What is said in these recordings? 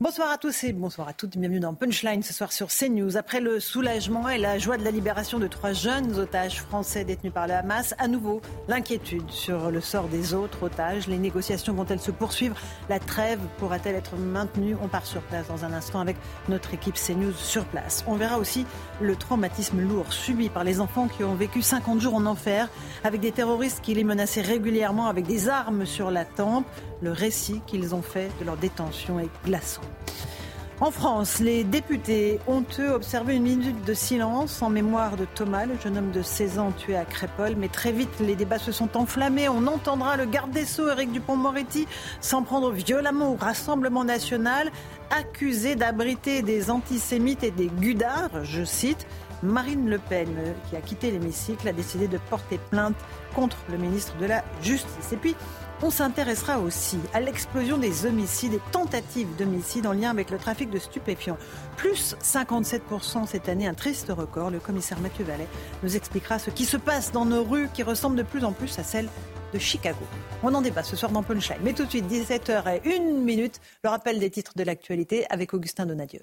Bonsoir à tous et bonsoir à toutes. Bienvenue dans Punchline ce soir sur CNews. Après le soulagement et la joie de la libération de trois jeunes otages français détenus par le Hamas, à nouveau l'inquiétude sur le sort des autres otages. Les négociations vont-elles se poursuivre? La trêve pourra-t-elle être maintenue? On part sur place dans un instant avec notre équipe CNews sur place. On verra aussi le traumatisme lourd subi par les enfants qui ont vécu 50 jours en enfer avec des terroristes qui les menaçaient régulièrement avec des armes sur la tempe. Le récit qu'ils ont fait de leur détention est glaçant. En France, les députés ont eux observé une minute de silence en mémoire de Thomas, le jeune homme de 16 ans tué à Crépole. Mais très vite, les débats se sont enflammés. On entendra le garde des Sceaux, Éric Dupont-Moretti, s'en prendre violemment au Rassemblement national, accusé d'abriter des antisémites et des gudards, je cite. Marine Le Pen, qui a quitté l'hémicycle, a décidé de porter plainte contre le ministre de la Justice. Et puis, on s'intéressera aussi à l'explosion des homicides et tentatives d'homicides en lien avec le trafic de stupéfiants. Plus 57% cette année, un triste record. Le commissaire Mathieu Vallet nous expliquera ce qui se passe dans nos rues qui ressemblent de plus en plus à celles de Chicago. On en débat ce soir dans Punchline. Mais tout de suite, 17h et 1 minute, le rappel des titres de l'actualité avec Augustin Donadieu.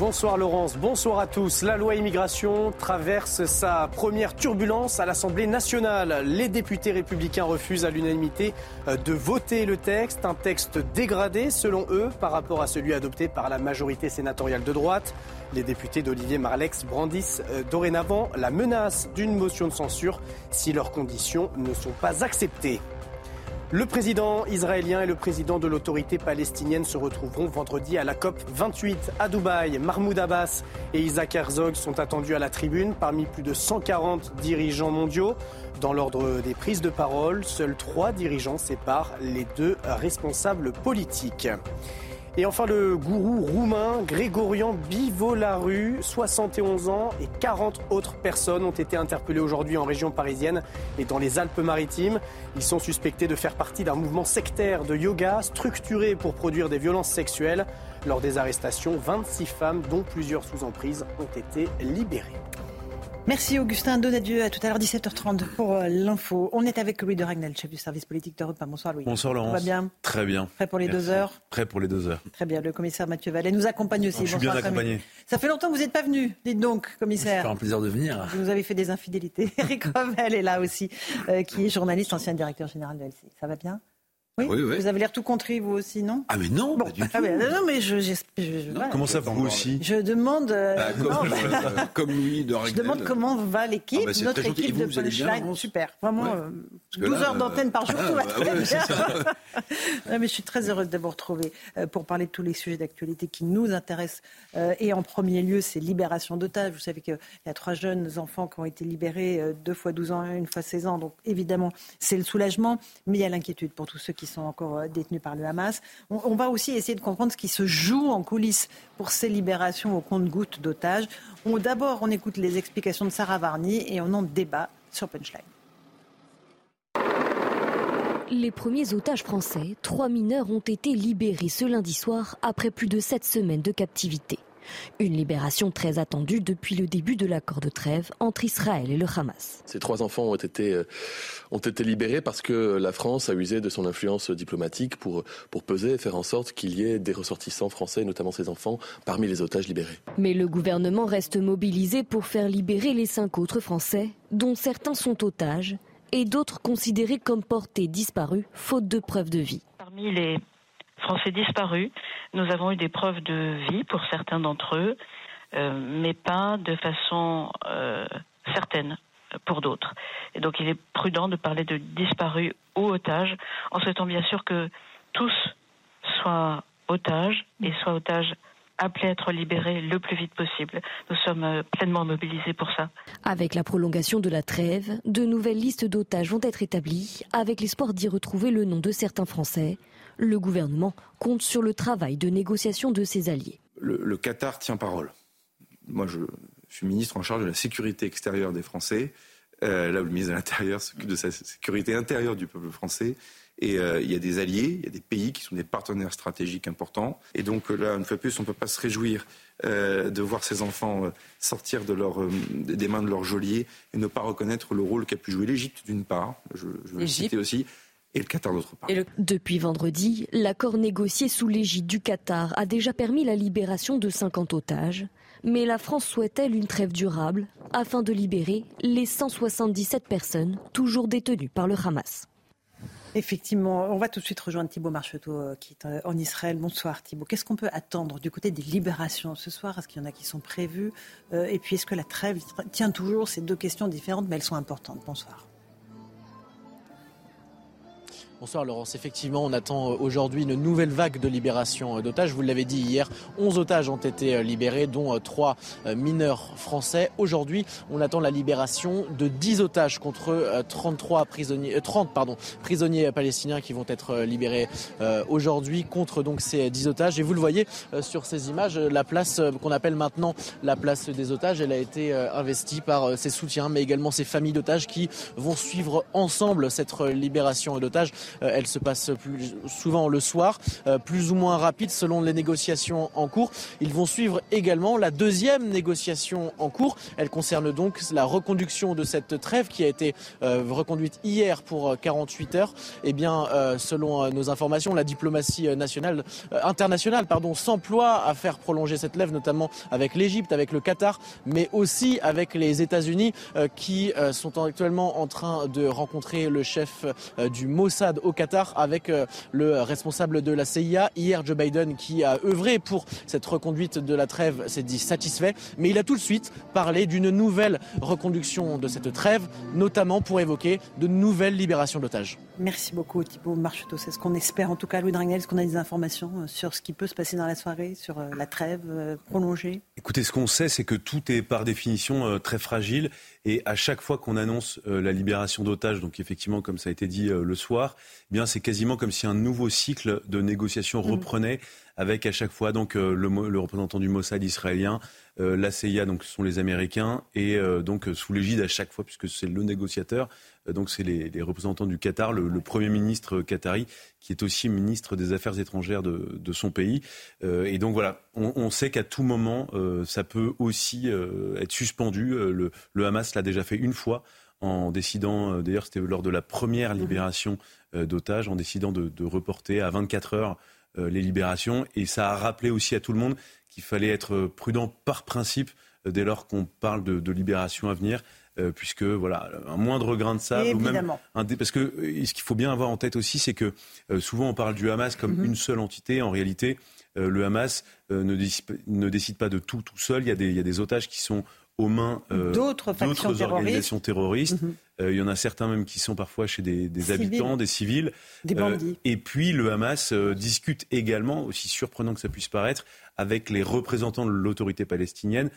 Bonsoir Laurence, bonsoir à tous. La loi immigration traverse sa première turbulence à l'Assemblée nationale. Les députés républicains refusent à l'unanimité euh, de voter le texte, un texte dégradé selon eux par rapport à celui adopté par la majorité sénatoriale de droite. Les députés d'Olivier Marlex brandissent euh, dorénavant la menace d'une motion de censure si leurs conditions ne sont pas acceptées. Le président israélien et le président de l'autorité palestinienne se retrouveront vendredi à la COP 28 à Dubaï. Mahmoud Abbas et Isaac Herzog sont attendus à la tribune parmi plus de 140 dirigeants mondiaux. Dans l'ordre des prises de parole, seuls trois dirigeants séparent les deux responsables politiques. Et enfin, le gourou roumain Grégorian Bivolaru, 71 ans, et 40 autres personnes ont été interpellées aujourd'hui en région parisienne et dans les Alpes-Maritimes. Ils sont suspectés de faire partie d'un mouvement sectaire de yoga structuré pour produire des violences sexuelles. Lors des arrestations, 26 femmes, dont plusieurs sous emprise, ont été libérées. Merci Augustin Donadieu. À tout à l'heure 17h30 pour euh, l'info. On est avec Louis de Ragnel, chef du service politique d'Europe. Bonsoir Louis. Bonsoir Laurence. Ça va bien Très bien. Prêt pour les deux heures Prêt pour les deux heures. Très bien. Le commissaire Mathieu Vallet nous accompagne aussi. Je suis bien accompagné. Ça fait longtemps que vous n'êtes pas venu. Dites donc, commissaire. C'est un plaisir de venir. Vous nous avez fait des infidélités. Eric Revel est là aussi, euh, qui est journaliste, ancien directeur général de LCI. Ça va bien? Oui, Vous avez l'air tout contrit, vous aussi, non? Ah, mais non, pas du tout. non, mais je, Comment ça, vous aussi? Je demande. Euh, bah, comme, non, bah, comme, Louis de Je demande comment va l'équipe, ah, bah, notre équipe de Punchline. Super, vraiment. Ouais. 12 euh, heures d'antenne par jour, ah, tout va très bien. non, mais je suis très heureuse de vous retrouver euh, pour parler de tous les sujets d'actualité qui nous intéressent. Euh, et en premier lieu, c'est libération d'otages. Vous savez qu'il y a trois jeunes enfants qui ont été libérés, euh, deux fois 12 ans, une fois 16 ans. Donc évidemment, c'est le soulagement, mais il y a l'inquiétude pour tous ceux qui sont encore euh, détenus par le Hamas. On, va aussi essayer de comprendre ce qui se joue en coulisses pour ces libérations au compte-gouttes d'otages. D'abord, on écoute les explications de Sarah Varny et on en débat sur Punchline. Les premiers otages français, trois mineurs, ont été libérés ce lundi soir après plus de sept semaines de captivité. Une libération très attendue depuis le début de l'accord de trêve entre Israël et le Hamas. Ces trois enfants ont été, euh, ont été libérés parce que la France a usé de son influence diplomatique pour, pour peser et faire en sorte qu'il y ait des ressortissants français, notamment ces enfants, parmi les otages libérés. Mais le gouvernement reste mobilisé pour faire libérer les cinq autres Français, dont certains sont otages et d'autres considérés comme portés disparus faute de preuves de vie. Parmi les Français disparus. Nous avons eu des preuves de vie pour certains d'entre eux, euh, mais pas de façon euh, certaine pour d'autres. Et donc il est prudent de parler de disparus ou otages, en souhaitant bien sûr que tous soient otages et soient otages appelés à être libérés le plus vite possible. Nous sommes euh, pleinement mobilisés pour ça. Avec la prolongation de la trêve, de nouvelles listes d'otages vont être établies, avec l'espoir d'y retrouver le nom de certains Français. Le gouvernement compte sur le travail de négociation de ses alliés. Le, Qatar tient parole. Moi, je, suis ministre en charge de la sécurité extérieure des Français. Euh, là où le ministre de l'Intérieur s'occupe de sa sécurité intérieure du peuple français. Et euh, il y a des alliés, il y a des pays qui sont des partenaires stratégiques importants. Et donc là, une fois de plus, on ne peut pas se réjouir euh, de voir ces enfants sortir de leur, des mains de leurs geôliers et ne pas reconnaître le rôle qu'a pu jouer l'Égypte, d'une part, je, je veux le citer aussi, et le Qatar d'autre part. Depuis vendredi, l'accord négocié sous l'égide du Qatar a déjà permis la libération de 50 otages. Mais la France souhaite-t-elle une trêve durable afin de libérer les 177 personnes toujours détenues par le Hamas? Effectivement, on va tout de suite rejoindre Thibault Marcheteau euh, qui est euh, en Israël. Bonsoir Thibault. Qu'est-ce qu'on peut attendre du côté des libérations ce soir? Est-ce qu'il y en a qui sont prévues? Euh, Et puis est-ce que la trêve tient toujours? Ces deux questions différentes, mais elles sont importantes. Bonsoir. Bonsoir Laurence. Effectivement, on attend euh, aujourd'hui une nouvelle vague de libération euh, d'otages. Vous l'avez dit hier, 11 otages ont été euh, libérés, dont 3 mineurs français. Aujourd'hui, on attend la libération de 10 otages contre 33 prisonniers, 30 pardon, prisonniers palestiniens qui vont être libérés aujourd'hui contre donc ces 10 otages. Et vous le voyez sur ces images, la place qu'on appelle maintenant la place des otages, elle a été investie par ses soutiens, mais également ses familles d'otages qui vont suivre ensemble cette libération d'otages. Euh, elle se passe plus souvent le soir, euh, plus ou moins rapide selon les négociations en cours. Ils vont suivre également la deuxième négociation en cours. Elle concerne donc la reconduction de cette trêve qui a été euh, reconduite hier pour 48 heures. Eh bien, selon nos informations, la diplomatie nationale, internationale pardon, s'emploie à faire prolonger cette trêve, notamment avec l'Égypte, avec le Qatar, mais aussi avec les États-Unis qui sont actuellement en train de rencontrer le chef du Mossad au Qatar avec euh, le responsable de la CIA. Hier, Joe Biden, qui a œuvré pour cette reconduite de la trêve, s'est dit satisfait. Mais il a tout de suite parlé d'une nouvelle reconduction de cette trêve, notamment pour évoquer de nouvelles libérations d'otages. Merci beaucoup Thibault Marcheteau. C'est ce qu'on espère en tout cas, Louis Dragnel. Est-ce qu'on a des informations euh, sur ce qui peut se passer dans la soirée, sur euh, la trêve prolongée? Écoutez, ce qu'on sait, c'est que tout est par définition très fragile. Et à chaque fois qu'on annonce la libération d'otages, donc effectivement, comme ça a été dit le soir, eh bien c'est quasiment comme si un nouveau cycle de négociations mmh. Avec à chaque fois donc euh, le, représentant du Mossad israélien, euh, la CIA donc ce sont les Américains et euh, donc sous l'égide à chaque fois puisque c'est le négociateur donc c'est les, représentants du Qatar, le, premier ministre qatari qui est aussi ministre des Affaires étrangères de, son pays et donc voilà on, sait qu'à tout moment ça peut aussi être suspendu le, le Hamas l'a déjà fait une fois en décidant, d'ailleurs c'était lors de la première mmh. libération d'otages, en décidant de, de, reporter à 24 heures euh, les libérations. Et ça a rappelé aussi à tout le monde qu'il fallait être prudent par principe euh, dès lors qu'on parle de, libération à venir. Euh, puisque voilà un moindre grain de sable ou même parce que ce qu'il faut bien avoir en tête aussi c'est que souvent on parle du Hamas comme mhm. une seule entité en réalité le Hamas ne, décide, pas de tout tout seul il y a des, il y a des otages qui sont aux mains d'autres organisations terroristes. Mhm. Euh, il y en a certains même qui sont parfois chez des, habitants, des civils. Des bandits. Euh, et puis le Hamas euh, discute également, aussi surprenant que ça puisse paraître, avec les représentants de l'autorité palestinienne,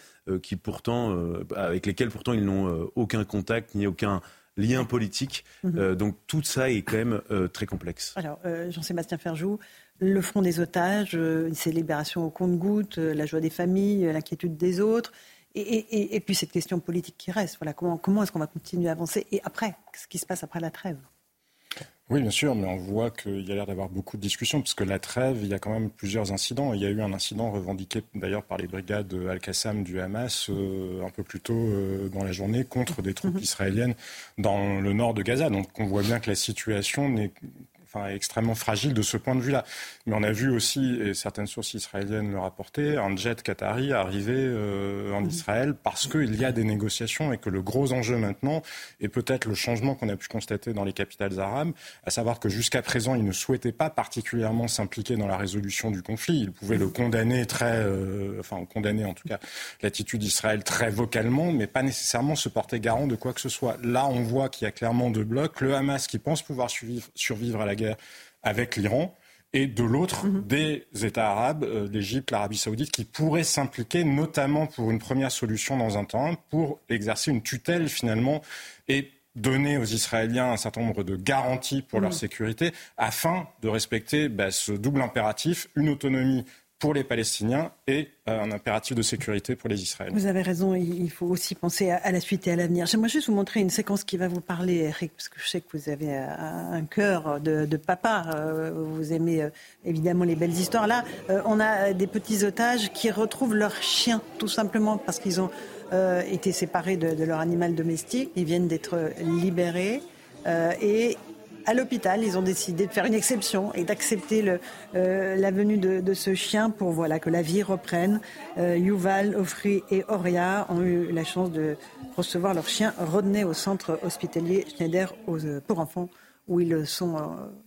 qui pourtant, avec lesquels pourtant ils n'ont aucun contact ni aucun lien politique. Mhm. donc tout ça est quand même très complexe. Alors, Jean-Sébastien Ferjou, le front des otages, ces libérations au compte-gouttes, la joie des familles, l'inquiétude des autres. Et, puis cette question politique qui reste, voilà, comment, comment est-ce qu'on va continuer à avancer Et après, ce qui se passe après la trêve? Oui, bien sûr, mais on voit qu'il y a l'air d'avoir beaucoup de discussions, parce que la trêve, il y a quand même plusieurs incidents. Il y a eu un incident revendiqué d'ailleurs par les brigades Al-Qassam du Hamas euh, un peu plus tôt euh, dans la journée contre des troupes mhm. israéliennes dans le nord de Gaza. Donc on voit bien que la situation n'est enfin, extrêmement fragile de ce point de vue-là. Mais on a vu aussi, et certaines sources israéliennes le rapportaient, un jet qatari arriver euh, en Israël parce qu'il y a des négociations et que le gros enjeu maintenant est peut-être le changement qu'on a pu constater dans les capitales arabes, à savoir que jusqu'à présent, ils ne souhaitaient pas particulièrement s'impliquer dans la résolution du conflit. Ils pouvaient le condamner très, euh, enfin condamner en tout cas l'attitude d'Israël très vocalement, mais pas nécessairement se porter garant de quoi que ce soit. Là, on voit qu'il y a clairement deux blocs. Le Hamas qui pense pouvoir survivre, survivre à la guerre avec l'Iran et de l'autre mhm. des États arabes, euh, l'Égypte, l'Arabie saoudite, qui pourraient s'impliquer notamment pour une première solution dans un temps, pour exercer une tutelle finalement et donner aux Israéliens un certain nombre de garanties pour leur mhm. sécurité afin de respecter bah, ce double impératif, une autonomie pour les Palestiniens et euh, un impératif de sécurité pour les Israéliens. Vous avez raison, il faut aussi penser à, la suite et à l'avenir. J'aimerais juste vous montrer une séquence qui va vous parler, Eric, parce que je sais que vous avez euh, un cœur de, papa. Euh, vous aimez évidemment les belles histoires. Là, on a des petits otages qui retrouvent leur chien, tout simplement parce qu'ils ont été séparés de, de, leur animal domestique. Ils viennent d'être libérés. et à l'hôpital, ils ont décidé de faire une exception et d'accepter euh, la venue de, ce chien pour voilà, que la vie reprenne. Euh, Yuval, Ofri et Oria ont eu la chance de recevoir leur chien Rodney au centre hospitalier Schneider euh, pour enfants où ils sont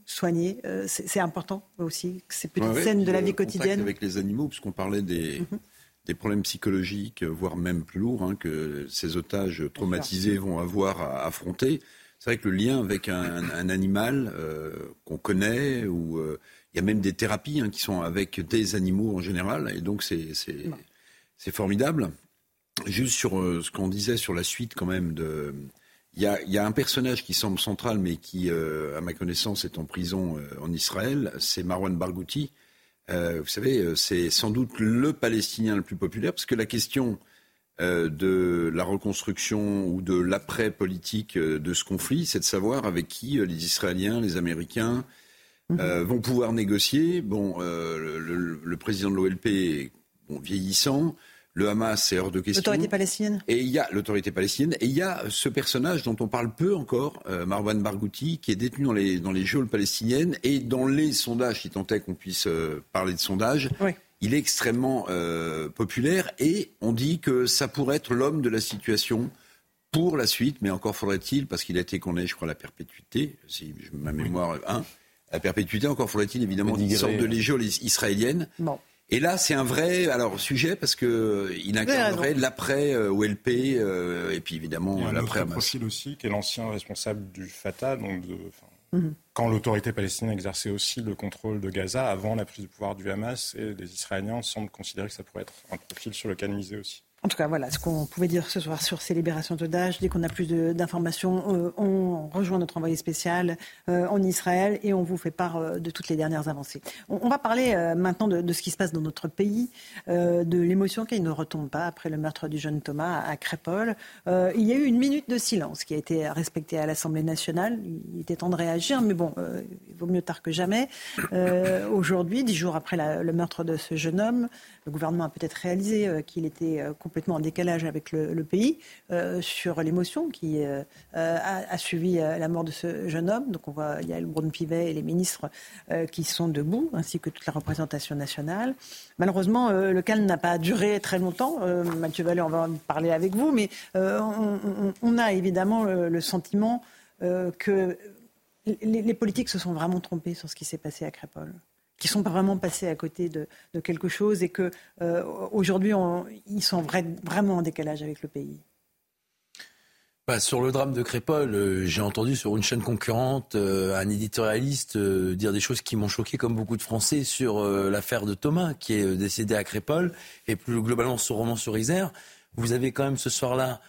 soignés. c'est important aussi, ces petites scènes de la vie quotidienne. Avec les animaux, puisqu'on parlait des, mhm. des problèmes psychologiques, voire même plus lourds, hein, que ces otages traumatisés vont avoir à affronter. C'est vrai que le lien avec un, animal euh, qu'on connaît, ou euh, il y a même des thérapies hein, qui sont avec des animaux en général, et donc c'est formidable. Juste sur euh, ce qu'on disait sur la suite quand même de... Il y, a, y a, un personnage qui semble central, mais qui, à ma connaissance, est en prison en Israël. C'est Marwan Barghouti. vous savez, c'est sans doute le Palestinien le plus populaire, parce que la question de la reconstruction ou de l'après-politique euh, de ce conflit, c'est de savoir avec qui euh, les Israéliens, les Américains mhm. vont pouvoir négocier. Bon, le, président de l'OLP est vieillissant. Le Hamas est hors de question. L'autorité palestinienne. Et il y a l'autorité palestinienne. Et il y a ce personnage dont on parle peu encore, Marwan Barghouti, qui est détenu dans les, dans les geôles palestiniennes et dans les sondages, si tant est qu'on puisse parler de sondages, oui il est extrêmement euh, populaire et on dit que ça pourrait être l'homme de la situation pour la suite, mais encore faudrait-il, parce qu'il a été condamné, je crois, à la perpétuité, si ma mémoire, hein, la perpétuité, encore faudrait-il évidemment qu'il sorte de légion israélienne. Et là, c'est un vrai alors sujet parce que il incarnerait l'après euh, OLP euh, et puis évidemment l'après Hamas. profil aussi, qui est l'ancien responsable du Fatah, donc de, Mhm. Quand l'autorité palestinienne exerçait aussi le contrôle de Gaza avant la prise du pouvoir du Hamas, et les Israéliens semblent considérer que ça pourrait être un profil sur lequel miser aussi. En tout cas, voilà ce qu'on pouvait dire ce soir sur ces libérations d'otages. Dès qu'on a plus d'informations, euh, on rejoint notre envoyé spécial euh, en Israël et on vous fait part euh, de toutes les dernières avancées. On, va parler maintenant de, ce qui se passe dans notre pays, de l'émotion qui ne retombe pas après le meurtre du jeune Thomas à Crépole. il y a eu une minute de silence qui a été respectée à l'Assemblée nationale. Il était temps de réagir, mais bon, il vaut mieux tard que jamais. Aujourd'hui, dix jours après le meurtre de ce jeune homme, le gouvernement a peut-être réalisé qu'il était euh, complètement en décalage avec le, pays euh, sur l'émotion qui a, suivi la mort de ce jeune homme. Donc on voit il y a le Braun-Pivet et les ministres qui sont debout, ainsi que toute la représentation nationale. Malheureusement, le calme n'a pas duré très longtemps. Mathieu Vallée, on va en parler avec vous, mais on, a évidemment le, sentiment que les, les, politiques se sont vraiment trompés sur ce qui s'est passé à Crépole qui sont pas vraiment passés à côté de, quelque chose et que euh, aujourd'hui ils sont vraiment en décalage avec le pays. Bah, sur le drame de Crépole, euh, j'ai entendu sur une chaîne concurrente euh, un éditorialiste dire des choses qui m'ont choqué, comme beaucoup de Français, sur l'affaire de Thomas, qui est décédé à Crépole, et plus globalement sur Roman sur Isère. Vous avez quand même ce soir-là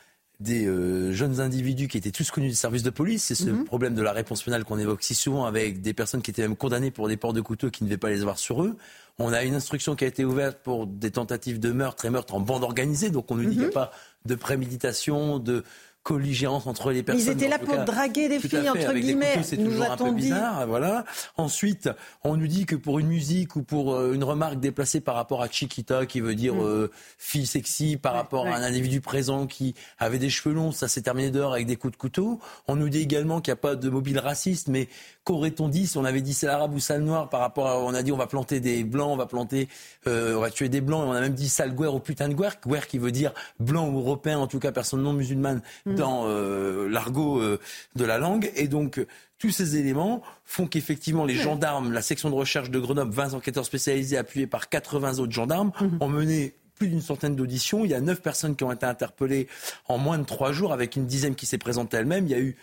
des euh, jeunes individus qui étaient tous connus des services de police. C'est ce mhm. problème de la réponse pénale qu'on évoque si souvent avec des personnes qui étaient même condamnées pour des ports de couteau qui ne devaient pas les avoir sur eux. On a une instruction qui a été ouverte pour des tentatives de meurtre et meurtre en bande organisée. Donc on ne dit mhm. pas de préméditation, de colligérance entre les personnes. Ils étaient là pour draguer des filles, entre guillemets. C'est toujours un peu bizarre, voilà. Ensuite, on nous dit que pour une musique ou pour euh, une remarque déplacée par rapport à Chiquita, qui veut dire mm. euh, fille sexy, par rapport à un individu présent qui avait des cheveux longs, ça s'est terminé dehors avec des coups de couteau. On nous dit également qu'il n'y a pas de mobile raciste, mais qu'aurait-on dit si on avait dit c'est l'arabe ou sale noir par rapport à, on a dit on va planter des blancs, on va planter, euh, on va tuer des blancs, et on a même dit sale guerre ou putain de guerre, guerre qui veut dire blanc ou européen, en tout cas personne non musulmane mm. dans euh, l'argot euh, de la langue. Et donc, tous ces éléments font qu'effectivement les gendarmes, la section de recherche de Grenoble, 20 enquêteurs spécialisés appuyés par 80 autres gendarmes, mm-hmm. ont mené plus d'une centaine d'auditions. Il y a neuf personnes qui ont été interpellées en moins de trois jours, avec une dizaine qui s'est présentée elle-même. Il y a eu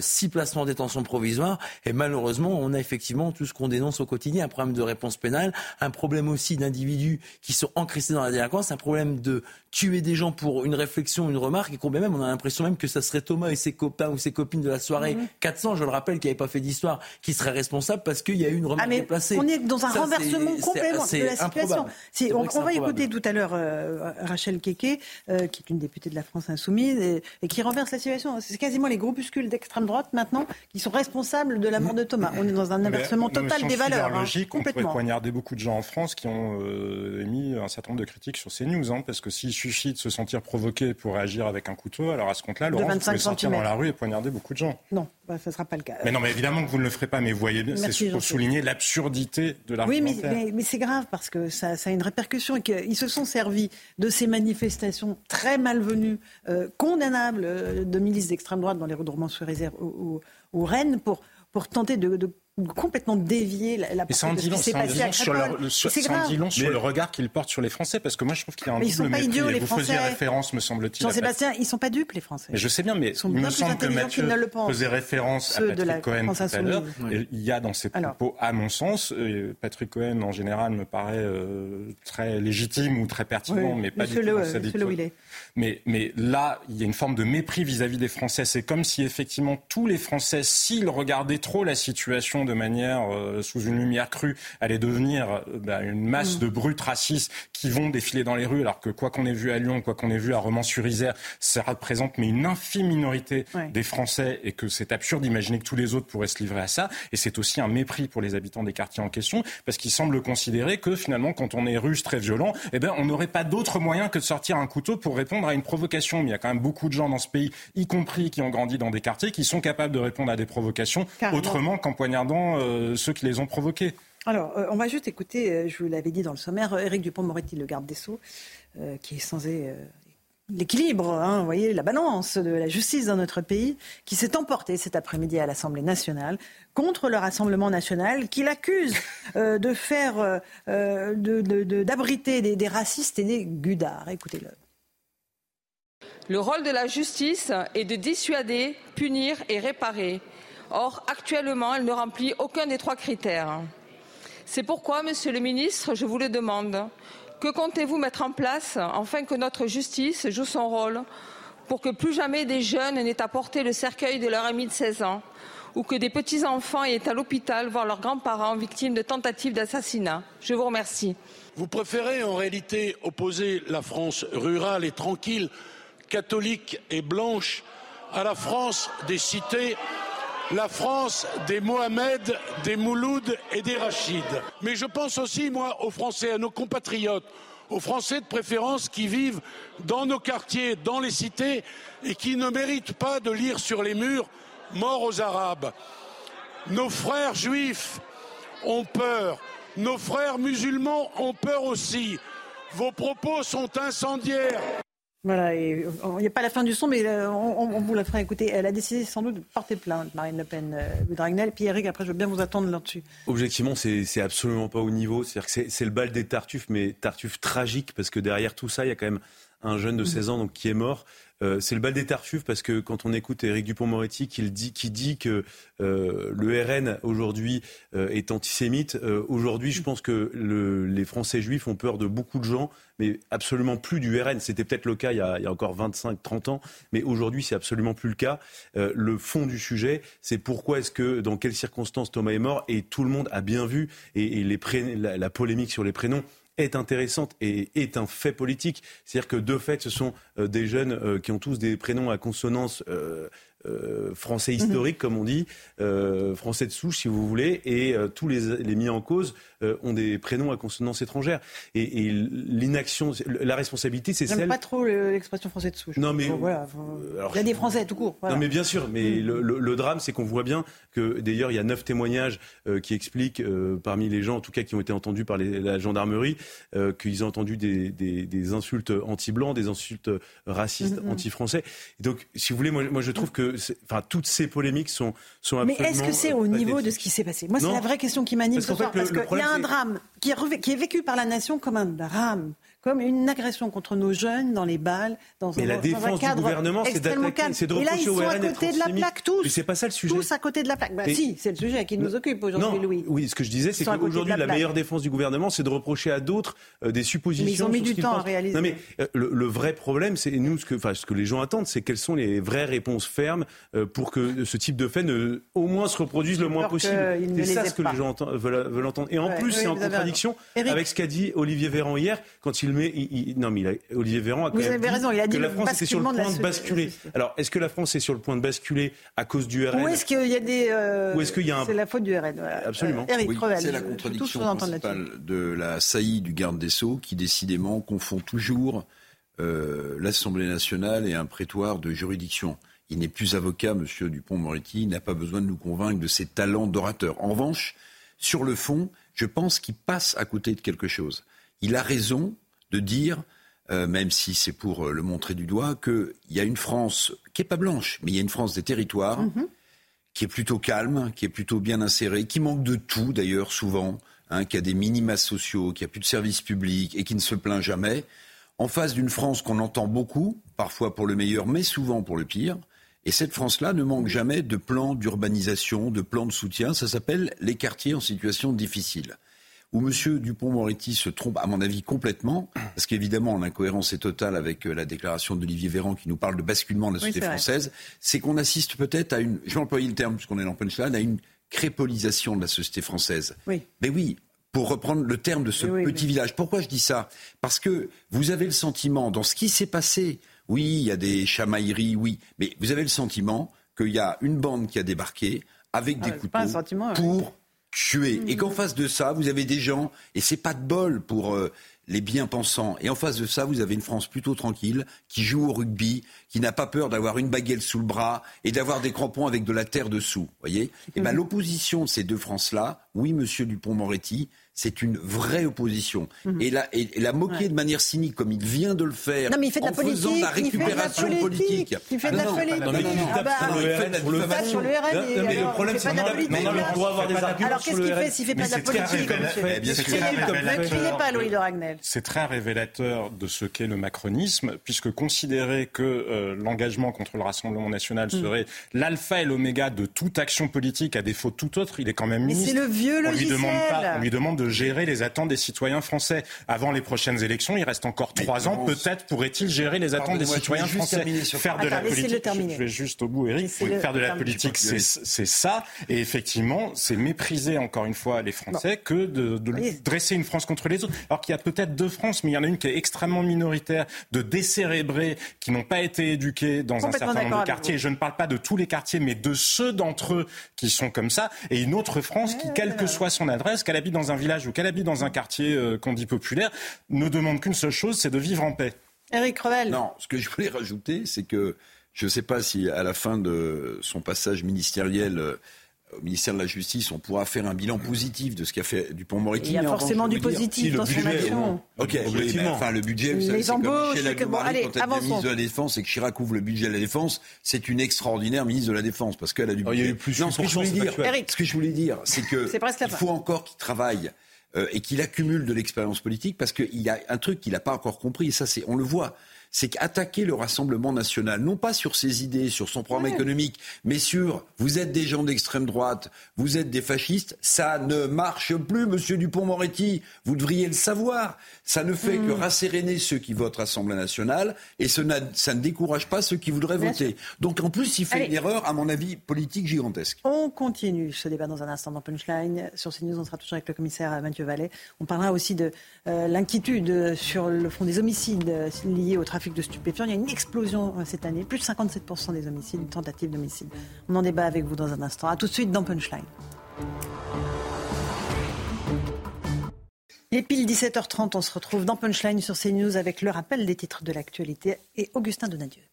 six placements en détention provisoire. Et malheureusement, on a effectivement tout ce qu'on dénonce au quotidien, un problème de réponse pénale, un problème aussi d'individus qui sont encrissés dans la délinquance, un problème de tuer des gens pour une réflexion, une remarque, et qu'on même, on a l'impression même que ça serait Thomas et ses copains ou ses copines de la soirée, 400, mhm. je le rappelle, qui n'avaient pas fait d'histoire, qui seraient responsables parce qu'il y a eu une remarque ah, mais déplacée. On est dans un renversement complet de la situation. On, va écouter tout à l'heure euh, Rachel Keke, euh, qui est une députée de la France Insoumise, et, qui renverse la situation. C'est quasiment les groupuscules d'extrême droite maintenant qui sont responsables de la mort de Thomas. On est dans un inversement total des valeurs. Hein, logique, on pourrait poignarder beaucoup de gens en France qui ont euh, émis un certain nombre de critiques sur ces news, hein, parce que s'il suffit de se sentir provoqué pour réagir avec un couteau, alors à ce compte-là, Laurent, vous pouvez sortir dans la rue et poignarder beaucoup de gens. Non, bah, ça ne sera pas le cas. Mais non, mais évidemment que vous ne le ferez pas, mais vous voyez bien, c'est pour souligner l'absurdité de l'argumentaire. Oui, mais, mais, c'est grave parce que ça, ça, a une répercussion et qu'ils se sont servis de ces manifestations très malvenues, euh, condamnables euh, de milices d'extrême droite dans les redourbements sur réserve ou, Rennes pour, pour tenter de complètement dévier la, la de ce qui s'est passé à sur, le, sur, dit long sur le regard qu'ils portent sur les Français, parce que moi je trouve qu'il y a un mais double mépris. Idiots, les vous Français. faisiez référence, me semble-t-il. Jean-Sébastien, ils sont pas dupes les Français. Mais je sais bien, mais ils il me semble que Mathieu faisait référence à Patrick Cohen tout à l'heure. Il y a dans ses propos, à mon sens, euh, Patrick Cohen en général me paraît euh, très légitime ou très pertinent, mais pas du tout dans sa mais, mais là, il y a une forme de mépris vis-à-vis des Français. C'est comme si effectivement tous les Français, s'ils regardaient trop la situation de manière euh, sous une lumière crue, allaient devenir euh, bah, une masse mm. de brutes racistes qui vont défiler dans les rues, alors que quoi qu'on ait vu à Lyon, quoi qu'on ait vu à Romans-sur-Isère, ça représente mais une infime minorité des Français et que c'est absurde d'imaginer que tous les autres pourraient se livrer à ça. Et c'est aussi un mépris pour les habitants des quartiers en question, parce qu'ils semblent considérer que finalement, quand on est russe, très violent, eh ben, on n'aurait pas d'autre moyen que de sortir un couteau pour répondre à une provocation. Mais il y a quand même beaucoup de gens dans ce pays, y compris qui ont grandi dans des quartiers, qui sont capables de répondre à des provocations autrement qu'en poignardant euh, ceux qui les ont provoquées. Alors, euh, on va juste écouter, euh, je vous l'avais dit dans le sommaire, Éric Dupont-Moretti, le garde des Sceaux, qui est censé l'équilibre, hein, vous voyez, la balance de la justice dans notre pays, qui s'est emporté cet après-midi à l'Assemblée nationale contre le Rassemblement national, qui l'accuse de faire, d'abriter des, des racistes et des gudards. Écoutez-le. Le rôle de la justice est de dissuader, punir et réparer. Or, actuellement, elle ne remplit aucun des trois critères. C'est pourquoi, Monsieur le ministre, je vous le demande. Que comptez-vous mettre en place afin que notre justice joue son rôle pour que plus jamais des jeunes n'aient à porter le cercueil de leur ami de 16 ans ou que des petits-enfants aient à l'hôpital voir leurs grands-parents victimes de tentatives d'assassinat? Je vous remercie. Vous préférez en réalité opposer la France rurale et tranquille catholique et blanche à la France des cités, la France des Mohamed, des Mouloud et des Rachid. Mais je pense aussi, moi, aux Français, à nos compatriotes, aux Français de préférence qui vivent dans nos quartiers, dans les cités, et qui ne méritent pas de lire sur les murs Mort aux Arabes. Nos frères juifs ont peur, nos frères musulmans ont peur aussi. Vos propos sont incendiaires. Voilà, il n'y a pas la fin du son, mais euh, on, vous la fera écouter. Elle a décidé sans doute de porter plainte, Marine Le Pen, euh, Dragnel. Puis Eric, après, je veux bien vous attendre là-dessus. Objectivement, c'est absolument pas au niveau. C'est-à-dire que c'est le bal des Tartuffes, mais Tartuffes tragique, parce que derrière tout ça, il y a quand même un jeune de 16 ans donc, qui est mort. Euh, c'est le bal des Tartuffes parce que quand on écoute Éric Dupont-Moretti qui dit, qui dit que euh, le RN aujourd'hui euh, est antisémite, aujourd'hui je pense que les Français juifs ont peur de beaucoup de gens, mais absolument plus du RN. C'était peut-être le cas il y a, encore 25-30 ans, mais aujourd'hui c'est absolument plus le cas. le fond du sujet, c'est pourquoi est-ce que, dans quelles circonstances Thomas est mort, et tout le monde a bien vu, et, la polémique sur les prénoms est intéressante et est un fait politique. C'est-à-dire que de fait, ce sont euh, des jeunes euh, qui ont tous des prénoms à consonance euh, français historique, comme on dit, euh, français de souche, si vous voulez, et euh, tous les, les, mis en cause ont des prénoms à consonance étrangère. Et, et l'inaction, la responsabilité, c'est celle. pas trop l'expression français de souche. Non, mais. il y a des Français tout court. Non, mais bien sûr, mais mm. le, le, drame, c'est qu'on voit bien que, d'ailleurs, il y a neuf témoignages qui expliquent, parmi les gens, en tout cas, qui ont été entendus par les, la gendarmerie, qu'ils ont entendu des, des, des insultes anti-blancs, des insultes racistes, mm-hmm. anti-français. Donc, si vous voulez, moi, moi je trouve que enfin, toutes ces polémiques sont, sont Mais est-ce que c'est au niveau de ce qui s'est passé? Moi, c'est la vraie question qui m'anime ce soir, parce qu'il y a un drame qui est, qui est vécu par la nation comme un drame comme une agression contre nos jeunes dans les balles, dans, mais un, la dans défense un cadre du gouvernement, c'est d'attaquer, c'est de Et là, ils sont à côté de la plaque, tous. Mais c'est pas ça le sujet. Tous à côté de la plaque. Bah Et- si, c'est le sujet qui nous occupe aujourd'hui, Louis. oui, ce que je disais, c'est qu'aujourd'hui, la la, meilleure défense du gouvernement, c'est de reprocher à d'autres euh, des suppositions. Mais ils ont mis du temps à réaliser. Non, mais euh, le, le vrai problème, c'est nous, ce que, ce que les gens attendent, c'est quelles sont les vraies réponses fermes euh, pour que ce type de fait ne, au moins, se reproduise le moins possible. C'est ça ce que les gens veulent, entendre. Et en plus, c'est en contradiction avec ce qu'a dit Olivier Véran hier, quand il il- il- non, mais il a- Olivier Véran a quand Vous même avez dit raison, il a dit que la France était sur le basculement de la point de basculer. Alors, est-ce que la France est sur le point de basculer à cause du RN Où est-ce qu'il y a des. euh, Ou est-ce qu'il y a un- C'est la faute du RN. Voilà. Absolument. Euh, Oui, c'est la contradiction principale de la saillie du garde des Sceaux qui décidément confond toujours euh, l'Assemblée nationale et un prétoire de juridiction. Il n'est plus avocat, Monsieur Dupont-Moretti, il n'a pas besoin de nous convaincre de ses talents d'orateur. En revanche, sur le fond, je pense qu'il passe à côté de quelque chose. Il a raison de dire, euh, même si c'est pour euh, le montrer du doigt, qu'il y a une France qui est pas blanche, mais il y a une France des territoires qui est plutôt calme, qui est plutôt bien inséré, qui manque de tout d'ailleurs souvent, hein, qui a des minima sociaux, qui a plus de services publics et qui ne se plaint jamais, en face d'une France qu'on entend beaucoup, parfois pour le meilleur, mais souvent pour le pire. Et cette France-là ne manque jamais de plans d'urbanisation, de plans de soutien. Ça s'appelle les quartiers en situation difficile. Où M. Dupont-Moretti se trompe, à mon avis, complètement, parce qu'évidemment, l'incohérence est totale avec euh, la déclaration d'Olivier Véran qui nous parle de basculement de la société française, c'est qu'on assiste peut-être à une, je vais employer le terme puisqu'on est dans punchline, à une crépolisation de la société française. Oui. Mais oui, pour reprendre le terme de ce Oui, petit village. Pourquoi je dis ça? Parce que vous avez le sentiment, dans ce qui s'est passé, oui, il y a des chamailleries, oui, mais vous avez le sentiment qu'il y a une bande qui a débarqué avec des Ah, un couteaux pour tuer. Et qu'en face de ça, vous avez des gens, et c'est pas de bol pour euh, les bien-pensants, et en face de ça, vous avez une France plutôt tranquille, qui joue au rugby, qui n'a pas peur d'avoir une baguette sous le bras et d'avoir des crampons avec de la terre dessous. voyez? Et Mhm. ben l'opposition de ces deux France-là, oui, monsieur Dupont-Moretti, c'est une vraie opposition. Et, la, et, et la moquer. Ouais. de manière cynique, comme il vient de le faire, Non, mais il fait de la en faisant de la politique, il fait de la récupération politique, il fait de la non, politique. non, non, il fait de la sur le- Il tape sur le RN. Non, et non, mais le alors, problème, c'est pas de la qu'il politique. non, non, mais on doit avoir des arguments Alors sur qu'est-ce le qu'il RN. fait s'il fait pas Mais de la politique Ne criez pas, de- Louis de Ragnel. C'est très révélateur de ce qu'est le macronisme, puisque considérer que euh, l'engagement contre le Rassemblement national Hmm. serait l'alpha et l'oméga de toute action politique, à défaut de tout autre, il est quand même Mais ministre. c'est le vieux on lui demande pas, logiciel. on lui demande de gérer les attentes des citoyens français. Avant les prochaines élections, il reste encore trois ans. Peut-être pourrait-il gérer les attentes des citoyens français. Faire de la politique. Je vais juste au bout, Eric. Faire de la politique, c'est ça. Et effectivement, c'est mépriser encore une fois les Français que de, dresser une France contre les autres. Alors qu'il y a peut-être deux France, mais il y en a une qui est extrêmement minoritaire, de décérébrés, qui n'ont pas été éduqués dans un certain nombre de quartiers. Et je ne parle pas de tous les quartiers, mais de ceux d'entre eux qui sont comme ça. Et une autre France qui, quelle que soit son adresse, qu'elle habite dans un village ou qu'elle habite dans un quartier euh, qu'on dit populaire, ne demande qu'une seule chose, c'est de vivre en paix. Éric Crevel. Non, ce que je voulais rajouter, c'est que je ne sais pas si à la fin de son passage ministériel euh, au ministère de la Justice, on pourra faire un bilan positif de ce qu'a fait Dupont-Moretti. Il y a forcément revanche, du positif si, le dans son budget, action. Ok, oui, mais enfin le budget, vous Les savez, c'est comme Michel que- bon, allez, quand elle ministre de la Défense et que Chirac ouvre le budget de la Défense, c'est une extraordinaire ministre de la Défense parce qu'elle a du Oh, budget. il y a eu plus non, ce que je 8%, voulais dire. Eric. ce que je voulais dire, c'est que il faut encore qu'il travaille euh, et qu'il accumule de l'expérience politique parce qu'il y a un truc qu'il n'a pas encore compris et ça, c'est on le voit. C'est qu'attaquer le Rassemblement national, non pas sur ses idées, sur son programme économique, mais sur vous êtes des gens d'extrême droite, vous êtes des fascistes, ça ne marche plus, monsieur Dupont-Moretti. Vous devriez le savoir. Ça ne fait que rasséréner ceux qui votent Rassemblement national et ce ça ne décourage pas ceux qui voudraient Bien voter. Donc en plus, il fait Allez. une erreur, à mon avis, politique gigantesque. On continue ce débat dans un instant dans Punchline. Sur CNews, on sera toujours avec le commissaire Mathieu Vallet. On parlera aussi de euh, l'inquiétude sur le front des homicides euh, liés au trafic de stupéfiants. Il y a une explosion euh, cette année, plus de 57% des homicides, une tentative d'homicide. On en débat avec vous dans un instant. A tout de suite dans Punchline. Il est pile 17h30, on se retrouve dans Punchline sur CNews avec le rappel des titres de l'actualité et Augustin Donadieu.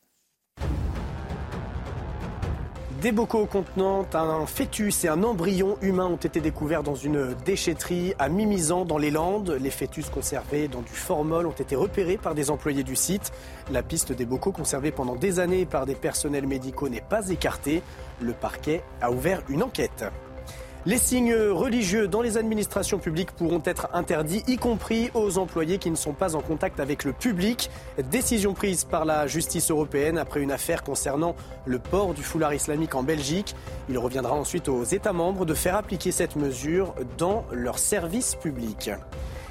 Des bocaux contenant un fœtus et un embryon humain ont été découverts dans une déchetterie à Mimizan dans les Landes. Les fœtus conservés dans du formol ont été repérés par des employés du site. La piste des bocaux conservés pendant des années par des personnels médicaux n'est pas écartée. Le parquet a ouvert une enquête. Les signes religieux dans les administrations publiques pourront être interdits, y compris aux employés qui ne sont pas en contact avec le public. Décision prise par la justice européenne après une affaire concernant le port du foulard islamique en Belgique. Il reviendra ensuite aux États membres de faire appliquer cette mesure dans leurs services publics.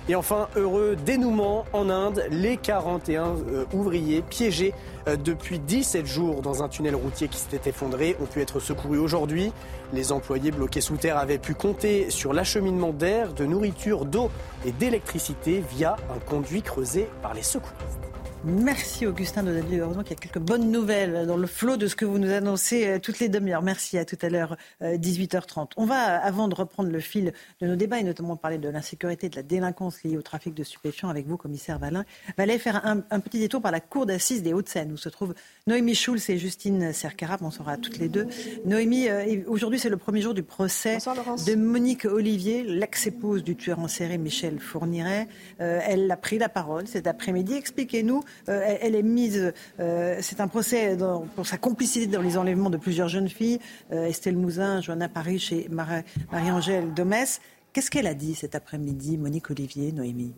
Et enfin, heureux dénouement en Inde, les 41 euh, ouvriers piégés euh, depuis 17 jours dans un tunnel routier qui s'était effondré ont pu être secourus aujourd'hui. Les employés bloqués sous terre avaient pu compter sur l'acheminement d'air, de nourriture, d'eau et d'électricité via un conduit creusé par les secouristes. Merci Augustin Donadieu. Heureusement qu'il y a quelques bonnes nouvelles dans le flot de ce que vous nous annoncez euh, toutes les demi-heures. Merci à tout à l'heure, 18h30. Euh, On va, avant de reprendre le fil de nos débats et notamment parler de l'insécurité, de la délinquance liée au trafic de stupéfiants avec vous, commissaire Valin, va aller faire un, petit détour par la cour d'assises des Hauts-de-Seine où se trouvent Noémie Schulz et Justine Cercara. Bonsoir à toutes les deux. Noémie, euh, aujourd'hui c'est le premier jour du procès de Monique Olivier, l'ex-épouse du tueur en série Michel Fourniret. elle a pris la parole cet après-midi. Expliquez-nous euh, elle est mise, euh, c'est un procès pour sa complicité dans les enlèvements de plusieurs jeunes filles, euh, Estelle Mouzin, Johanna Paris et Marie-Angèle Domès. Qu'est-ce qu'elle a dit cet après-midi, Monique Olivier, Noémie?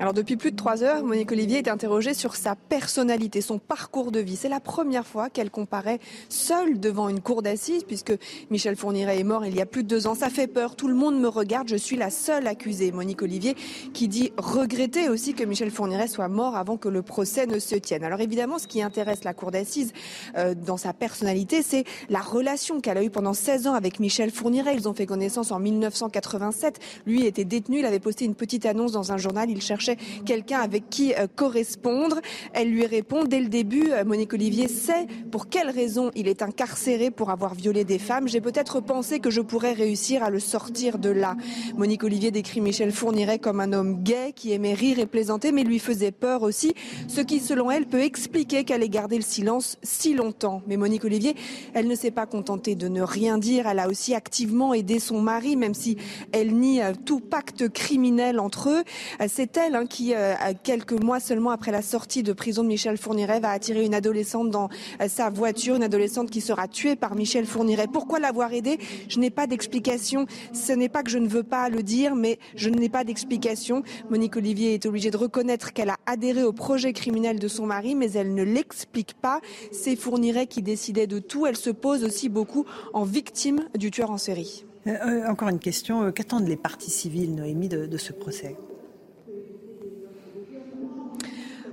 Alors depuis plus de trois heures, Monique Olivier est interrogée sur sa personnalité, son parcours de vie. C'est la première fois qu'elle comparaît seule devant une cour d'assises, puisque Michel Fourniret est mort il y a plus de deux ans. Ça fait peur, tout le monde me regarde, je suis la seule accusée. Monique Olivier qui dit regretter aussi que Michel Fourniret soit mort avant que le procès ne se tienne. Alors évidemment, ce qui intéresse la cour d'assises euh, dans sa personnalité, c'est la relation qu'elle a eue pendant 16 ans avec Michel Fourniret. Ils ont fait connaissance en 1987. Lui était détenu, il avait posté une petite annonce dans un journal, il cherchait quelqu'un avec qui euh, correspondre. Elle lui répond dès le début, euh, Monique Olivier sait pour quelle raison il est incarcéré pour avoir violé des femmes. J'ai peut-être pensé que je pourrais réussir à le sortir de là. Monique Olivier décrit Michel Fourniret comme un homme gay qui aimait rire et plaisanter, mais lui faisait peur aussi, ce qui, selon elle, peut expliquer qu'elle ait gardé le silence si longtemps. Mais Monique Olivier, elle ne s'est pas contentée de ne rien dire. Elle a aussi activement aidé son mari, même si elle nie euh, tout pacte criminel entre eux. C'est elle Qui, euh, quelques mois seulement après la sortie de prison de Michel Fourniret, va attirer une adolescente dans euh, sa voiture, une adolescente qui sera tuée par Michel Fourniret. Pourquoi l'avoir aidée? Je n'ai pas d'explication. Ce n'est pas que je ne veux pas le dire, mais je n'ai pas d'explication. Monique Olivier est obligée de reconnaître qu'elle a adhéré au projet criminel de son mari, mais elle ne l'explique pas. C'est Fourniret qui décidait de tout. Elle se pose aussi beaucoup en victime du tueur en série. Euh, encore une question. Qu'attendent les parties civiles, Noémie, de ce procès?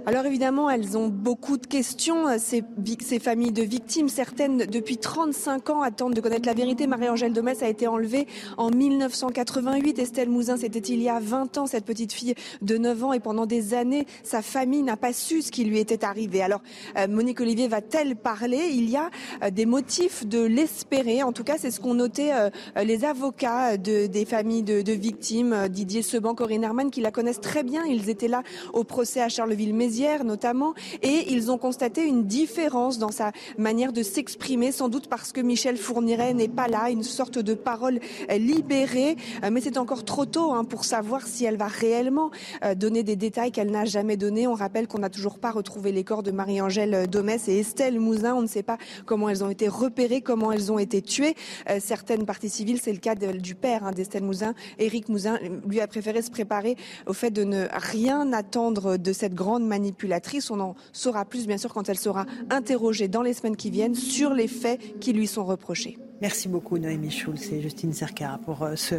Alors évidemment, elles ont beaucoup de questions, ces, ces, familles de victimes. Certaines, depuis 35 ans, attendent de connaître la vérité. Marie-Angèle Domès a été enlevée en 1988. Estelle Mouzin, c'était il y a 20 ans, cette petite fille de 9 ans. Et pendant des années, sa famille n'a pas su ce qui lui était arrivé. Alors, euh, Monique Olivier va-t-elle parler? Il y a euh, des motifs de l'espérer. En tout cas, c'est ce qu'ont noté euh, les avocats de, des familles de, de victimes. Didier Seban, Corinne Herman, qui la connaissent très bien. Ils étaient là au procès à Charleville-Mézières notamment, et ils ont constaté une différence dans sa manière de s'exprimer, sans doute parce que Michel Fourniret n'est pas là, une sorte de parole libérée, euh, mais c'est encore trop tôt hein, pour savoir si elle va réellement euh, donner des détails qu'elle n'a jamais donnés. On rappelle qu'on n'a toujours pas retrouvé les corps de Marie-Angèle Domès et Estelle Mouzin. On ne sait pas comment elles ont été repérées, comment elles ont été tuées. Euh, certaines parties civiles, c'est le cas du père hein, d'Estelle Mouzin, Éric Mouzin, lui a préféré se préparer au fait de ne rien attendre de cette grande manifestation manipulatrice. On en saura plus, bien sûr, quand elle sera interrogée dans les semaines qui viennent sur les faits qui lui sont reprochés. Merci beaucoup Noémie Schulz et Justine Cercara pour euh, ce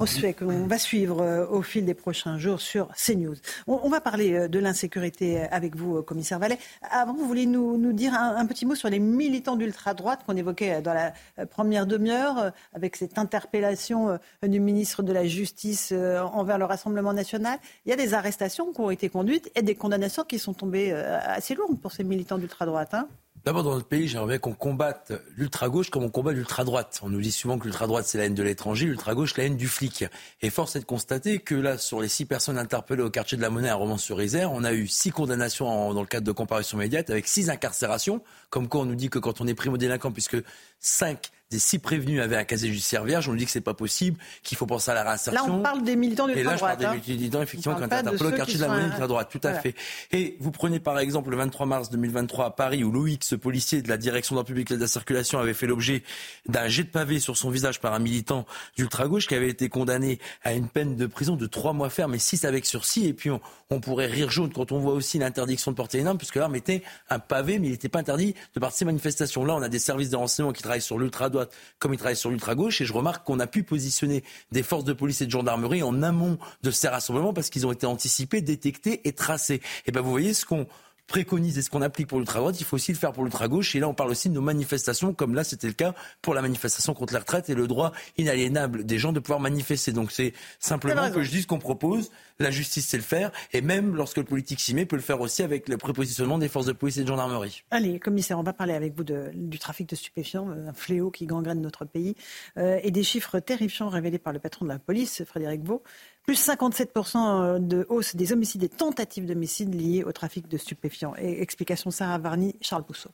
procès que l'on va suivre euh, au fil des prochains jours sur CNews. On, va parler euh, de l'insécurité avec vous, commissaire Vallet. Avant, vous voulez nous, nous dire un, petit mot sur les militants d'ultra-droite qu'on évoquait dans la première demi-heure avec cette interpellation du ministre de la Justice envers le Rassemblement national. Il y a des arrestations qui ont été conduites et des condamnations qui sont tombées assez lourdes pour ces militants d'ultra-droite. Hein D'abord, dans notre pays, j'aimerais qu'on combatte l'ultra-gauche comme on combat l'ultra-droite. On nous dit souvent que l'ultra-droite, c'est la haine de l'étranger, l'ultra-gauche, la haine du flic. Et force est de constater que là, sur les six personnes interpellées au quartier de la Monnaie à Romans-sur-Isère, on a eu six condamnations dans le cadre de comparution médiate avec six incarcérations. Comme quoi, on nous dit que quand on est primo-délinquant, puisque cinq des six prévenus avaient un casier judiciaire vierge. On nous dit que c'est pas possible, qu'il faut penser à la réinsertion. Là, on parle des militants de Et là, je parle droite. des militants, effectivement, On qui ont interpellés au quartier de la monnaie de la droite. Tout à fait. Et vous prenez par exemple le 23 mars 2023 à Paris, où Loïc, ce policier de la direction d'ordre public et de la circulation, avait fait l'objet d'un jet de pavé sur son visage par un militant d'ultra-gauche qui avait été condamné à une peine de prison de trois mois ferme et six avec sursis. Et puis on, on pourrait rire jaune quand on voit aussi l'interdiction de porter une arme, puisque l'arme était un pavé, mais il n'était pas interdit de participer à une manifestation. Là, on a des services de renseignement qui travaillent sur l'ultra-droite comme ils travaillent sur l'ultra-gauche. Et je remarque qu'on a pu positionner des forces de police et de gendarmerie en amont de ces rassemblements parce qu'ils ont été anticipés, détectés et tracés. Et ben vous voyez ce qu'on préconise et ce qu'on applique pour l'ultra-droite, il faut aussi le faire pour l'ultra-gauche. Et là, on parle aussi de nos manifestations, comme là, c'était le cas pour la manifestation contre la retraite et le droit inaliénable des gens de pouvoir manifester. Donc c'est simplement que je dis ce qu'on propose. La justice sait le faire. Et même lorsque le politique s'y met, peut le faire aussi avec le prépositionnement des forces de police et de gendarmerie. Allez, commissaire, on va parler avec vous du trafic de stupéfiants, euh, un fléau qui gangrène notre pays, euh, et des chiffres terrifiants révélés par le patron de la police, Frédéric Vaux. Plus 57% de hausse des homicides et tentatives d'homicide liés au trafic de stupéfiants. Et explication Sarah Varny, Charles Pousseau.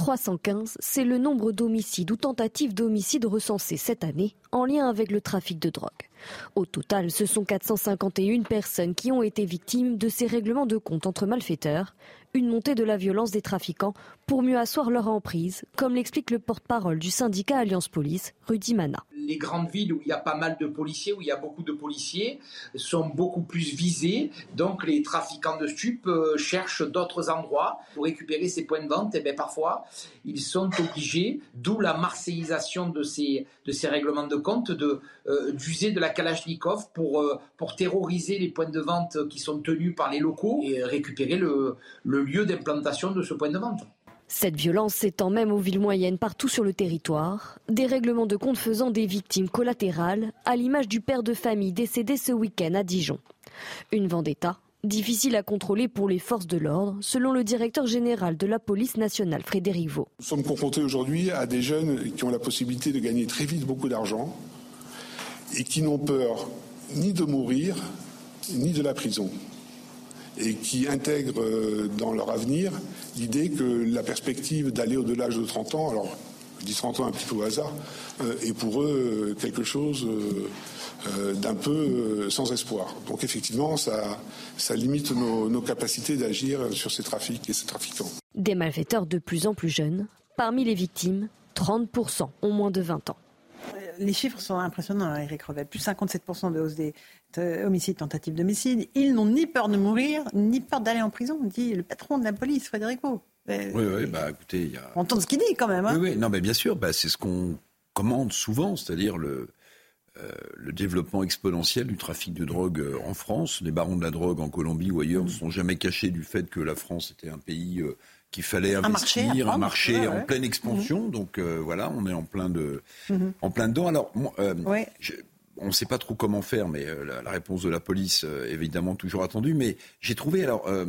315, c'est le nombre d'homicides ou tentatives d'homicide recensés cette année en lien avec le trafic de drogue. Au total, ce sont 451 personnes qui ont été victimes de ces règlements de compte entre malfaiteurs, une montée de la violence des trafiquants pour mieux asseoir leur emprise, comme l'explique le porte-parole du syndicat Alliance Police, Rudy Mana. Les grandes villes où il y a pas mal de policiers, où il y a beaucoup de policiers, sont beaucoup plus visées. Donc les trafiquants de stupes euh, cherchent d'autres endroits pour récupérer ces points de vente. Et bien parfois, ils sont obligés, d'où la marseillisation de ces, règlements de compte, de, euh, d'user de la Kalachnikov pour, euh, pour terroriser les points de vente qui sont tenus par les locaux et récupérer le lieu d'implantation de ce point de vente. Cette violence s'étend même aux villes moyennes partout sur le territoire, des règlements de compte faisant des victimes collatérales, à l'image du père de famille décédé ce week-end à Dijon. Une vendetta difficile à contrôler pour les forces de l'ordre, selon le directeur général de la police nationale, Frédéric Vaux. Nous sommes confrontés aujourd'hui à des jeunes qui ont la possibilité de gagner très vite beaucoup d'argent et qui n'ont peur ni de mourir ni de la prison et qui intègrent euh, dans leur avenir l'idée que la perspective d'aller au-delà de 30 ans, alors je dis 30 ans un petit peu au hasard, euh, est pour eux euh, quelque chose euh, d'un peu euh, sans espoir. Donc effectivement, ça, ça limite nos, nos capacités d'agir sur ces trafics et ces trafiquants. Des malfaiteurs de plus en plus jeunes. Parmi les victimes, 30% ont moins de 20 ans. Les chiffres sont impressionnants, hein, Eric Revel. Plus 57% de hausse des euh, homicides, tentatives d'homicide. Ils n'ont ni peur de mourir, ni peur d'aller en prison, dit le patron de la police, Frédéric Vaux. Euh, Oui, oui, bah écoutez, il y a. On entend ce qu'il dit quand même. hein. Oui, oui, non, mais bien sûr, bah, c'est ce qu'on commande souvent, c'est-à-dire le, euh, le développement exponentiel du trafic de drogue euh, en France. Les barons de la drogue en Colombie ou ailleurs ne sont jamais cachés du fait que la France était un pays euh, qu'il fallait Un marché à investir, un marché ouais, en pleine expansion. Donc euh, voilà, on est en plein, de, Mhm. en plein dedans. Alors, moi, euh, Ouais. je- on ne sait pas trop comment faire, mais euh, la, la réponse de la police euh, évidemment toujours attendue. Mais j'ai trouvé, alors, euh,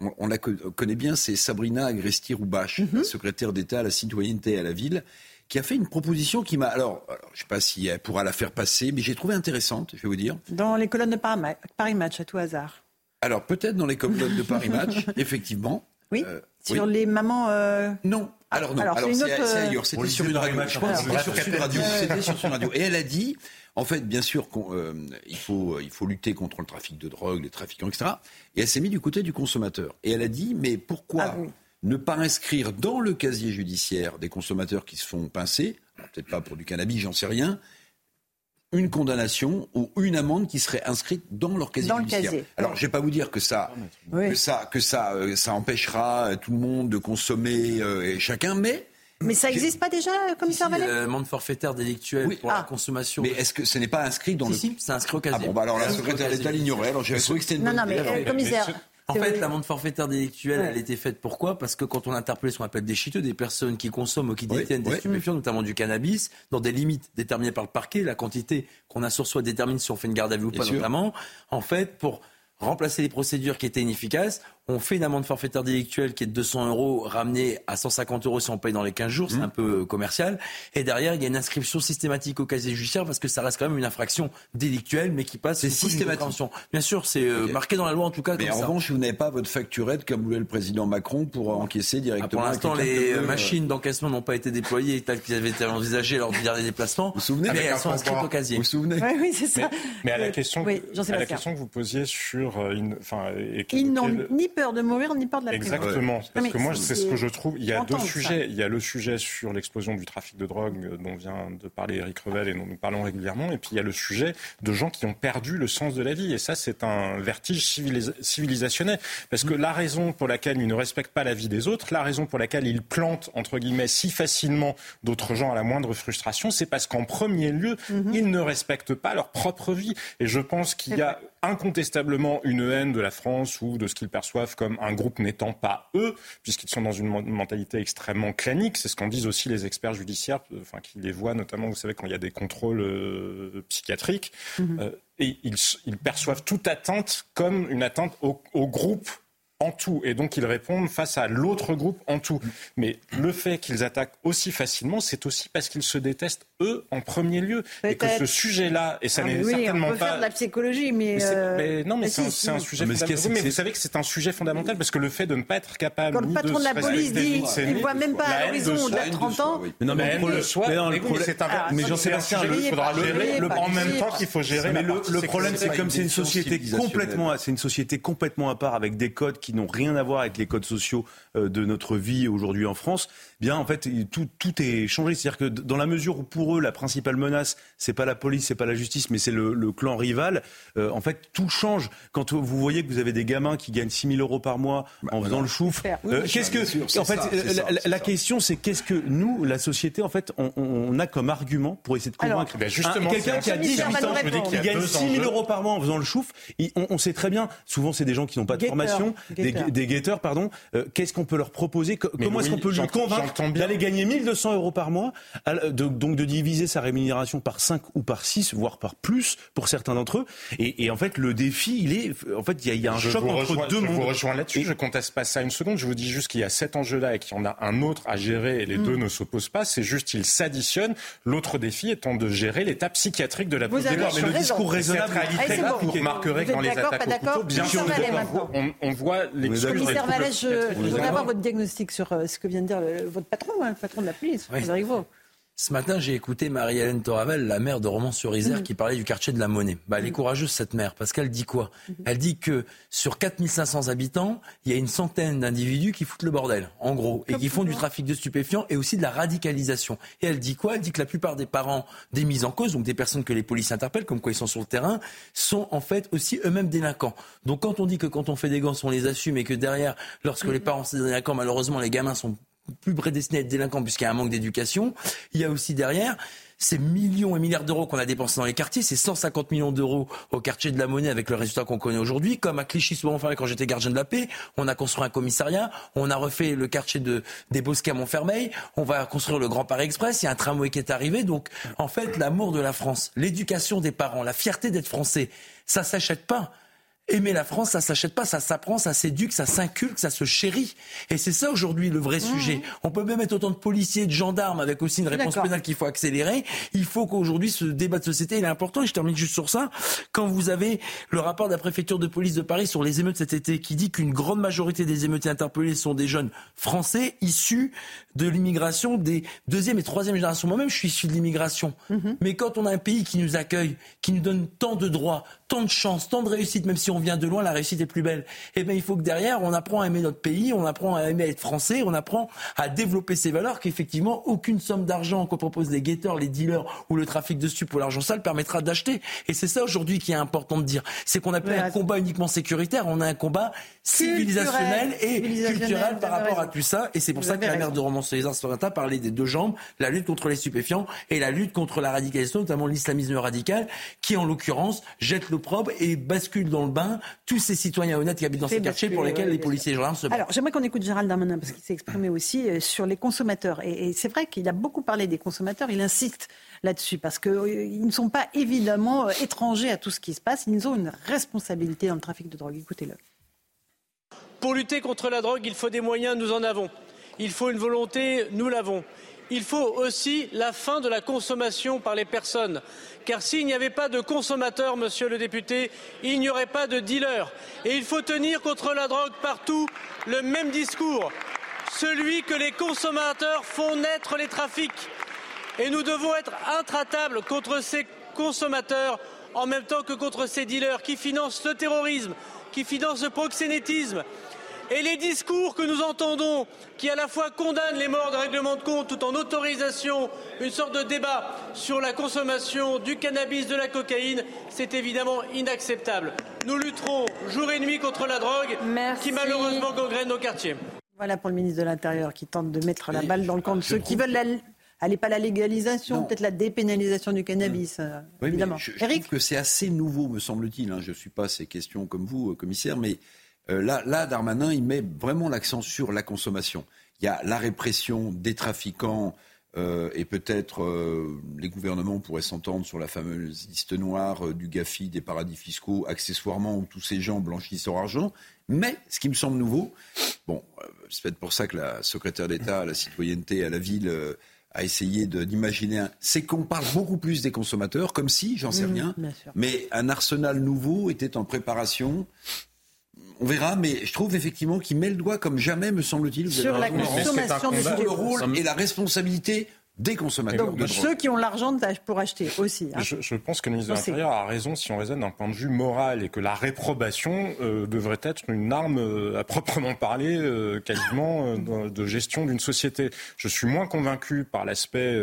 on, on la co- connaît bien, c'est Sabrina Agresti-Roubache, Mhm. secrétaire d'État à la citoyenneté et à la ville, qui a fait une proposition qui m'a, alors, alors, je ne sais pas si elle pourra la faire passer, mais j'ai trouvé intéressante, je vais vous dire. Dans les colonnes de Paris Match, à tout hasard. Alors peut-être dans les colonnes de Paris Match, effectivement. Oui Euh, Sur oui. les mamans. euh, Non. Alors non, Alors, alors, c'est autre, euh, ailleurs, c'était sur une radio. Je pense c'était sur une radio. C'était sur une radio. Et elle a dit, en fait, bien sûr, qu'on, euh, il faut il faut lutter contre le trafic de drogue, les trafiquants, etc. Et elle s'est mise du côté du consommateur. Et elle a dit, mais pourquoi Ah oui. ne pas inscrire dans le casier judiciaire des consommateurs qui se font pincer, peut-être pas pour du cannabis, j'en sais rien, une condamnation ou une amende qui serait inscrite dans leur casier Dans le judiciaire. casier. Alors, je vais pas vous dire que ça, Oui. que ça, que ça, euh, ça empêchera euh, tout le monde de consommer euh, et chacun, mais Mais ça n'existe pas déjà, commissaire Vallée Euh, Amende forfaitaire délictuelle Oui. pour Ah. la consommation. mais est-ce que ce n'est pas inscrit dans si, le si, c'est inscrit au casier. Ah bon, bah alors la secrétaire d'État l'ignorait, alors j'avais trouvé que c'était une Non, non, mais euh, commissaire. En fait, l'amende forfaitaire délictuelle, Ouais. elle était faite pourquoi Parce que quand on interpelle ce qu'on appelle des chiteux, des personnes qui consomment ou qui Oui, détiennent des oui. stupéfiants, notamment du cannabis, dans des limites déterminées par le parquet, la quantité qu'on a sur soi détermine si on fait une garde à vue ou Bien pas, sûr. notamment. En fait, pour remplacer les procédures qui étaient inefficaces, on fait une amende forfaitaire délictuelle qui est de 200 euros, ramenée à 150 euros si on paye dans les 15 jours, c'est mmh. un peu commercial. Et derrière, il y a une inscription systématique au casier judiciaire parce que ça reste quand même une infraction délictuelle, mais qui passe. C'est systématique. Bien sûr, c'est euh, marqué dans la loi en tout cas. Mais en revanche, vous n'avez pas votre facturette comme voulait le président Macron pour encaisser directement. Ah, pour l'instant, les machines d'encaissement n'ont pas été déployées telles qu'ils avaient été envisagées lors du dernier déplacement. Vous vous souvenez Mais elles sont inscrites au casier. Vous vous souvenez Oui, c'est ça. Mais, à la question, à la question que vous posiez sur, euh, enfin, ils n'ont ni peur de mourir ni peur de la prison. Exactement, parce que moi, c'est ce que je trouve. Il y a deux sujets. Il y a le sujet sur l'explosion du trafic de drogue dont vient de parler Eric Revel et dont nous parlons régulièrement, et puis il y a le sujet de gens qui ont perdu le sens de la vie. Et ça, c'est un vertige civilisationnel, parce que la raison pour laquelle ils ne respectent pas la vie des autres, la raison pour laquelle ils plantent entre guillemets si facilement d'autres gens à la moindre frustration, c'est parce qu'en premier lieu, mhm. ils ne respectent pas leur propre vie. Et je pense qu'il y a incontestablement une haine de la France ou de ce qu'ils perçoivent comme un groupe n'étant pas eux, puisqu'ils sont dans une mentalité extrêmement clanique. C'est ce qu'en disent aussi les experts judiciaires, euh, enfin, qui les voient notamment, vous savez, quand il y a des contrôles euh, psychiatriques. Mhm. Euh, et ils, perçoivent toute atteinte comme une atteinte au groupe en tout. Et donc, ils répondent face à l'autre groupe en tout. Mais le fait qu'ils attaquent aussi facilement, c'est aussi parce qu'ils se détestent, eux, en premier lieu. Et que ce sujet-là, et ça ah, n'est oui, certainement on peut pas. faire de la psychologie, mais. mais, euh, non, mais, c'est un, sujet fondamental. Mais vous savez que c'est un sujet fondamental parce que le fait de ne pas être capable. Quand le patron de, la police dit il ne voit même pas à l'horizon au-delà de 30 ans. Mais non, mais le soit. Mais Jean-Sébastien, il faudra gérer en même temps qu'il faut gérer. Mais le problème, c'est comme c'est une société complètement, c'est une société complètement à part avec des codes qui n'ont rien à voir avec les codes sociaux euh, de notre vie aujourd'hui en France, bien en fait tout, tout est changé. C'est-à-dire que dans la mesure où pour eux la principale menace c'est pas la police, c'est pas la justice, mais c'est le, le, clan rival, euh, en fait tout change. Quand vous voyez que vous avez des gamins qui gagnent 6 000 euros par mois bah, en faisant le chouf, euh, qu'est-ce que en fait la, question c'est qu'est-ce que nous la société en fait on, on, a comme argument pour essayer de convaincre ben justement quelqu'un qui a 18 ans, qui gagne 6 000 euros par mois en faisant le chouf, on, on, sait très bien. Souvent c'est des gens qui n'ont pas de formation, des, des guetteurs, pardon, euh, qu'est-ce qu'on peut leur proposer Comment est-ce qu'on peut lui convaincre d'aller gagner 1200 euros par mois, donc de diviser sa rémunération par 5 ou par 6, voire par plus pour certains d'entre eux et, en fait, le défi, il est, en fait, il y, a un choc entre deux mondes. Je vous rejoins là-dessus. Je conteste pas ça une seconde. Je vous dis juste qu'il y a cet enjeu-là et qu'il y en a un autre à gérer et les mm. deux ne s'opposent pas. C'est juste qu'ils s'additionnent. L'autre défi étant de gérer l'état psychiatrique de la police. Mais le discours raisonnable, réalité ah, vous remarquerez dans les attaques au couteau, bien sûr, on, on voit l'excuse je, voudrais avoir votre diagnostic sur euh, ce que vient de dire votre patron, hein, le patron de la police, Frédéric Ce matin, j'ai écouté Marie-Hélène Toravel, la mère de Romans-sur-Isère, mm. qui parlait du quartier de la Monnaie. Bah, elle est mm. courageuse, cette mère, parce qu'elle dit quoi? Mm-hmm. Elle dit que sur 4500 habitants, il y a une centaine d'individus qui foutent le bordel, en gros, et qui font du trafic de stupéfiants et aussi de la radicalisation. Et elle dit quoi? Elle dit que la plupart des parents des mises en cause, donc des personnes que les policiers interpellent, comme quoi ils sont sur le terrain, sont en fait aussi eux-mêmes délinquants. Donc quand on dit que quand on fait des gants, on les assume et que derrière, lorsque les parents sont délinquants, malheureusement, les gamins sont plus prédestinés à être délinquants puisqu'il y a un manque d'éducation. Il y a aussi derrière ces millions et milliards d'euros qu'on a dépensés dans les quartiers, c'est 150 millions d'euros au quartier de la Monnaie avec le résultat qu'on connaît aujourd'hui. Comme à clichy sous montfermeil quand j'étais gardien de la paix, on a construit un commissariat, on a refait le quartier de, des Bosquets à Montfermeil, on va construire le Grand Paris Express, il y a un tramway qui est arrivé. Donc, en fait, l'amour de la France, l'éducation des parents, la fierté d'être français, ça s'achète pas. Aimer la France, ça s'achète pas, ça s'apprend, ça s'éduque, ça s'inculque, ça se chérit. Et c'est ça aujourd'hui le vrai mmh. sujet. On peut même mettre autant de policiers, de gendarmes avec aussi une réponse pénale qu'il faut accélérer. Il faut qu'aujourd'hui ce débat de société il est important. Et je termine juste sur ça. Quand vous avez le rapport de la préfecture de police de Paris sur les émeutes cet été qui dit qu'une grande majorité des émeutiers interpellés sont des jeunes français issus de l'immigration des deuxième et troisième générations. Moi-même, je suis issu de l'immigration. Mmh. Mais quand on a un pays qui nous accueille, qui nous donne tant de droits, tant de chances, tant de réussite, même si on vient de loin, la réussite est plus belle. Eh bien, il faut que derrière, on apprend à aimer notre pays, on apprend à aimer être français, on apprend à développer ces valeurs qu'effectivement, aucune somme d'argent qu'on propose les guetteurs, les dealers ou le trafic de stupes ou l'argent sale permettra d'acheter. Et c'est ça aujourd'hui qui est important de dire. C'est qu'on n'a pas un combat uniquement sécuritaire, on a un combat civilisationnel et culturel par rapport à tout ça. Et c'est pour ça que la mère de Roman a parlé des deux jambes, la lutte contre les stupéfiants et la lutte contre la radicalisation, notamment l'islamisme radical, qui en l'occurrence jette l'opprobre et bascule dans le bain tous ces citoyens honnêtes qui habitent dans ces quartiers pour lesquels les policiers et les gendarmes se Alors j'aimerais qu'on écoute Gérald Darmanin parce qu'il s'est exprimé aussi euh, sur les consommateurs. Et, c'est vrai qu'il a beaucoup parlé des consommateurs, il insiste là-dessus parce qu'ils euh, ne sont pas évidemment euh, étrangers à tout ce qui se passe, ils ont une responsabilité dans le trafic de drogue. Écoutez-le Pour lutter contre la drogue, il faut des moyens, nous en avons. Il faut une volonté, nous l'avons. Il faut aussi la fin de la consommation par les personnes. Car s'il n'y avait pas de consommateurs, monsieur le député, il n'y aurait pas de dealers. Et il faut tenir contre la drogue partout le même discours, celui que les consommateurs font naître les trafics. Et nous devons être intratables contre ces consommateurs en même temps que contre ces dealers qui financent le terrorisme, qui financent le proxénétisme. Et les discours que nous entendons, qui à la fois condamnent les morts de règlement de compte tout en autorisation, une sorte de débat sur la consommation du cannabis, de la cocaïne, c'est évidemment inacceptable. Nous lutterons jour et nuit contre la drogue qui malheureusement gangrène nos quartiers. Voilà pour le ministre de l'Intérieur qui tente de mettre la balle dans le camp de ceux qui veulent la, Allez, pas la légalisation, peut-être la dépénalisation du cannabis, euh, évidemment. Je, trouve que c'est assez nouveau, me semble-t-il. Hein. Je ne suis pas ces questions comme vous, euh, commissaire, mais euh, là, là, Darmanin, il met vraiment l'accent sur la consommation. Il y a la répression des trafiquants et peut-être les gouvernements pourraient s'entendre sur la fameuse liste noire du GAFI, des paradis fiscaux, accessoirement où tous ces gens blanchissent leur argent. Mais ce qui me semble nouveau, bon, c'est peut-être pour ça que la secrétaire d'État à la citoyenneté à la ville à essayer d'imaginer, c'est qu'on parle beaucoup plus des consommateurs, comme si, j'en sais mmh, rien, mais un arsenal nouveau était en préparation. On verra, mais je trouve effectivement qu'il met le doigt comme jamais, me semble-t-il. Sur la consommation Sur le rôle et la responsabilité des consommateurs. Donc, ceux qui ont l'argent pour acheter aussi. Hein. Je, pense que le ministre de l'Intérieur a raison si on raisonne d'un point de vue moral et que la réprobation euh, devrait être une arme euh, à proprement parler euh, quasiment de gestion d'une société. Je suis moins convaincu par l'aspect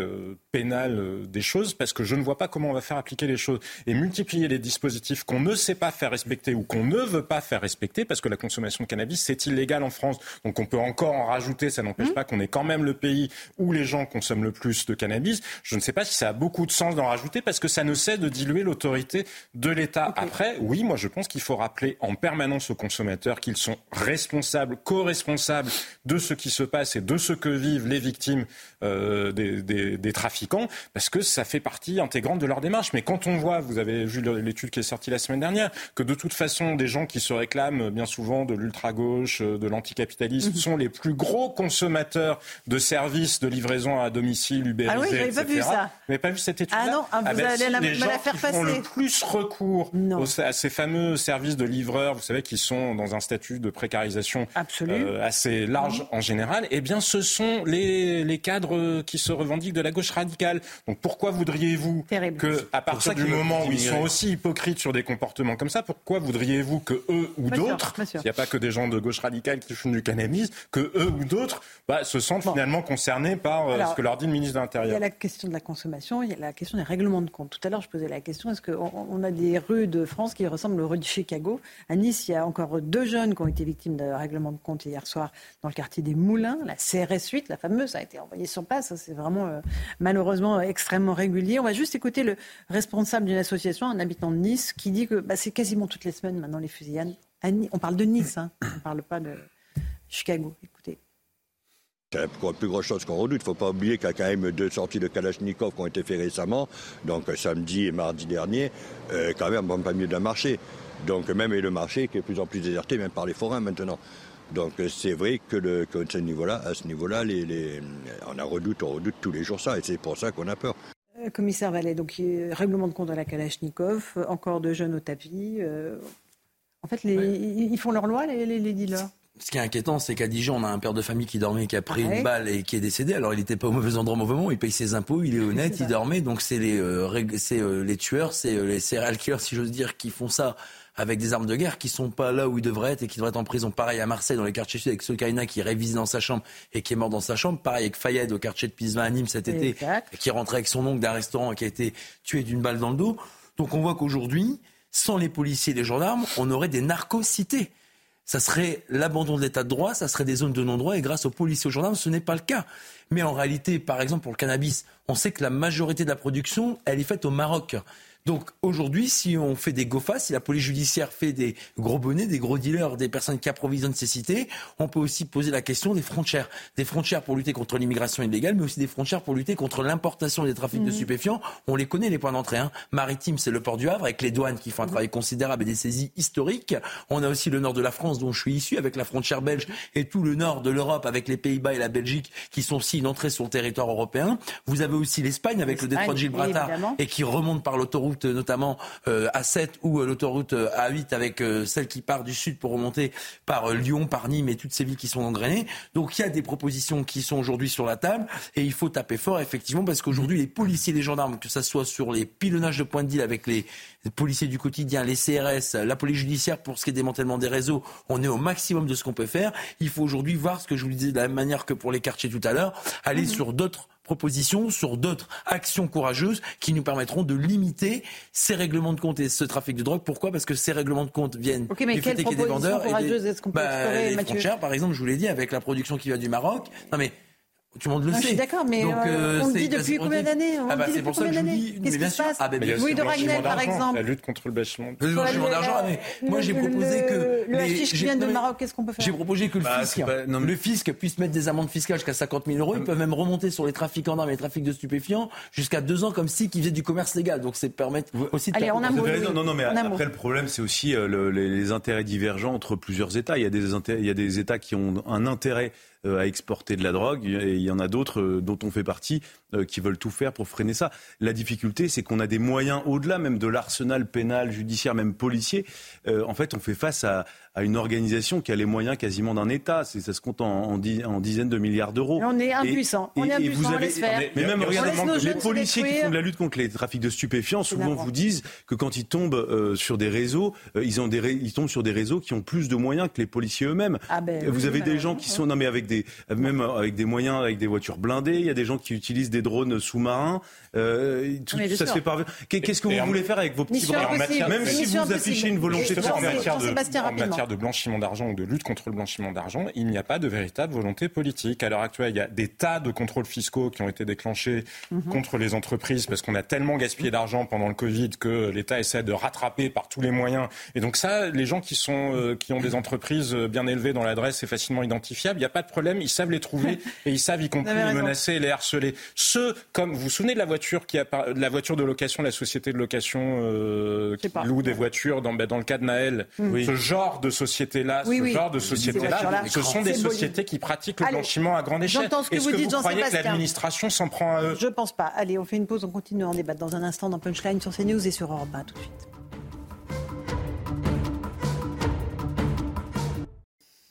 pénal des choses parce que je ne vois pas comment on va faire appliquer les choses et multiplier les dispositifs qu'on ne sait pas faire respecter ou qu'on ne veut pas faire respecter parce que la consommation de cannabis c'est illégal en France. Donc on peut encore en rajouter, ça n'empêche mmh. pas qu'on est quand même le pays où les gens consomment le plus plus de cannabis. Je ne sais pas si ça a beaucoup de sens d'en rajouter parce que ça ne cesse de diluer l'autorité de l'État. Après, oui, moi je pense qu'il faut rappeler en permanence aux consommateurs qu'ils sont responsables, co-responsables de ce qui se passe et de ce que vivent les victimes euh, des, des, des, trafiquants parce que ça fait partie intégrante de leur démarche. Mais quand on voit, vous avez vu l'étude qui est sortie la semaine dernière, que de toute façon, des gens qui se réclament bien souvent de l'ultra-gauche, de l'anticapitalisme, mhm. sont les plus gros consommateurs de services de livraison à domicile ah oui, j'avais pas vu ça. Vous n'avez pas vu cette étude Ah non, ah, vous ah ben, allez la, les gens la faire qui passer. font le plus recours à ces fameux services de livreurs, vous savez, qui sont dans un statut de précarisation euh, assez large en général, eh bien, ce sont les, les cadres qui se revendiquent de la gauche radicale. Donc pourquoi voudriez-vous que, à partir du moment où ils sont aussi hypocrites sur des comportements comme ça, pourquoi voudriez-vous que eux ou d'autres, s'il n'y a pas que des gens de gauche radicale qui font du cannabis, que eux ou d'autres bah, se sentent finalement concernés par euh, ce que leur dit le ministre il y a la question de la consommation, il y a la question des règlements de compte. Tout à l'heure, je posais la question est-ce qu'on a des rues de France qui ressemblent aux rues de Chicago À Nice, il y a encore deux jeunes qui ont été victimes de règlements de compte hier soir dans le quartier des Moulins. La CRS 8, la fameuse, a été envoyée sur place. C'est vraiment euh, malheureusement extrêmement régulier. On va juste écouter le responsable d'une association, un habitant de Nice, qui dit que bah, c'est quasiment toutes les semaines maintenant les fusillades. On parle de Nice, hein. on ne parle pas de Chicago. Écoutez. C'est la plus grosse chose qu'on redoute. Il ne faut pas oublier qu'il y a quand même deux sorties de Kalachnikov qui ont été faites récemment, donc samedi et mardi dernier, euh, quand même, on pas mieux d'un marché. Donc même et le marché qui est de plus en plus déserté, même par les forains maintenant. Donc c'est vrai que, le, ce niveau-là, à ce niveau-là, les, on a redoute, on redoute tous les jours ça, et c'est pour ça qu'on a peur. Euh, commissaire Vallet, donc règlement de compte à la Kalachnikov, encore de jeunes au tapis. Euh, en fait, ils font leur loi, les, les dealers? Ce qui est inquiétant, c'est qu'à Dijon, on a un père de famille qui dormait, qui a pris une balle et qui est décédé. Alors, il n'était pas au mauvais endroit au mauvais moment. Il paye ses impôts, il est honnête, il dormait. Donc, c'est les, euh, euh, les tueurs, c'est euh, les serial killers, si j'ose dire, qui font ça avec des armes de guerre qui sont pas là où ils devraient être et qui devraient être en prison. Pareil à Marseille, dans les quartiers sud, avec Sokaina qui révisé dans sa chambre et qui est mort dans sa chambre. Pareil avec Fayed au quartier de Pisevin à Nîmes cet été, qui rentrait avec son oncle d'un restaurant et qui a été tué d'une balle dans le dos. Donc on voit qu'aujourd'hui, sans les policiers et les gendarmes, on aurait des narcos-cités ça serait l'abandon de l'état de droit, ça serait des zones de non-droit, et grâce aux policiers aux gendarmes, ce n'est pas le cas. Mais en réalité, par exemple, pour le cannabis, on sait que la majorité de la production, elle est faite au Maroc. Donc aujourd'hui, si on fait des GOFA, si la police judiciaire fait des gros bonnets, des gros dealers, des personnes qui approvisionnent ces cités, on peut aussi poser la question des frontières. Des frontières pour lutter contre l'immigration illégale, mais aussi des frontières pour lutter contre l'importation des trafics de mhm. stupéfiants. On les connaît, les points d'entrée. Hein. Maritime, c'est le port du Havre, avec les douanes qui font un mhm. travail considérable et des saisies historiques. On a aussi le nord de la France, dont je suis issu, avec la frontière belge, et tout le nord de l'Europe, avec les Pays-Bas et la Belgique, qui sont aussi une entrée sur le territoire européen. Vous avez aussi l'Espagne, avec le détroit de Gibraltar, et qui remonte par l'autoroute, notamment euh, A7 ou euh, l'autoroute euh, A8, avec celle qui part du sud pour remonter par Lyon, par Nîmes et toutes ces villes qui sont engrainées. Donc il y a des propositions qui sont aujourd'hui sur la table, et il faut taper fort, effectivement, parce qu'aujourd'hui, les policiers et les gendarmes, que ce soit sur les pilonnages de points de deal avec les policiers du quotidien, les CRS, la police judiciaire pour ce qui est démantèlement des réseaux, on est au maximum de ce qu'on peut faire. Il faut aujourd'hui voir ce que je vous disais de la même manière que pour les quartiers tout à l'heure, aller mhm. sur d'autres propositions, sur d'autres actions courageuses qui nous permettront de limiter ces règlements de compte et ce trafic de drogue. Pourquoi? Parce que ces règlements de compte viennent okay, mais des vendeurs et des, est-ce qu'on peut bah, les frontières, par exemple, je vous l'ai dit, avec la production qui vient du Maroc. Non mais tout le monde le ah, sait. Je suis d'accord, mais Donc, euh, on le dit depuis combien d'années ah bah, C'est pour ça que je vous dis. Qu'est-ce qui se passe ah bah, Louis de Ragnel, par exemple. La lutte contre le blanchiment. Le blanchiment d'argent. Moi, j'ai proposé que. Le fiche qui vient de Maroc, qu'est-ce qu'on peut faire J'ai proposé que le bah, fisc, le fisc puisse mettre des amendes fiscales jusqu'à 50 000 euros. Ils peuvent même remonter sur les trafiquants d'armes et les trafics de stupéfiants jusqu'à deux ans, comme si qu'ils faisaient du commerce légal. Donc, c'est permettre aussi de. Allez, on a Non, non, mais après, le problème, c'est aussi euh, les intérêts divergents entre plusieurs États. Il y a des États qui ont un intérêt euh, à exporter de la drogue et il y en a d'autres euh, dont on fait partie euh, qui veulent tout faire pour freiner ça. La difficulté, c'est qu'on a des moyens au-delà même de l'arsenal pénal, judiciaire, même policier. en fait, on fait face à, à, une organisation qui a les moyens quasiment d'un État. Ça se compte en, en, en, dizaines de milliards d'euros. On est impuissant. on est impuissant. Vous avez, mais, mais même regardez, les policiers qui font de la lutte contre les trafics de stupéfiants souvent vous disent que quand ils tombent sur des réseaux, ils, ont des, ils tombent sur des réseaux qui ont plus de moyens que les policiers eux-mêmes. Ah ben, vous avez des gens qui sont non mais avec des même avec des moyens, avec des voitures blindées. Il y a des gens qui utilisent des drones sous-marins. Euh, tout, ça se fait par. Qu'est-ce que vous voulez faire avec vos petits bras Même si vous affichez une volonté de en matière de, en matière de blanchiment d'argent ou de lutte contre le blanchiment d'argent, il n'y a pas de véritable volonté politique. À l'heure actuelle, il y a des tas de contrôles fiscaux qui ont été déclenchés mhm. contre les entreprises parce qu'on a tellement gaspillé d'argent pendant le Covid que l'État essaie de rattraper par tous les moyens. Et donc ça, les gens qui sont euh, qui ont des entreprises bien élevées dans l'adresse, c'est facilement identifiable. Il n'y a pas de problème ils savent les trouver et ils savent y compris les menacer et les harceler. Ceux, comme vous vous souvenez de la voiture qui a, de la voiture de location, la société de location euh, qui loue des voitures dans, ben, dans le cas de Naël, mm. ce genre de société-là, ce genre de société-là, ce sont des sociétés qui pratiquent le blanchiment à grande échelle. Ce que Est-ce que vous, croyez que l'administration s'en prend à eux? Je pense pas. Allez, on fait une pause, on continue en débat dans un instant dans Punchline sur CNews et sur Europe 1 tout de suite.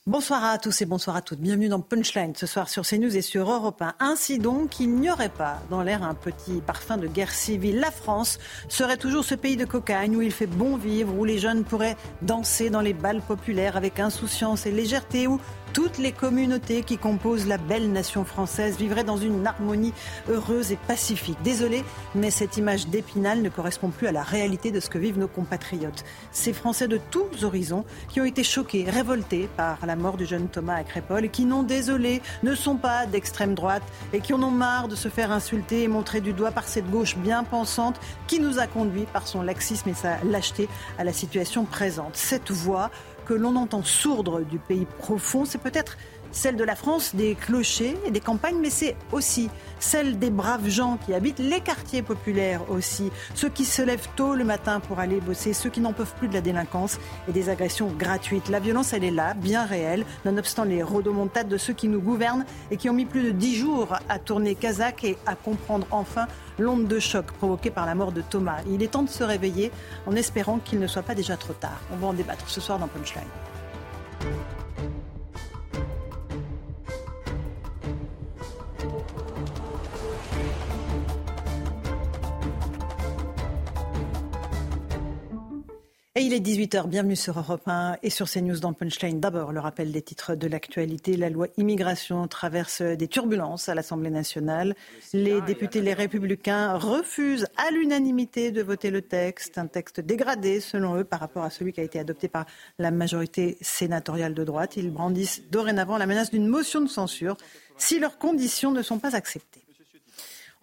Bonsoir à tous et bonsoir à toutes. Bienvenue dans Punchline ce soir sur CNews et sur Europe 1. Ainsi donc, il n'y aurait pas dans l'air un petit parfum de guerre civile. La France serait toujours ce pays de cocagne où il fait bon vivre, où les jeunes pourraient danser dans les balles populaires avec insouciance et légèreté, où toutes les communautés qui composent la belle nation française vivraient dans une harmonie heureuse et pacifique. Désolé, mais cette image d'Épinal ne correspond plus à la réalité de ce que vivent nos compatriotes. Ces Français de tous horizons qui ont été choqués, révoltés par la mort du jeune Thomas à Crépole, qui non désolé, ne sont pas d'extrême droite et qui en ont marre de se faire insulter et montrer du doigt par cette gauche bien pensante qui nous a conduits par son laxisme et sa lâcheté à la situation présente. Cette voix que l'on entend sourdre du pays profond, c'est peut-être celle de la France des clochers et des campagnes, mais c'est aussi celle des braves gens qui habitent les quartiers populaires aussi, ceux qui se lèvent tôt le matin pour aller bosser, ceux qui n'en peuvent plus de la délinquance et des agressions gratuites. La violence, elle est là, bien réelle, nonobstant les rodomontades de ceux qui nous gouvernent et qui ont mis plus de dix jours à tourner Kazakh et à comprendre enfin l'onde de choc provoquée par la mort de Thomas. Il est temps de se réveiller en espérant qu'il ne soit pas déjà trop tard. On va en débattre ce soir dans Punchline. Il est 18h, bienvenue sur Europe 1 et sur CNews dans Punchline. D'abord, le rappel des titres de l'actualité. La loi immigration traverse des turbulences à l'Assemblée nationale. Les députés, les républicains, refusent à l'unanimité de voter le texte. Un texte dégradé, selon eux, par rapport à celui qui a été adopté par la majorité sénatoriale de droite. Ils brandissent dorénavant la menace d'une motion de censure si leurs conditions ne sont pas acceptées.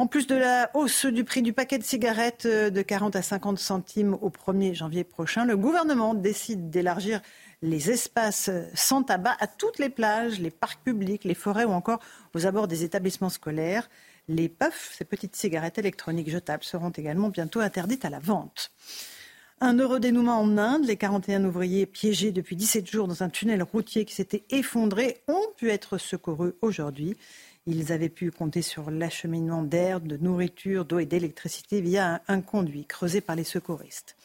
En plus de la hausse du prix du paquet de cigarettes euh, de 40 à 50 centimes au 1er janvier prochain, le gouvernement décide d'élargir les espaces sans tabac à toutes les plages, les parcs publics, les forêts ou encore aux abords des établissements scolaires. Les puffs, ces petites cigarettes électroniques jetables, seront également bientôt interdites à la vente. Un heureux dénouement en Inde. Les 41 ouvriers piégés depuis 17 jours dans un tunnel routier qui s'était effondré ont pu être secourus aujourd'hui. Ils avaient pu compter sur l'acheminement d'air, de nourriture, d'eau et d'électricité via un, conduit creusé par les secouristes.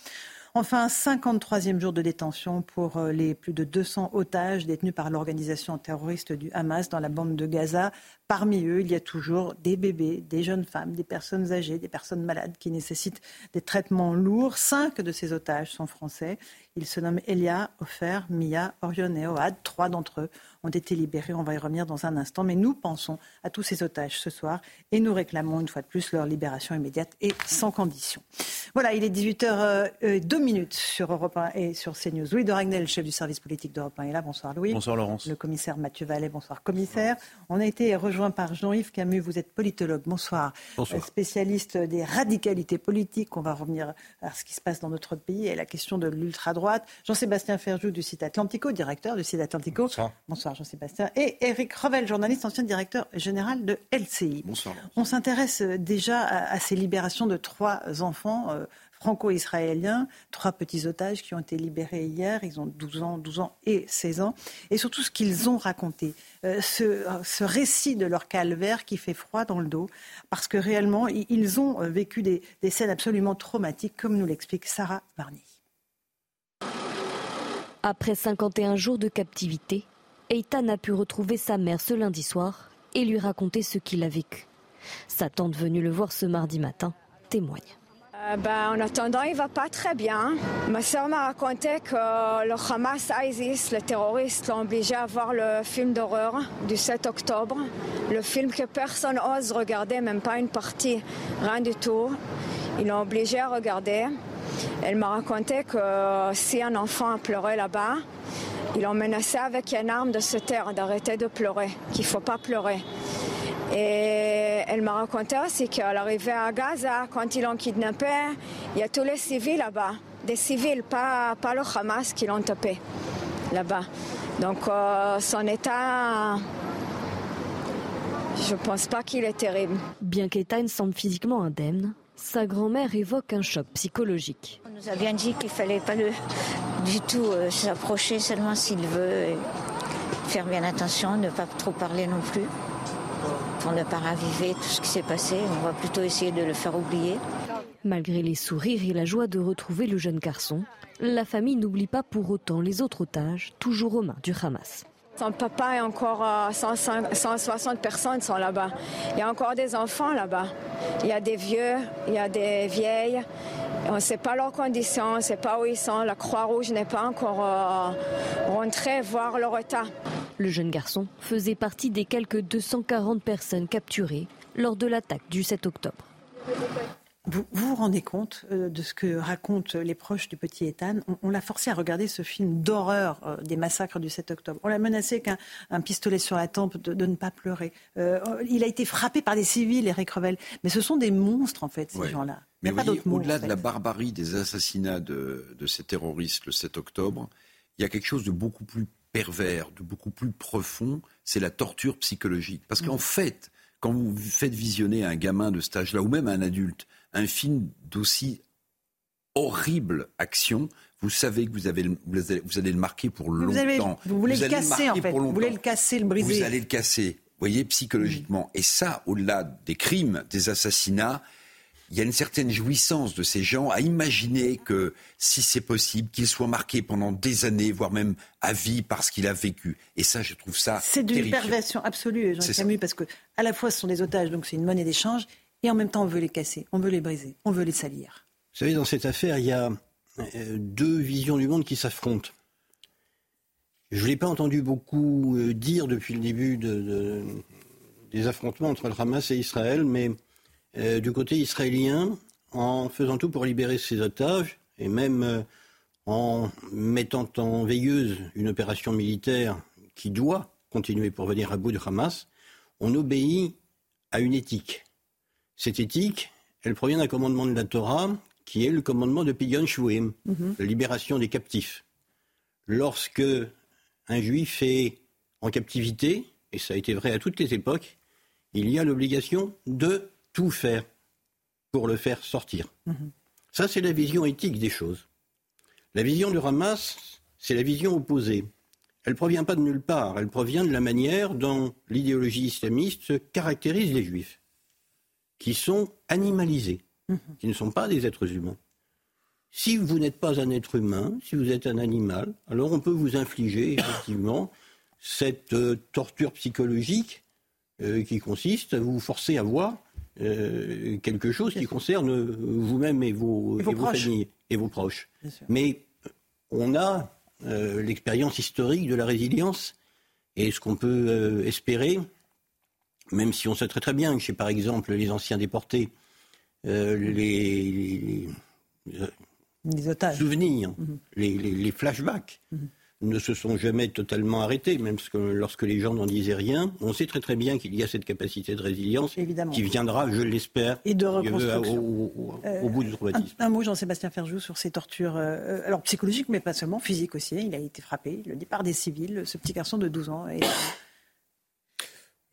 Enfin, 53e jour de détention pour euh, les plus de 200 otages détenus par l'organisation terroriste du Hamas dans la bande de Gaza. Parmi eux, il y a toujours des bébés, des jeunes femmes, des personnes âgées, des personnes malades qui nécessitent des traitements lourds. Cinq de ces otages sont français. Ils se nomment Elia, Ofer, Mia, Orion et Oad. Trois d'entre eux ont été libérés. On va y revenir dans un instant. Mais nous pensons à tous ces otages ce soir et nous réclamons une fois de plus leur libération immédiate et sans condition. Voilà, il est 18h02 euh, minutes sur Europe 1 et sur CNews. Louis de Ragnel, chef du service politique d'Europe 1 est là. Bonsoir Louis. Bonsoir Laurence. Le commissaire Mathieu Vallet, bonsoir commissaire. On a été rejoint par Jean-Yves Camus. Vous êtes politologue. Bonsoir. Bonsoir. Euh, spécialiste des radicalités politiques. On va revenir à ce qui se passe dans notre pays et la question de l'ultra-droite. Jean-Sébastien Ferjou du site Atlantico, directeur du site Atlantico. Bonsoir. Bonsoir Jean-Sébastien. Et Eric Revel, journaliste, ancien directeur général de LCI. Bonsoir. On s'intéresse déjà à, ces libérations de trois enfants. Euh, franco-israéliens, trois petits otages qui ont été libérés hier. Ils ont 12 ans, 12 ans et 16 ans. Et surtout ce qu'ils ont raconté. Euh, ce, récit de leur calvaire qui fait froid dans le dos. Parce que réellement, ils ont vécu des, des scènes absolument traumatiques, comme nous l'explique Sarah Varny. Après 51 jours de captivité, Eitan a pu retrouver sa mère ce lundi soir et lui raconter ce qu'il a vécu. Sa tante venue le voir ce mardi matin témoigne. Euh, ben, en attendant, il va pas très bien. Ma soeur m'a raconté que le Hamas ISIS, les terroristes, l'ont obligé à voir le film d'horreur du 7 octobre. Le film que personne ose regarder, même pas une partie, rien du tout. Ils l'ont obligé à regarder. Elle m'a raconté que si un enfant a pleuré là-bas, ils l'ont menacé avec une arme de se taire, d'arrêter de pleurer, qu'il ne faut pas pleurer. Et elle m'a raconté aussi qu'à l'arrivée à Gaza, quand ils l'ont kidnappé, il y a tous les civils là-bas. Des civils, pas, pas le Hamas qui l'ont tapé là-bas. Donc euh, son état, je ne pense pas qu'il est terrible. Bien qu'Ethan semble physiquement indemne, sa grand-mère évoque un choc psychologique. On nous a bien dit qu'il fallait pas le, du tout euh, s'approcher seulement s'il veut. faire bien attention, ne pas trop parler non plus, pour ne pas raviver tout ce qui s'est passé. On va plutôt essayer de le faire oublier. Malgré les sourires et la joie de retrouver le jeune garçon, la famille n'oublie pas pour autant les autres otages, toujours aux mains du Hamas. Son papa et encore 160 personnes sont là-bas. Il y a encore des enfants là-bas. Il y a des vieux, il y a des vieilles. On ne sait pas leurs conditions, on ne sait pas où ils sont. La Croix-Rouge n'est pas encore euh, rentrée voir leur état. Le jeune garçon faisait partie des quelques 240 personnes capturées lors de l'attaque du 7 octobre. Vous, vous, rendez compte euh, de ce que racontent les proches du petit Ethan? On, l'a forcé à regarder ce film d'horreur euh, des massacres du 7 octobre. On l'a menacé qu'un un pistolet sur la tempe de, ne pas pleurer. Euh, il a été frappé par des civils, Eric Revel. Mais ce sont des monstres, en fait, ces gens-là. Mais au-delà de la barbarie des assassinats de, de ces terroristes le 7 octobre, il y a quelque chose de beaucoup plus pervers, de beaucoup plus profond, c'est la torture psychologique. Parce qu'en mm. fait, quand vous faites visionner un gamin de cet âge-là, ou même un adulte, un film d'aussi horrible action, vous savez que vous, avez, vous, allez, le marquer pour longtemps. Vous, voulez le casser, en fait. Vous voulez le casser, le briser. Vous allez le casser, vous voyez, psychologiquement. Et ça, au-delà des crimes, des assassinats, il y a une certaine jouissance de ces gens à imaginer que, si c'est possible, qu'il soit marqué pendant des années, voire même à vie, parce qu'il a vécu. Et ça, je trouve ça. C'est d'une perversion absolue, Jean Camus, parce que à la fois ce sont des otages, donc c'est une monnaie d'échange, et en même temps on veut les casser, on veut les briser, on veut les salir. Vous savez, dans cette affaire, il y a euh, deux visions du monde qui s'affrontent. Je ne l'ai pas entendu beaucoup euh, dire depuis le début des affrontements entre le Hamas et Israël, mais euh, du côté israélien, en faisant tout pour libérer ses otages, et même en mettant en veilleuse une opération militaire qui doit continuer pour venir à bout du Hamas, on obéit à une éthique Cette éthique, elle provient d'un commandement de la Torah qui est le commandement de Pidyon Shuim, Mhm. la libération des captifs. Lorsque un juif est en captivité, et ça a été vrai à toutes les époques, il y a l'obligation de tout faire pour le faire sortir. Mhm. Ça, c'est la vision éthique des choses. La vision du Hamas, c'est la vision opposée. Elle provient pas de nulle part, elle provient de la manière dont l'idéologie islamiste caractérise les juifs, qui sont animalisés, qui ne sont pas des êtres humains. Si vous n'êtes pas un être humain, si vous êtes un animal, alors on peut vous infliger effectivement cette euh, torture psychologique euh, qui consiste à vous forcer à voir euh, quelque chose qui concerne vous-même et vos, Et vos et vos proches. familles et vos proches. Mais on a l'expérience historique de la résilience et ce qu'on peut espérer, même si on sait très très bien que chez par exemple les anciens déportés, euh, les, les- Les otages. souvenirs, Mhm. les, flashbacks Mhm. ne se sont jamais totalement arrêtés, même que lorsque les gens n'en disaient rien. On sait très très bien qu'il y a cette capacité de résilience Évidemment. qui viendra, je l'espère, Et de Dieu veut, reconstruction. au, au- Euh, au bout du traumatisme. Un, un mot, Jean-Sébastien Ferjou, sur ces tortures, euh, alors psychologiques, mais pas seulement, physiques aussi. Il a été frappé, le dit par des civils, ce petit garçon de 12 ans. Et,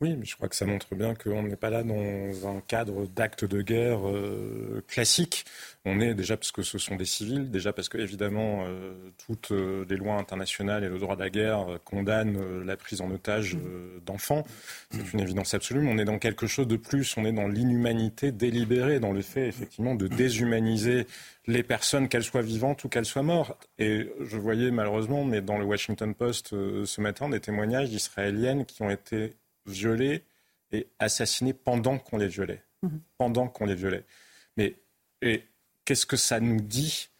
Oui, mais je crois que ça montre bien qu'on n'est pas là dans un cadre d'acte de guerre euh, classique. On est déjà parce que ce sont des civils, déjà parce que évidemment euh, toutes euh, les lois internationales et le droit de la guerre euh, condamnent la prise en otage euh, d'enfants. C'est une évidence absolue. Mais on est dans quelque chose de plus. On est dans l'inhumanité délibérée, dans le fait effectivement de déshumaniser les personnes, qu'elles soient vivantes ou qu'elles soient mortes. Et je voyais malheureusement, mais dans le Washington Post ce matin, des témoignages d'Israéliennes qui ont été violées et assassinées pendant qu'on les violait. Mhm. Pendant qu'on les violait. Mais et qu'est-ce que ça nous dit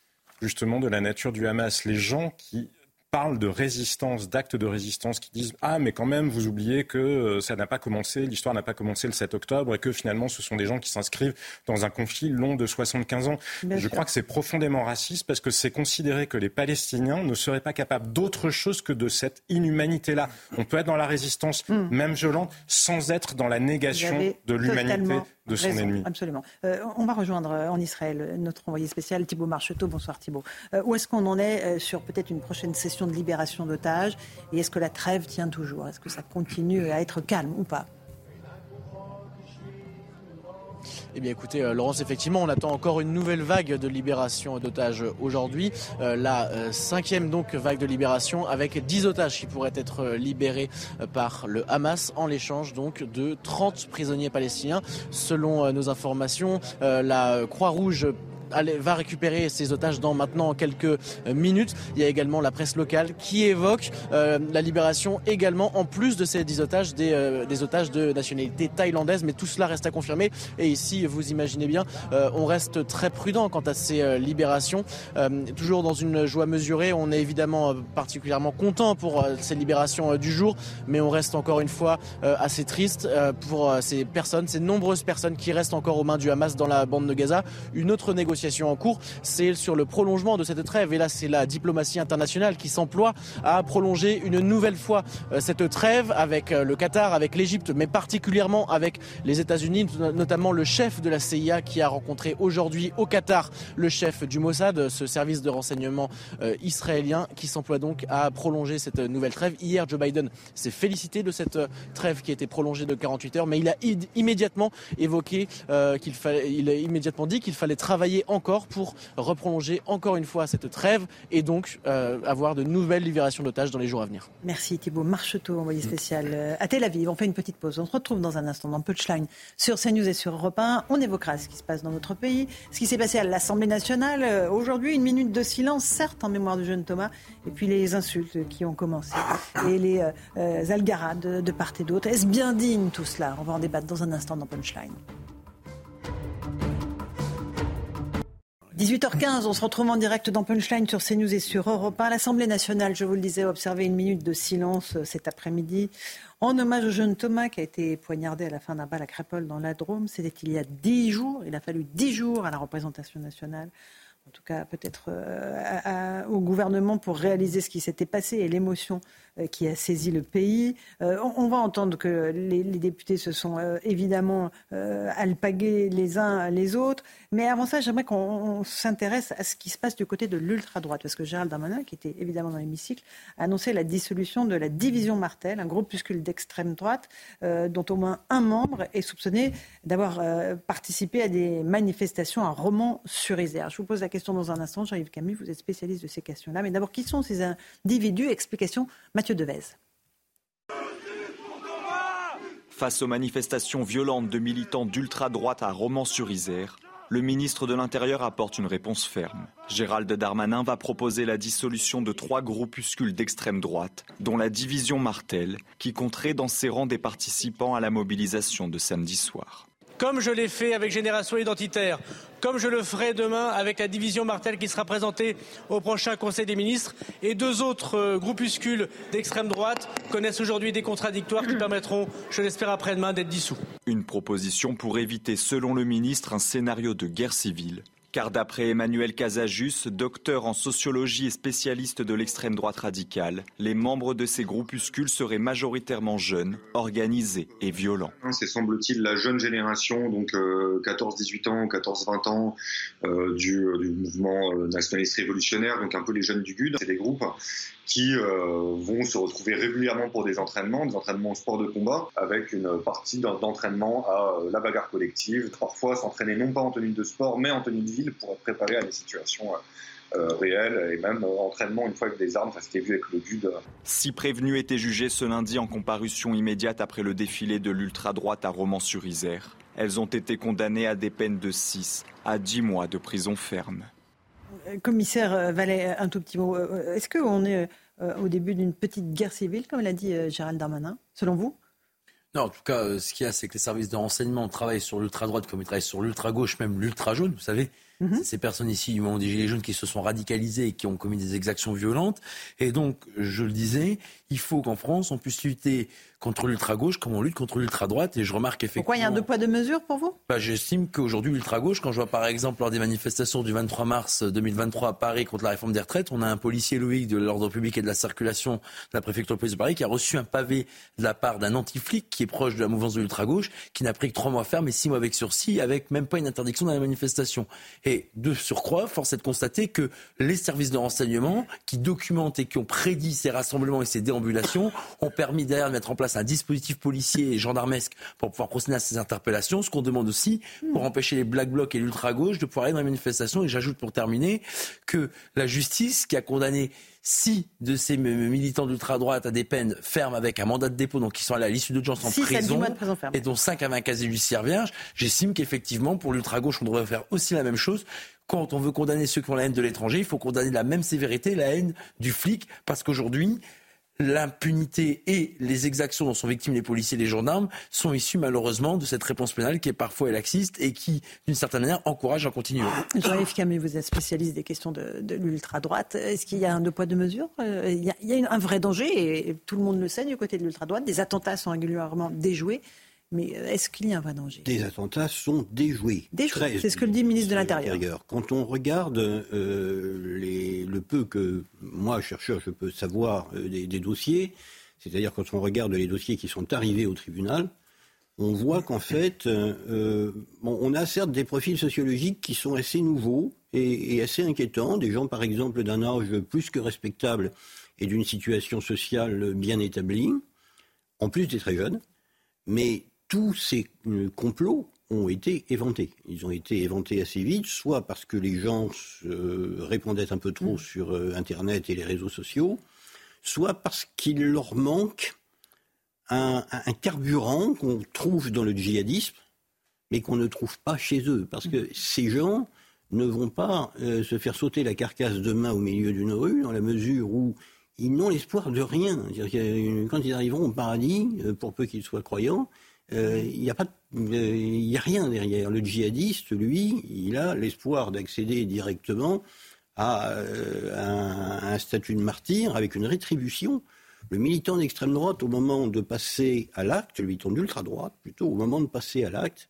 justement de la nature du Hamas? Les gens qui parlent de résistance, d'actes de résistance, qui disent ah mais quand même vous oubliez que euh, ça n'a pas commencé, l'histoire n'a pas commencé le 7 octobre et que finalement ce sont des gens qui s'inscrivent dans un conflit long de 75 ans. Bien Je sûr. crois que c'est profondément raciste parce que c'est considérer que les Palestiniens ne seraient pas capables d'autre chose que de cette inhumanité-là. On peut être dans la résistance, même violente, sans être dans la Hmm. Négation de l'humanité de son raison, ennemi. Absolument. Euh, on va rejoindre euh, en Israël notre envoyé spécial Thibault Marcheteau. Bonsoir Thibault. Euh, où est-ce qu'on en est euh, sur peut-être une prochaine session de libération d'otages? Et est-ce que la trêve tient toujours? Est-ce que ça continue à être calme ou pas? Eh bien écoutez, euh, Laurence, effectivement, on attend encore une nouvelle vague de libération d'otages aujourd'hui. Euh, la euh, cinquième donc vague de libération avec 10 otages qui pourraient être libérés par le Hamas en l'échange donc de 30 prisonniers palestiniens. Selon nos informations, la Croix-Rouge va récupérer ces otages dans maintenant quelques euh, minutes. Il y a également la presse locale qui évoque euh, la libération également, en plus de ces 10 otages, des, euh, des otages de nationalité thaïlandaise. Mais tout cela reste à confirmer. Et ici, vous imaginez bien, on reste très prudent quant à ces libérations. Toujours dans une joie mesurée, on est évidemment particulièrement content pour ces libérations du jour, mais on reste encore une fois assez triste pour ces personnes, ces nombreuses personnes qui restent encore aux mains du Hamas dans la bande de Gaza. Une autre négociation en cours, c'est sur le prolongement de cette trêve. Et là, c'est la diplomatie internationale qui s'emploie à prolonger une nouvelle fois euh, cette trêve avec euh, le Qatar, avec l'Égypte, mais particulièrement avec les États-Unis, notamment le chef de la CIA qui a rencontré aujourd'hui au Qatar le chef du Mossad, ce service de renseignement euh, israélien, qui s'emploie donc à prolonger cette nouvelle trêve. Hier, Joe Biden s'est félicité de cette trêve qui a été prolongée de 48 heures, mais il a immédiatement évoqué euh, qu'il fallait, il a immédiatement dit qu'il fallait travailler encore pour reprolonger encore une fois cette trêve et donc euh, avoir de nouvelles libérations d'otages dans les jours à venir. Merci Thibault Marcheteau, envoyé spécial euh, à Tel Aviv. On fait une petite pause. On se retrouve dans un instant dans Punchline sur CNews et sur Europe 1. On évoquera ce qui se passe dans notre pays, ce qui s'est passé à l'Assemblée nationale. Euh, Aujourd'hui, une minute de silence, certes, en mémoire du jeune Thomas, et puis les insultes qui ont commencé et les algarades de, de part et d'autre. Est-ce bien digne tout cela? On va en débattre dans un instant dans Punchline. 18h15, on se retrouve en direct dans Punchline sur CNews et sur Europe 1. L'Assemblée nationale, je vous le disais, a observé une minute de silence euh, cet après-midi en hommage au jeune Thomas qui a été poignardé à la fin d'un bal à Crépole dans la Drôme. C'était il y a dix jours. Il a fallu dix jours à la représentation nationale en tout cas peut-être euh, au gouvernement pour réaliser ce qui s'était passé et l'émotion euh, qui a saisi le pays. On, va entendre que les, députés se sont évidemment alpagués les uns les autres. Mais avant ça, j'aimerais qu'on s'intéresse à ce qui se passe du côté de l'ultra-droite. Parce que Gérald Darmanin, qui était évidemment dans l'hémicycle, a annoncé la dissolution de la division Martel, un groupuscule d'extrême droite dont au moins un membre est soupçonné d'avoir participé à des manifestations à Romans-sur-Isère. Je vous pose la question dans un instant. Jean-Yves Camus, vous êtes spécialiste de ces questions-là. Mais d'abord, qui sont ces individus? Explication Mathieu Devez. Face aux manifestations violentes de militants d'ultra-droite à Romans-sur-Isère, le ministre de l'Intérieur apporte une réponse ferme. Gérald Darmanin va proposer la dissolution de trois groupuscules d'extrême droite, dont la division Martel, qui compterait dans ses rangs des participants à la mobilisation de samedi soir comme je l'ai fait avec Génération Identitaire, comme je le ferai demain avec la division Martel qui sera présentée au prochain Conseil des ministres. Et deux autres euh, groupuscules d'extrême droite connaissent aujourd'hui des contradictoires qui permettront, je l'espère après-demain, d'être dissous. Une proposition pour éviter, selon le ministre, un scénario de guerre civile car d'après Emmanuel Casajus, docteur en sociologie et spécialiste de l'extrême droite radicale, les membres de ces groupuscules seraient majoritairement jeunes, organisés et violents. C'est semble-t-il la jeune génération, donc 14-18 euh, ans, 14-20 ans, euh, du, du, mouvement euh, nationaliste révolutionnaire, donc un peu les jeunes du GUD. C'est des groupes qui euh, vont se retrouver régulièrement pour des entraînements, des entraînements au sport de combat, avec une partie d'entraînement à euh, la bagarre collective, parfois s'entraîner non pas en tenue de sport, mais en tenue de ville pour être préparé à des situations euh, réelles et même entraînement une fois avec des armes, enfin, c'était vu avec le but Six prévenus étaient jugés ce lundi en comparution immédiate après le défilé de l'ultra-droite à Romans-sur-Isère. Elles ont été condamnées à des peines de 6 à 10 mois de prison ferme. Commissaire euh, Vallet, un tout petit mot. Euh, euh, est-ce qu'on est au début d'une petite guerre civile, comme l'a dit Gérald Darmanin, selon vous? Non, en tout cas, ce qu'il y a, c'est que les services de renseignement travaillent sur l'ultra-droite comme ils travaillent sur l'ultra-gauche, même l'ultra-jaune, vous savez. Mhm. Ces personnes ici du moment des Gilets jaunes qui se sont radicalisées et qui ont commis des exactions violentes. Et donc, je le disais, il faut qu'en France, on puisse lutter contre l'ultra-gauche comme on lutte contre l'ultra-droite. Et je remarque effectivement. Pourquoi il y a un deux poids, deux mesures pour vous? Bah, J'estime qu'aujourd'hui, l'ultra-gauche, quand je vois par exemple lors des manifestations du 23 mars 2023 à Paris contre la réforme des retraites, on a un policier Loïc de l'ordre public et de la circulation de la préfecture de police de Paris qui a reçu un pavé de la part d'un anti-flic qui est proche de la mouvance de l'ultra-gauche, qui n'a pris que trois mois ferme et six mois avec sursis, avec même pas une interdiction dans la manifestation. Et de surcroît, force est de constater que les services de renseignement qui documentent et qui ont prédit ces rassemblements et ces déambulations ont permis derrière de mettre en place un dispositif policier et gendarmesque pour pouvoir procéder à ces interpellations. Ce qu'on demande aussi pour empêcher les black blocs et l'ultra-gauche de pouvoir aller dans les manifestations. Et j'ajoute pour terminer que la justice qui a condamné six de ces militants d'ultra-droite à des peines fermes avec un mandat de dépôt, donc qui sont allés à l'issue de gens en prison, et dont cinq avaient un casier judiciaire vierge, j'estime qu'effectivement, pour l'ultra-gauche, on devrait faire aussi la même chose quand on veut condamner ceux qui ont la haine de l'étranger, il faut condamner de la même sévérité la haine du flic, parce qu'aujourd'hui, l'impunité et les exactions dont sont victimes les policiers et les gendarmes sont issues malheureusement de cette réponse pénale qui est parfois laxiste et qui, d'une certaine manière, encourage à continuer. Jean-Yves Camus, vous êtes spécialiste des questions de, l'ultra-droite. Est-ce qu'il y a un deux poids, deux mesures? Euh, Il y a, un vrai danger, et tout le monde le sait du côté de l'ultra-droite. Des attentats sont régulièrement déjoués. Mais euh, est-ce qu'il y a un vrai danger? Des attentats sont déjoués. Déjoués, c'est ce que le dit le ministre de l'Intérieur. Quand on regarde euh, les, le peu que moi, chercheur, je peux savoir euh, des, dossiers, c'est-à-dire quand on regarde les dossiers qui sont arrivés au tribunal, on voit qu'en fait, on a certes des profils sociologiques qui sont assez nouveaux et, et assez inquiétants, des gens par exemple d'un âge plus que respectable et d'une situation sociale bien établie, en plus des très jeunes, mais tous ces euh, complots ont été éventés. Ils ont été éventés assez vite, soit parce que les gens répondaient un peu trop mm. sur euh, Internet et les réseaux sociaux, soit parce qu'il leur manque un, carburant qu'on trouve dans le djihadisme, mais qu'on ne trouve pas chez eux. Parce que ces gens ne vont pas euh, se faire sauter la carcasse demain au milieu d'une rue, dans la mesure où ils n'ont l'espoir de rien. Quand ils arriveront au paradis, pour peu qu'ils soient croyants, euh, il n'y a, pas, euh, a rien derrière. Le djihadiste, lui, il a l'espoir d'accéder directement à euh, un, statut de martyr avec une rétribution. Le militant d'extrême droite, au moment de passer à l'acte, le militant d'ultra-droite, plutôt, au moment de passer à l'acte,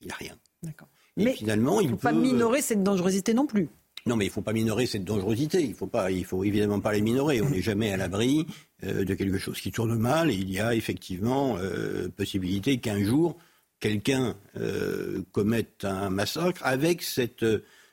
il n'a rien. D'accord. Mais finalement, il ne faut pas minorer cette dangerosité non plus. Non, mais il ne faut pas minorer cette dangerosité. Il ne faut, évidemment pas les minorer. On n'est jamais à l'abri euh, de quelque chose qui tourne mal. Et il y a effectivement euh, possibilité qu'un jour, quelqu'un euh, commette un massacre avec cette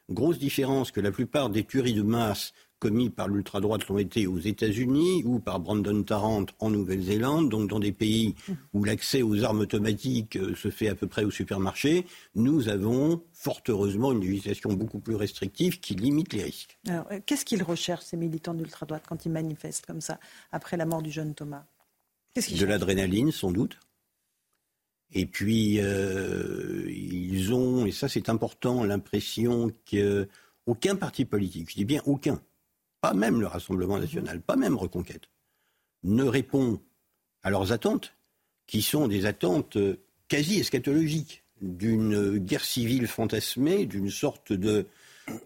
grosse différence que la plupart des tueries de masse commis par l'ultra-droite l'ont été aux États-Unis ou par Brandon Tarrant en Nouvelle-Zélande, donc dans des pays où l'accès aux armes automatiques euh, se fait à peu près au supermarché, nous avons fort heureusement une législation beaucoup plus restrictive qui limite les risques. Alors, euh, qu'est-ce qu'ils recherchent, ces militants d'ultra-droite, quand ils manifestent comme ça, après la mort du jeune Thomas? De l'adrénaline, sans doute. Et puis, euh, ils ont, et ça c'est important, l'impression qu'aucun parti politique, je dis bien aucun, pas même le Rassemblement mhm. national, pas même Reconquête, ne répond à leurs attentes, qui sont des attentes euh, quasi eschatologiques d'une guerre civile fantasmée, d'une sorte de,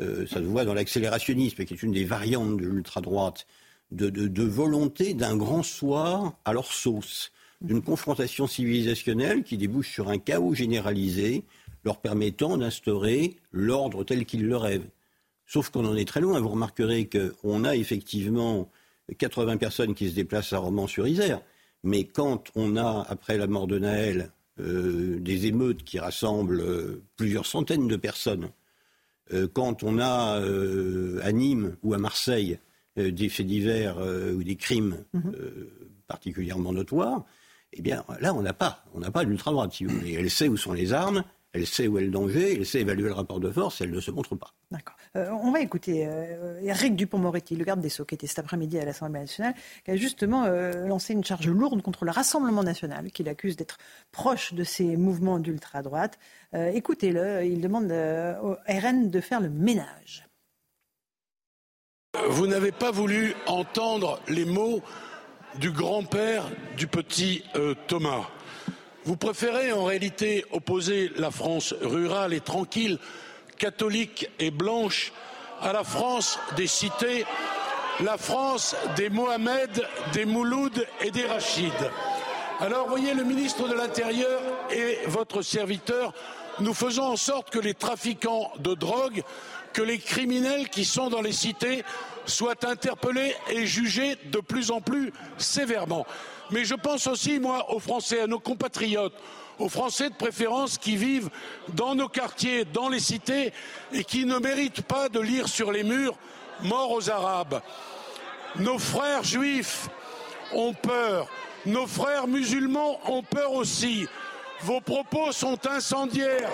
euh, ça se voit dans l'accélérationnisme, qui est une des variantes de l'ultra-droite, de, volonté d'un grand soir à leur sauce, d'une confrontation civilisationnelle qui débouche sur un chaos généralisé, leur permettant d'instaurer l'ordre tel qu'ils le rêvent. Sauf qu'on en est très loin. Vous remarquerez qu'on a effectivement 80 personnes qui se déplacent à Romans-sur-Isère. Mais quand on a, après la mort de Naël, euh, des émeutes qui rassemblent euh, plusieurs centaines de personnes, euh, quand on a à Nîmes ou à Marseille des faits divers ou des crimes mhm. particulièrement notoires, eh bien là, on n'a pas, on n'a pas l'ultra-droite, si vous voulez. Elle sait où sont les armes, elle sait où est le danger, elle sait évaluer le rapport de force, elle ne se montre pas. D'accord. Euh, on va écouter euh, Eric Dupont-Moretti, le garde des Sceaux, qui était cet après-midi à l'Assemblée nationale, qui a justement euh, lancé une charge lourde contre le Rassemblement national, qu'il accuse d'être proche de ces mouvements d'ultra-droite. Écoutez-le, il demande au RN de faire le ménage. Vous n'avez pas voulu entendre les mots du grand-père du petit Thomas. Vous préférez en réalité opposer la France rurale et tranquille catholique et blanche à la France des cités, la France des Mohamed, des Mouloud et des Rachid. Alors, voyez, le ministre de l'Intérieur et votre serviteur, nous faisons en sorte que les trafiquants de drogue, que les criminels qui sont dans les cités soient interpellés et jugés de plus en plus sévèrement. Mais je pense aussi, moi, aux Français, à nos compatriotes, aux Français de préférence qui vivent dans nos quartiers, dans les cités, et qui ne méritent pas de lire sur les murs mort aux Arabes. Nos frères juifs ont peur, nos frères musulmans ont peur aussi. Vos propos sont incendiaires.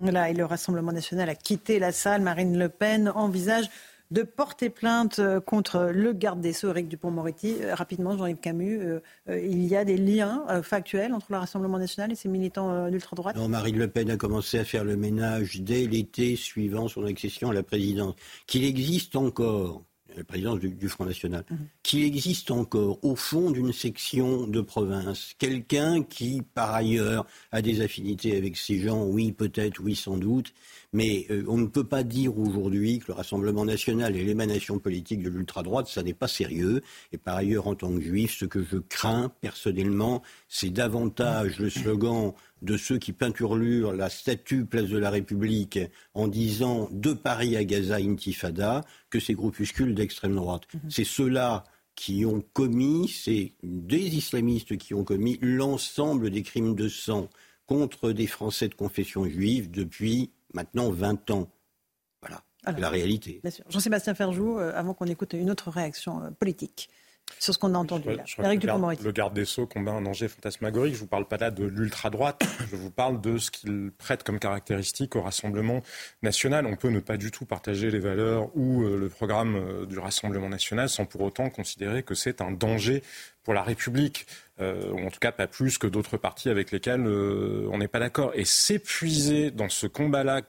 Là, et le Rassemblement national a quitté la salle. Marine Le Pen envisage de porter plainte euh, contre le garde des Sceaux, Eric Dupont-Moretti. Euh, rapidement, Jean-Yves Camus, euh, il y a des liens factuels entre le Rassemblement national et ses militants d'ultra-droite? Non, Marine Le Pen a commencé à faire le ménage dès l'été suivant son accession à la présidence. Qu'il existe encore la présidence du, Front National, mhm. qu'il existe encore au fond d'une section de province quelqu'un qui, par ailleurs, a des affinités avec ces gens, oui peut-être, oui sans doute, mais euh, on ne peut pas dire aujourd'hui que le Rassemblement national est l'émanation politique de l'ultra-droite, ça n'est pas sérieux. Et par ailleurs, en tant que juif, ce que je crains personnellement, c'est davantage le slogan de ceux qui peinturlurent la statue Place de la République en disant de Paris à Gaza intifada que ces groupuscules d'extrême droite. Mhm. C'est ceux-là qui ont commis, c'est des islamistes qui ont commis l'ensemble des crimes de sang contre des Français de confession juive depuis maintenant 20 ans. Voilà, la réalité. Jean-Sébastien Ferjou, euh, avant qu'on écoute une autre réaction euh, politique sur ce qu'on a entendu là. le, garde, des Sceaux combat un danger fantasmagorique. Je ne vous parle pas là de l'ultra-droite, je vous parle de ce qu'il prête comme caractéristique au Rassemblement national. On peut ne pas du tout partager les valeurs ou euh, le programme du Rassemblement national sans pour autant considérer que c'est un danger pour la République, euh, ou en tout cas pas plus que d'autres partis avec lesquels euh, on n'est pas d'accord. Et s'épuiser dans ce combat-là,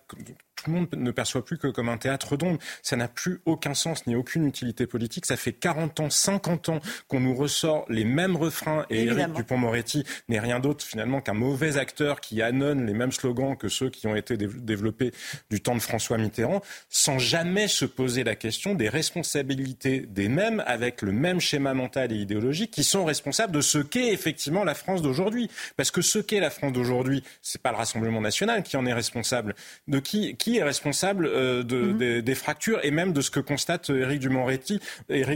tout le monde ne perçoit plus que comme un théâtre d'ombre. Ça n'a plus aucun sens ni aucune utilité politique. Ça fait 40 ans, 50 ans qu'on nous ressort les mêmes refrains et Éric Dupont-Moretti n'est rien d'autre finalement qu'un mauvais acteur qui annonce les mêmes slogans que ceux qui ont été développés du temps de François Mitterrand sans jamais se poser la question des responsabilités des mêmes avec le même schéma mental et idéologique qui sont responsables de ce qu'est effectivement la France d'aujourd'hui. Parce que ce qu'est la France d'aujourd'hui, c'est pas le Rassemblement national qui en est responsable. De qui, qui qui est responsable euh, de, Mhm. des, des fractures et même de ce que constate Éric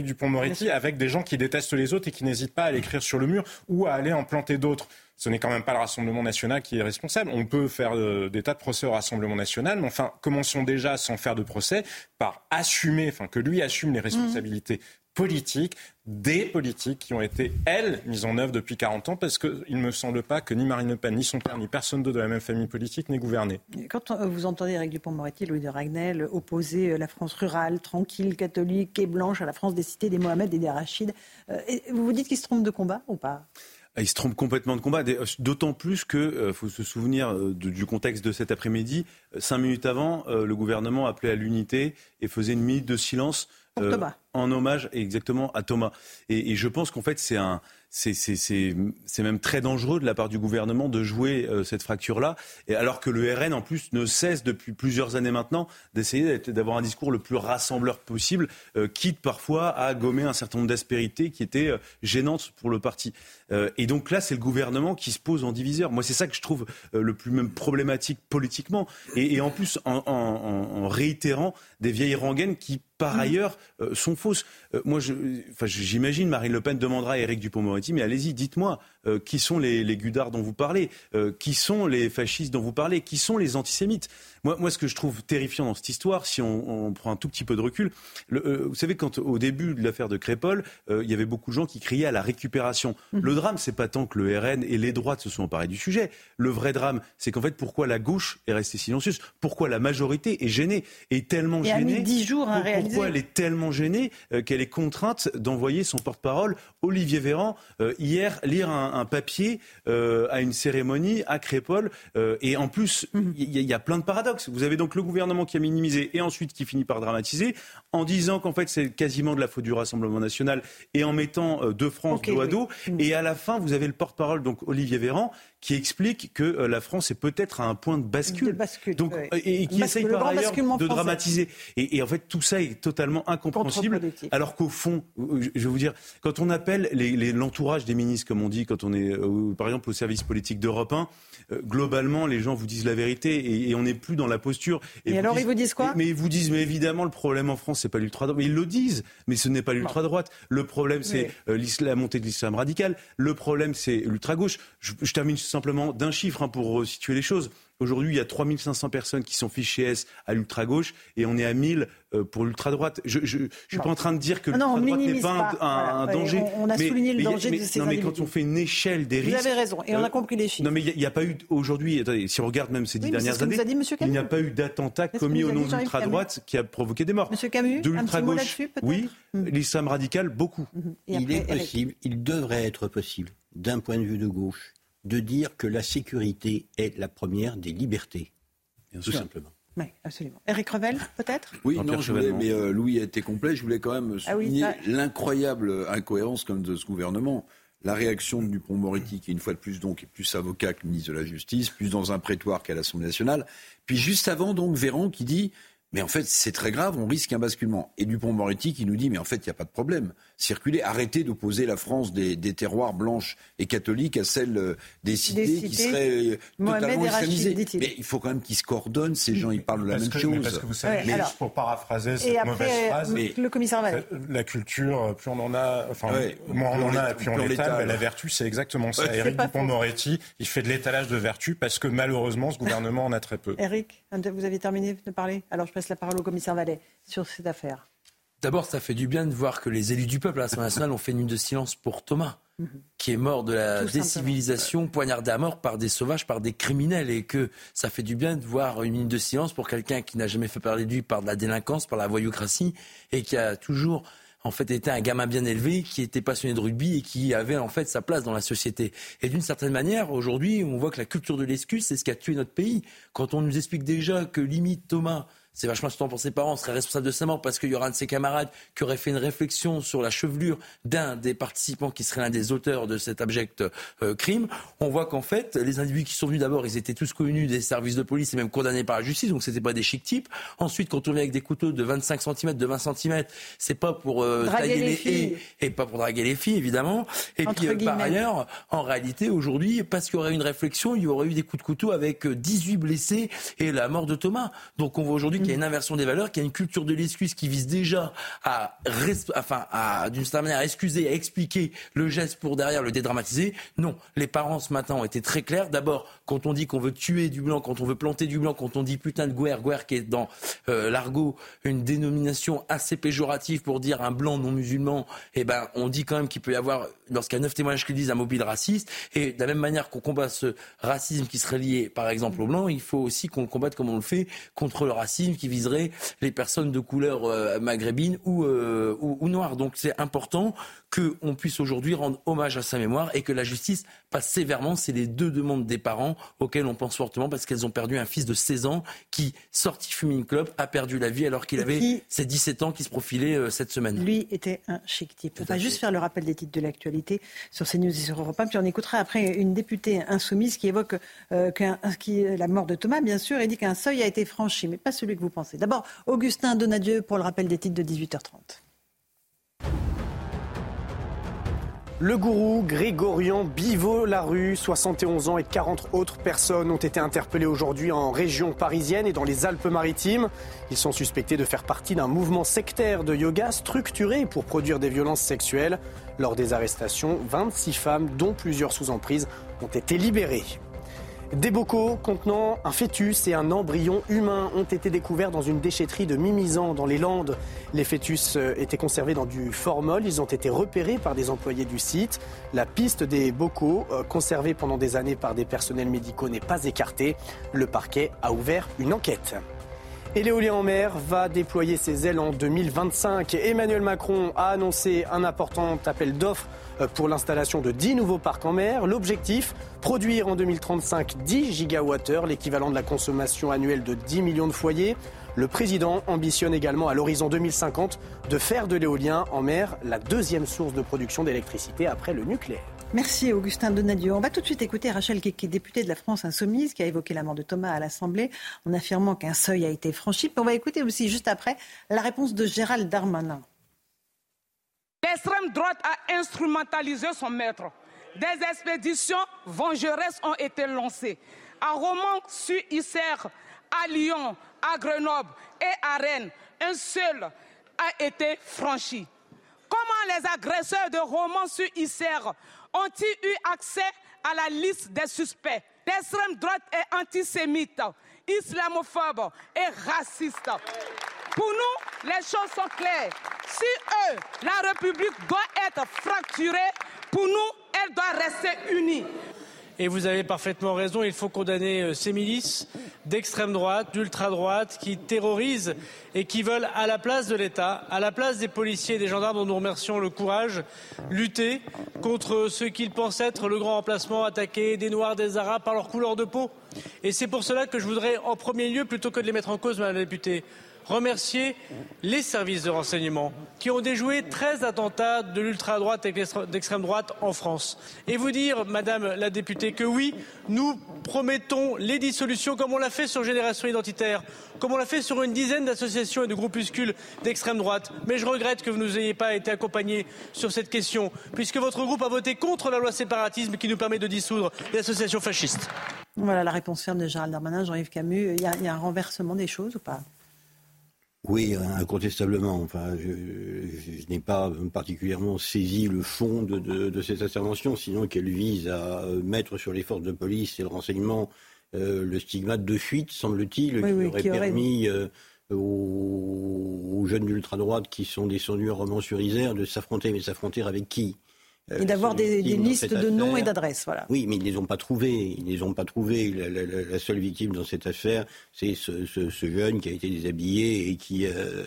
Dupond-Moretti avec des gens qui détestent les autres et qui n'hésitent pas à l'écrire sur le mur ou à aller en planter d'autres. Ce n'est quand même pas le Rassemblement national qui est responsable. On peut faire euh, des tas de procès au Rassemblement national, mais enfin, commençons déjà sans faire de procès par assumer, enfin que lui assume les responsabilités politiques des politiques qui ont été, elles, mises en œuvre depuis 40 ans, parce qu'il ne me semble pas que ni Marine Le Pen, ni son père, ni personne d'autre de la même famille politique n'ait gouverné. Quand on- vous entendez Eric Dupond-Moretti, Louis de Ragnel opposer euh, la France rurale, tranquille, catholique et blanche à la France des cités, des Mohamed et des Rachid, euh, vous vous dites qu'il se trompe de combat ou pas? Ah, Il se trompe complètement de combat, Des- d'autant plus que euh, faut se souvenir euh, de- du contexte de cet après-midi. Euh, Cinq minutes avant, euh, le gouvernement appelait à l'unité et faisait une minute de silence Pour euh, Thomas. en hommage exactement à Thomas. Et, et je pense qu'en fait c'est un c'est c'est- c'est- c'est même très dangereux de la part du gouvernement de jouer euh, cette fracture-là, et alors que le RN en plus ne cesse depuis plusieurs années maintenant d'essayer d'avoir un discours le plus rassembleur possible, euh, quitte parfois à gommer un certain nombre d'aspérités qui étaient euh, gênantes pour le parti. Euh, et donc là, c'est le gouvernement qui se pose en diviseur. Moi, c'est ça que je trouve euh, le plus même problématique politiquement, et, et en plus en, en- en- en réitérant des vieilles rengaines qui, par ailleurs, euh, sont fausses. Moi, j'imagine Marine Le Pen demandera à Éric Dupond-Moretti, mais allez-y, dites-moi, qui sont les, les gudards dont vous parlez Qui sont les fascistes dont vous parlez Qui sont les antisémites? Moi, moi, ce que je trouve terrifiant dans cette histoire, si on, on prend un tout petit peu de recul, le- euh, vous savez, quand au début de l'affaire de Crépol, euh, il y avait beaucoup de gens qui criaient à la récupération. Le drame, c'est pas tant que le RN et les droites se sont emparés du sujet. Le vrai drame, c'est qu'en fait, pourquoi la gauche est restée silencieuse? Pourquoi la majorité est gênée? Est tellement Et a mis gênée 10 jours à réaliser. Pourquoi elle est tellement gênée euh, qu'elle est contrainte d'envoyer son porte-parole, Olivier Véran, hier lire un, un papier à une cérémonie à Crépol. et en plus, Mhm. y, il y a plein de paradoxes. Vous avez donc le gouvernement qui a minimisé et ensuite qui finit par dramatiser en disant qu'en fait c'est quasiment de la faute du Rassemblement national et en mettant euh, deux France Ok, dos à dos. Mhm. Et à la fin, vous avez le porte-parole, donc Olivier Véran, qui explique que euh, la France est peut-être à un point de bascule. De bascule, donc, oui. et, et qui essaye par ailleurs de français. dramatiser. Et, et en fait, tout ça est totalement incompréhensible. Alors qu'au fond, euh, je vais vous dire, quand on appelle les- les- l'entourage des ministres, comme on dit, quand on est, euh, par exemple, au service politique d'Europe 1, euh, globalement, les gens vous disent la vérité et, et on n'est plus dans la posture. Et alors, ils vous disent quoi Mais ils vous disent, mais évidemment, le problème en France, c'est pas l'ultra droite. Mais ils le disent, mais ce n'est pas l'ultra droite. Le problème, c'est Oui. euh, la montée de l'islam radical. Le problème, c'est l'ultra gauche. Je, je termine simplement d'un chiffre hein, pour situer les choses. Aujourd'hui, il y a 3500 personnes qui sont fichées S à l'ultra-gauche et on est à 1000 euh, pour l'ultra-droite. Je ne suis pas en train de dire que non, on l'ultra-droite n'est pas un, pas. un- Voilà. un Ouais, danger. on- on a souligné le mais- danger mais- de ces Non, mais quand on fait une échelle des Vous risques... avez raison, et on a compris les chiffres. Non, mais il n'y a, pas eu aujourd'hui, si on regarde même ces dix Oui, dernières années, dit il n'y a pas eu d'attentat commis au nom de l'ultra-droite qui a provoqué des morts. Monsieur Camus, de l'ultra-gauche, oui. Hmm. L'islam radical, beaucoup. Et il est possible, il devrait être possible, d'un point de vue de gauche, de dire que la sécurité est la première des libertés. Bien tout sûr. simplement. Oui, absolument. Eric Revel, peut-être? Oui, non, je voulais, Chevènement. mais euh, Louis a été complet. Je voulais quand même Ah oui, souligner ça- l'incroyable incohérence comme de ce gouvernement. La réaction de Dupont-Moretti, qui une fois de plus donc est plus avocat que ministre de la Justice, plus dans un prétoire qu'à l'Assemblée nationale. Puis juste avant, donc, Véran qui dit mais en fait, c'est très grave, on risque un basculement. Et Dupont-Moretti qui nous dit, mais en fait, il n'y a pas de problème. Circulez, arrêtez d'opposer la France des, des terroirs blanches et catholiques à celle euh, des cités, Des qui seraient euh, totalement Rachid, islamisées. dit-il. Mais il faut quand même qu'ils se coordonnent, ces gens, ils parlent de la même que, chose. mais parce que vous savez, Ouais, juste alors- pour paraphraser Et cette mauvaise après, phrase, euh, le commissaire la culture, plus on en a, enfin, Ouais, moins on en a, plus on l'étale, la vertu, c'est exactement ça. Ouais. Faux. Dupond-Moretti, il fait de l'étalage de vertu parce que malheureusement, ce gouvernement en a très peu. Eric, vous avez terminé de parler? Alors je passe la parole au commissaire Vallée sur cette affaire. D'abord, ça fait du bien de voir que les élus du peuple à l'Assemblée nationale ont fait une minute de silence pour Thomas, qui est mort de la Tout simplement. décivilisation, poignardé à mort par des sauvages, par des criminels, et que ça fait du bien de voir une minute de silence pour quelqu'un qui n'a jamais fait parler de lui par de la délinquance, par la voyoucratie, et qui a toujours en fait été un gamin bien élevé, qui était passionné de rugby et qui avait en fait sa place dans la société. Et d'une certaine manière, aujourd'hui, on voit que la culture de l'excuse, c'est ce qui a tué notre pays. Quand on nous explique déjà que limite Thomas c'est vachement important pour ses parents, serait responsable de sa mort parce qu'il y aura un de ses camarades qui aurait fait une réflexion sur la chevelure d'un des participants qui serait l'un des auteurs de cet abject euh, crime, on voit qu'en fait, les individus qui sont venus d'abord, ils étaient tous connus des services de police et même condamnés par la justice, donc c'était pas des chic types. Ensuite, quand on vient avec des couteaux de 25 cm, de 20 cm, c'est pas pour euh, tailler les, filles et, pas pour draguer les filles, évidemment. Et puis, euh, par ailleurs, en réalité, aujourd'hui, parce qu'il y aurait eu une réflexion, il y aurait eu des coups de couteau avec 18 blessés et la mort de Thomas. Donc on voit aujourd'hui qu'il y a une inversion des valeurs, qu'il y a une culture de l'excuse qui vise déjà à, enfin, d'une certaine manière, à excuser, à expliquer le geste pour derrière le dédramatiser. Non, les parents ce matin ont été très clairs. D'abord, quand on dit qu'on veut tuer du blanc, quand on veut planter du blanc, quand on dit putain de guerre, guerre qui est dans euh, l'argot une dénomination assez péjorative pour dire un blanc non musulman, eh ben on dit quand même qu'il peut y avoir, lorsqu'il y a neuf témoignages qui disent un mobile raciste, et de la même manière qu'on combat ce racisme qui serait lié par exemple au blanc, il faut aussi qu'on le combatte comme on le fait contre le racisme qui viserait les personnes de couleur euh, maghrébine ou, euh, ou, ou noire. Donc c'est important qu'on puisse aujourd'hui rendre hommage à sa mémoire et que la justice passe sévèrement. C'est les deux demandes des parents auxquelles on pense fortement parce qu'elles ont perdu un fils de 16 ans qui, sorti Fuming Club, a perdu la vie alors qu'il avait ses 17 ans qui se profilaient euh, cette semaine. Lui était un chic type. On va juste faire le rappel des titres de l'actualité sur CNews et sur Europe 1, puis on écoutera après une députée insoumise qui évoque euh, qui, la mort de Thomas, bien sûr, et dit qu'un seuil a été franchi, mais pas celui que vous pensez. D'abord, Augustin Donadieu pour le rappel des titres de 18h30. Le gourou Grégorian Bivot-Larue, 71 ans et 40 autres personnes ont été interpellées aujourd'hui en région parisienne et dans les Alpes-Maritimes. Ils sont suspectés de faire partie d'un mouvement sectaire de yoga structuré pour produire des violences sexuelles. Lors des arrestations, 26 femmes, dont plusieurs sous emprise, ont été libérées. Des bocaux contenant un fœtus et un embryon humain ont été découverts dans une déchetterie de Mimizan dans les Landes. Les fœtus euh, étaient conservés dans du formol. Ils ont été repérés par des employés du site. La piste des bocaux, euh, conservés pendant des années par des personnels médicaux, n'est pas écartée. Le parquet a ouvert une enquête. Et l'éolien en mer va déployer ses ailes en 2025. Emmanuel Macron a annoncé un important appel d'offres euh, pour l'installation de 10 nouveaux parcs en mer. L'objectif, produire en 2035 10 gigawattheures, l'équivalent de la consommation annuelle de 10 millions de foyers. Le président ambitionne également à l'horizon 2050 de faire de l'éolien en mer la deuxième source de production d'électricité après le nucléaire. Merci Augustin Donadieu. On va tout de suite écouter Rachel Keke, députée de la France Insoumise, qui a évoqué la mort de Thomas à l'Assemblée en affirmant qu'un seuil a été franchi. Puis on va écouter aussi juste après la réponse de Gérald Darmanin. L'extrême droite a instrumentalisé son maître. Des expéditions vengeresses ont été lancées. À Romans sur Isère, à Lyon, à Grenoble et à Rennes, un seul a été franchi. Comment les agresseurs de Romans sur Isère ont-ils eu accès à la liste des suspects? L'extrême droite est antisémite, islamophobe et raciste. Pour nous, les choses sont claires. Si eux, la République doit être fracturée, pour nous, elle doit rester unie. Et vous avez parfaitement raison, il faut condamner euh, ces milices d'extrême droite, d'ultra droite, qui terrorisent et qui veulent, à la place de l'État, à la place des policiers et des gendarmes dont nous remercions le courage, lutter contre ce qu'ils pensent être le grand remplacement, attaquer des Noirs, des Arabes par leur couleur de peau. Et c'est pour cela que je voudrais, en premier lieu, plutôt que de les mettre en cause, Madame la députée, remercier les services de renseignement qui ont déjoué 13 attentats de l'ultra-droite et d'extrême droite en France. Et vous dire, Madame la députée, que oui, nous promettons les dissolutions comme on l'a fait sur Génération Identitaire, comme on l'a fait sur une dizaine d'associations et de groupuscules d'extrême droite. Mais je regrette que vous ne nous ayez pas été accompagnés sur cette question, puisque votre groupe a voté contre la loi séparatisme qui nous permet de dissoudre les associations fascistes. Voilà la réponse ferme de Gérald Darmanin, Jean-Yves Camus. Il y, il y a un renversement des choses ou pas? Oui, incontestablement. Enfin, je, n'ai pas particulièrement saisi le fond de, cette intervention, sinon qu'elle vise à mettre sur les forces de police et le renseignement euh, le stigmate de fuite, semble-t-il, qui, aurait permis euh, aux, jeunes d'ultra-droite qui sont descendus en Romans-sur-Isère de s'affronter, mais s'affronter avec qui? Et d'avoir des, listes de noms et d'adresses, voilà. Oui, mais ils ne les ont pas trouvés. Ils les ont pas trouvés. La, seule victime dans cette affaire, c'est ce, jeune qui a été déshabillé et qui euh,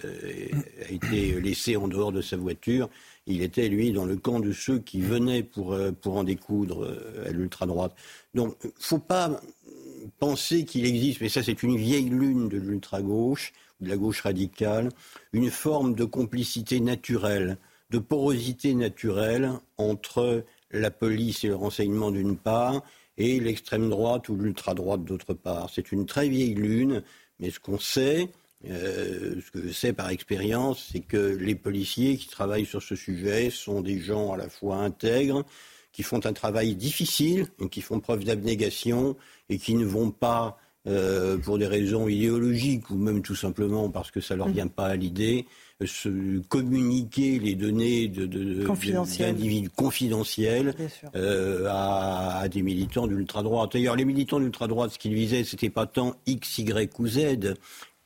a été laissé en dehors de sa voiture. Il était, lui, dans le camp de ceux qui venaient pour, euh, pour en découdre euh, à l'ultra-droite. Donc, faut pas penser qu'il existe, mais ça c'est une vieille lune de l'ultra-gauche, de la gauche radicale, une forme de complicité naturelle, de porosité naturelle entre la police et le renseignement d'une part, et l'extrême droite ou l'ultra-droite d'autre part. C'est une très vieille lune, mais ce qu'on sait, euh, ce que je sais par expérience, c'est que les policiers qui travaillent sur ce sujet sont des gens à la fois intègres, qui font un travail difficile, qui font preuve d'abnégation et qui ne vont pas, euh, pour des raisons idéologiques ou même tout simplement parce que ça leur mmh. vient pas à l'idée, se communiquer les données de, d'individus confidentiels euh, à, à, des militants d'ultra-droite. D'ailleurs, les militants d'ultra-droite, ce qu'ils visaient, c'était pas tant X, Y ou Z,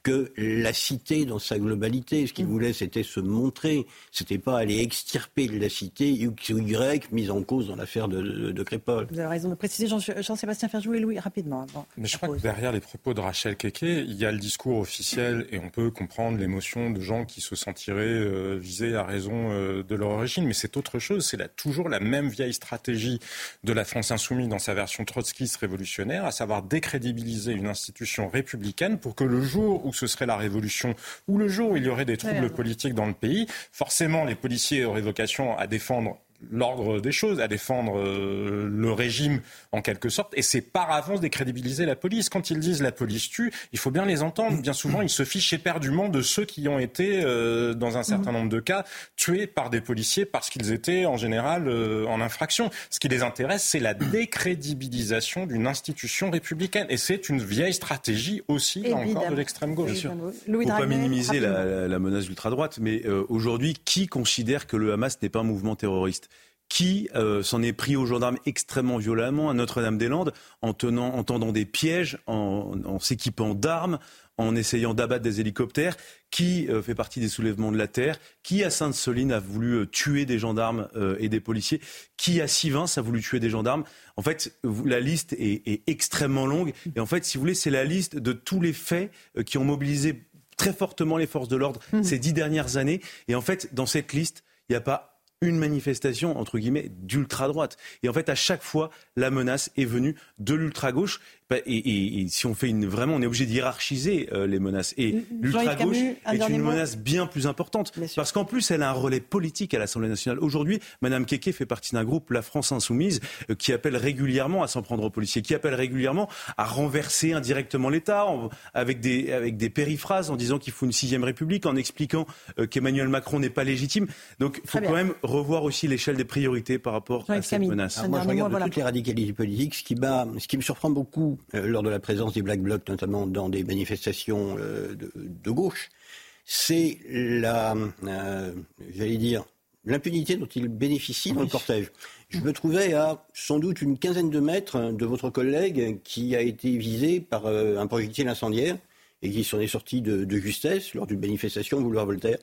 que la cité dans sa globalité. Ce qu'il mm. voulait, c'était se montrer. C'était pas aller extirper de la cité X ou Y mise en cause dans l'affaire de, de, Crépol. Vous avez raison de préciser, Jean-Sébastien Ferjou et Louis, rapidement. Mais je crois que derrière les propos de Rachel Keke, il y a le discours officiel et on peut comprendre l'émotion de gens qui se sentiraient euh, visés à raison euh, de leur origine. Mais c'est autre chose. C'est toujours la même vieille stratégie de la France insoumise dans sa version trotskiste révolutionnaire, à savoir décrédibiliser une institution républicaine pour que le jour où ce serait la révolution, ou le jour où il y aurait des troubles politiques dans le pays, forcément les policiers auraient vocation à défendre l'ordre des choses, à défendre euh, le régime en quelque sorte, et c'est par avance décrédibiliser la police. Quand ils disent la police tue, il faut bien les entendre. Bien souvent, ils se fichent éperdument de ceux qui ont été, euh, dans un certain nombre de cas, tués par des policiers parce qu'ils étaient en général euh, en infraction. Ce qui les intéresse, c'est la décrédibilisation d'une institution républicaine, et c'est une vieille stratégie aussi corps de l'extrême gauche. Il ne faut pas minimiser la, la, menace ultra-droite, mais aujourd'hui, qui considère que le Hamas n'est pas un mouvement terroriste? Qui euh, s'en est pris aux gendarmes extrêmement violemment à Notre-Dame-des-Landes en, tenant, en tendant des pièges, en, s'équipant d'armes, en essayant d'abattre des hélicoptères, qui euh, fait partie des soulèvements de la terre, qui à Sainte-Soline a voulu euh, tuer des gendarmes et des policiers, qui à Sivins a voulu tuer des gendarmes. En fait, la liste est, extrêmement longue. Et en fait, si vous voulez, c'est la liste de tous les faits qui ont mobilisé très fortement les forces de l'ordre mmh. ces dix dernières années. Et en fait, dans cette liste, il n'y a pas une manifestation, entre guillemets, d'ultra-droite. Et en fait, à chaque fois, la menace est venue de l'ultra-gauche. Bah, et, si on fait une, vraiment, on est obligé d'hierarchiser euh, les menaces. Et l'ultra-gauche est une menace bien plus importante. parce qu'en plus, elle a un relais politique à l'Assemblée nationale. Aujourd'hui, Madame Keke fait partie d'un groupe, la France Insoumise, euh, qui appelle régulièrement à s'en prendre aux policiers, qui appelle régulièrement à renverser indirectement l'État, avec des, avec des périphrases en disant qu'il faut une sixième république, en expliquant euh, qu'Emmanuel Macron n'est pas légitime. Donc, il faut quand même revoir aussi l'échelle des priorités par rapport à cette menace. moi, je regarde toutes les radicalités politiques. Ce qui, ce qui me surprend beaucoup euh, lors de la présence des Black Blocs, notamment dans des manifestations euh, de, gauche, c'est la, euh, j'allais dire, l'impunité dont ils bénéficient dans le cortège. Je me trouvais à sans doute une quinzaine de mètres de votre collègue qui a été visé par un projectile incendiaire et qui s'en est sorti de, de justesse lors d'une manifestation boulevard Voltaire.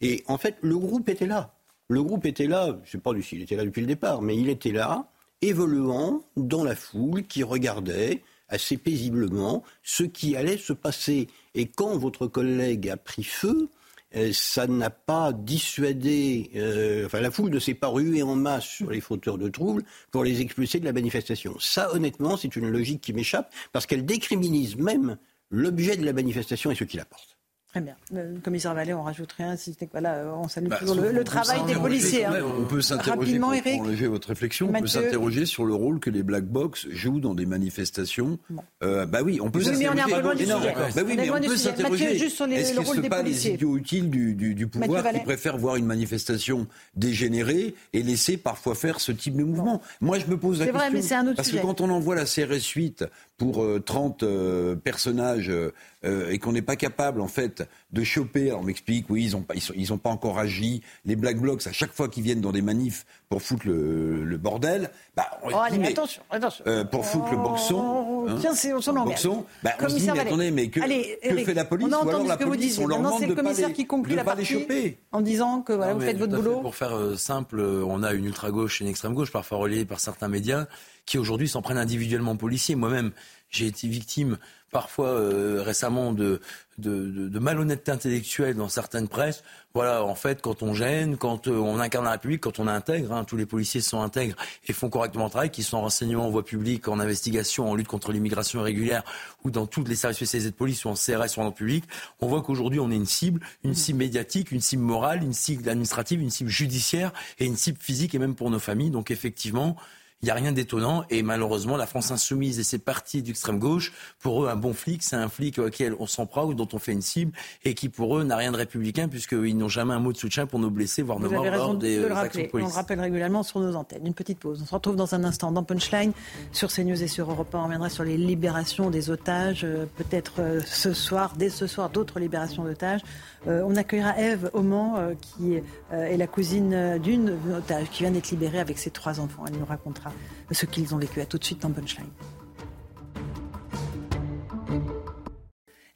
Et en fait, le groupe était là. Le groupe était là, je ne sais pas s'il était là depuis le départ, mais il était là, évoluant dans la foule qui regardait assez paisiblement ce qui allait se passer. Et quand votre collègue a pris feu, euh, ça n'a pas dissuadé, euh, enfin la foule ne s'est pas ruée en masse sur les fauteurs de troubles pour les expulser de la manifestation. Ça, honnêtement, c'est une logique qui m'échappe parce qu'elle décriminise même l'objet de la manifestation et ce qui la porte. Très bien. Le commissaire Vallée, on rajoute rien. voilà, on salue bah, toujours le, travail des policiers. Hein. On peut s'interroger, pour enlever votre réflexion, on peut s'interroger sur le rôle que les Black Box jouent dans des manifestations. Euh, bah oui, on peut s'interroger. Oui, mais on est un peu loin Bah oui, mais on peut s'interroger. Est-ce que ce pas les idiots utiles du, du, du pouvoir qui préfèrent voir une manifestation dégénérée et laisser parfois faire ce type de mouvement? Moi, je me pose la question. Vrai, mais c'est un autre parce que quand on envoie la CRS 8 pour 30 euh, euh, personnages euh, et qu'on n'est pas capable, en fait, de choper. Alors on m'explique, oui, ils n'ont pas, ils, ont pas encore agi. Les Black Blocs, à chaque fois qu'ils viennent dans des manifs pour foutre le, bordel, bah, on oh, allez, attention, attention. Euh, pour foutre le boxon. Hein, tiens, c'est on s'en boxon, bah, on se dit, mais attendez, mais que, que fait la police on Ou alors la police, on leur demande de le commissaire qui conclut la partie en disant que voilà, vous faites votre boulot. Pour faire euh, simple, on a une ultra-gauche et une extrême-gauche, parfois relayée par certains médias, qui aujourd'hui s'en prennent individuellement aux policiers. Moi-même, j'ai été victime parfois euh, récemment de, de, de, malhonnêteté intellectuelle dans certaines presses. Voilà, en fait, quand on gêne, quand euh, on incarne la République, quand on intègre, hein, tous les policiers sont intègres et font correctement le travail, qu'ils sont en renseignement en voie publique, en investigation, en lutte contre l'immigration irrégulière ou dans tous les services spécialisés de police ou en CRS ou en public, on voit qu'aujourd'hui on est une cible, une cible médiatique, une cible morale, une cible administrative, une cible judiciaire et une cible physique et même pour nos familles. Donc effectivement, il n'y a rien d'étonnant. Et malheureusement, la France insoumise et ses partis d'extrême gauche, pour eux, un bon flic, c'est un flic auquel on s'en prend ou dont on fait une cible et qui, pour eux, n'a rien de républicain puisqu'ils n'ont jamais un mot de soutien pour nos blessés, voire nos morts lors des de le actions de police. On le rappelle régulièrement sur nos antennes. Une petite pause. On se retrouve dans un instant dans Punchline sur CNews et sur Europe 1. On reviendra sur les libérations des otages. Euh, peut-être euh, ce soir, dès ce soir, d'autres libérations d'otages. Euh, on accueillera Eve Auman, qui est la cousine d'une otage qui vient d'être libérée avec ses trois enfants. Elle nous racontera ce qu'ils ont vécu. À tout de suite dans Punchline.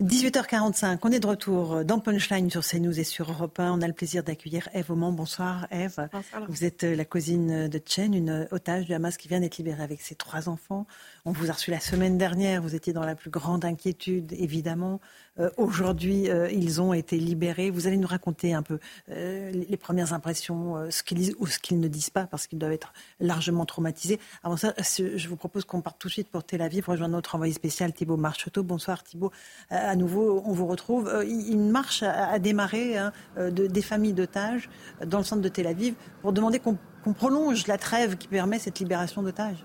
18h45, on est de retour dans Punchline sur CNews et sur Europe 1. On a le plaisir d'accueillir Eve Auman. Bonsoir Eve. Vous êtes la cousine de Chen, une otage du Hamas qui vient d'être libérée avec ses trois enfants. On vous a reçu la semaine dernière, vous étiez dans la plus grande inquiétude, évidemment. Euh, aujourd'hui, euh, ils ont été libérés. Vous allez nous raconter un peu euh, les premières impressions, ce qu'ils disent ou ce qu'ils ne disent pas, parce qu'ils doivent être largement traumatisés. Avant ça, je vous propose qu'on parte tout de suite pour Tel Aviv, rejoindre notre envoyé spécial Thibault Marcheteau. Bonsoir Thibault. à nouveau, on vous retrouve. une marche a, démarré hein, de, des familles d'otages dans le centre de Tel Aviv pour demander qu'on prolonge la trêve qui permet cette libération d'otages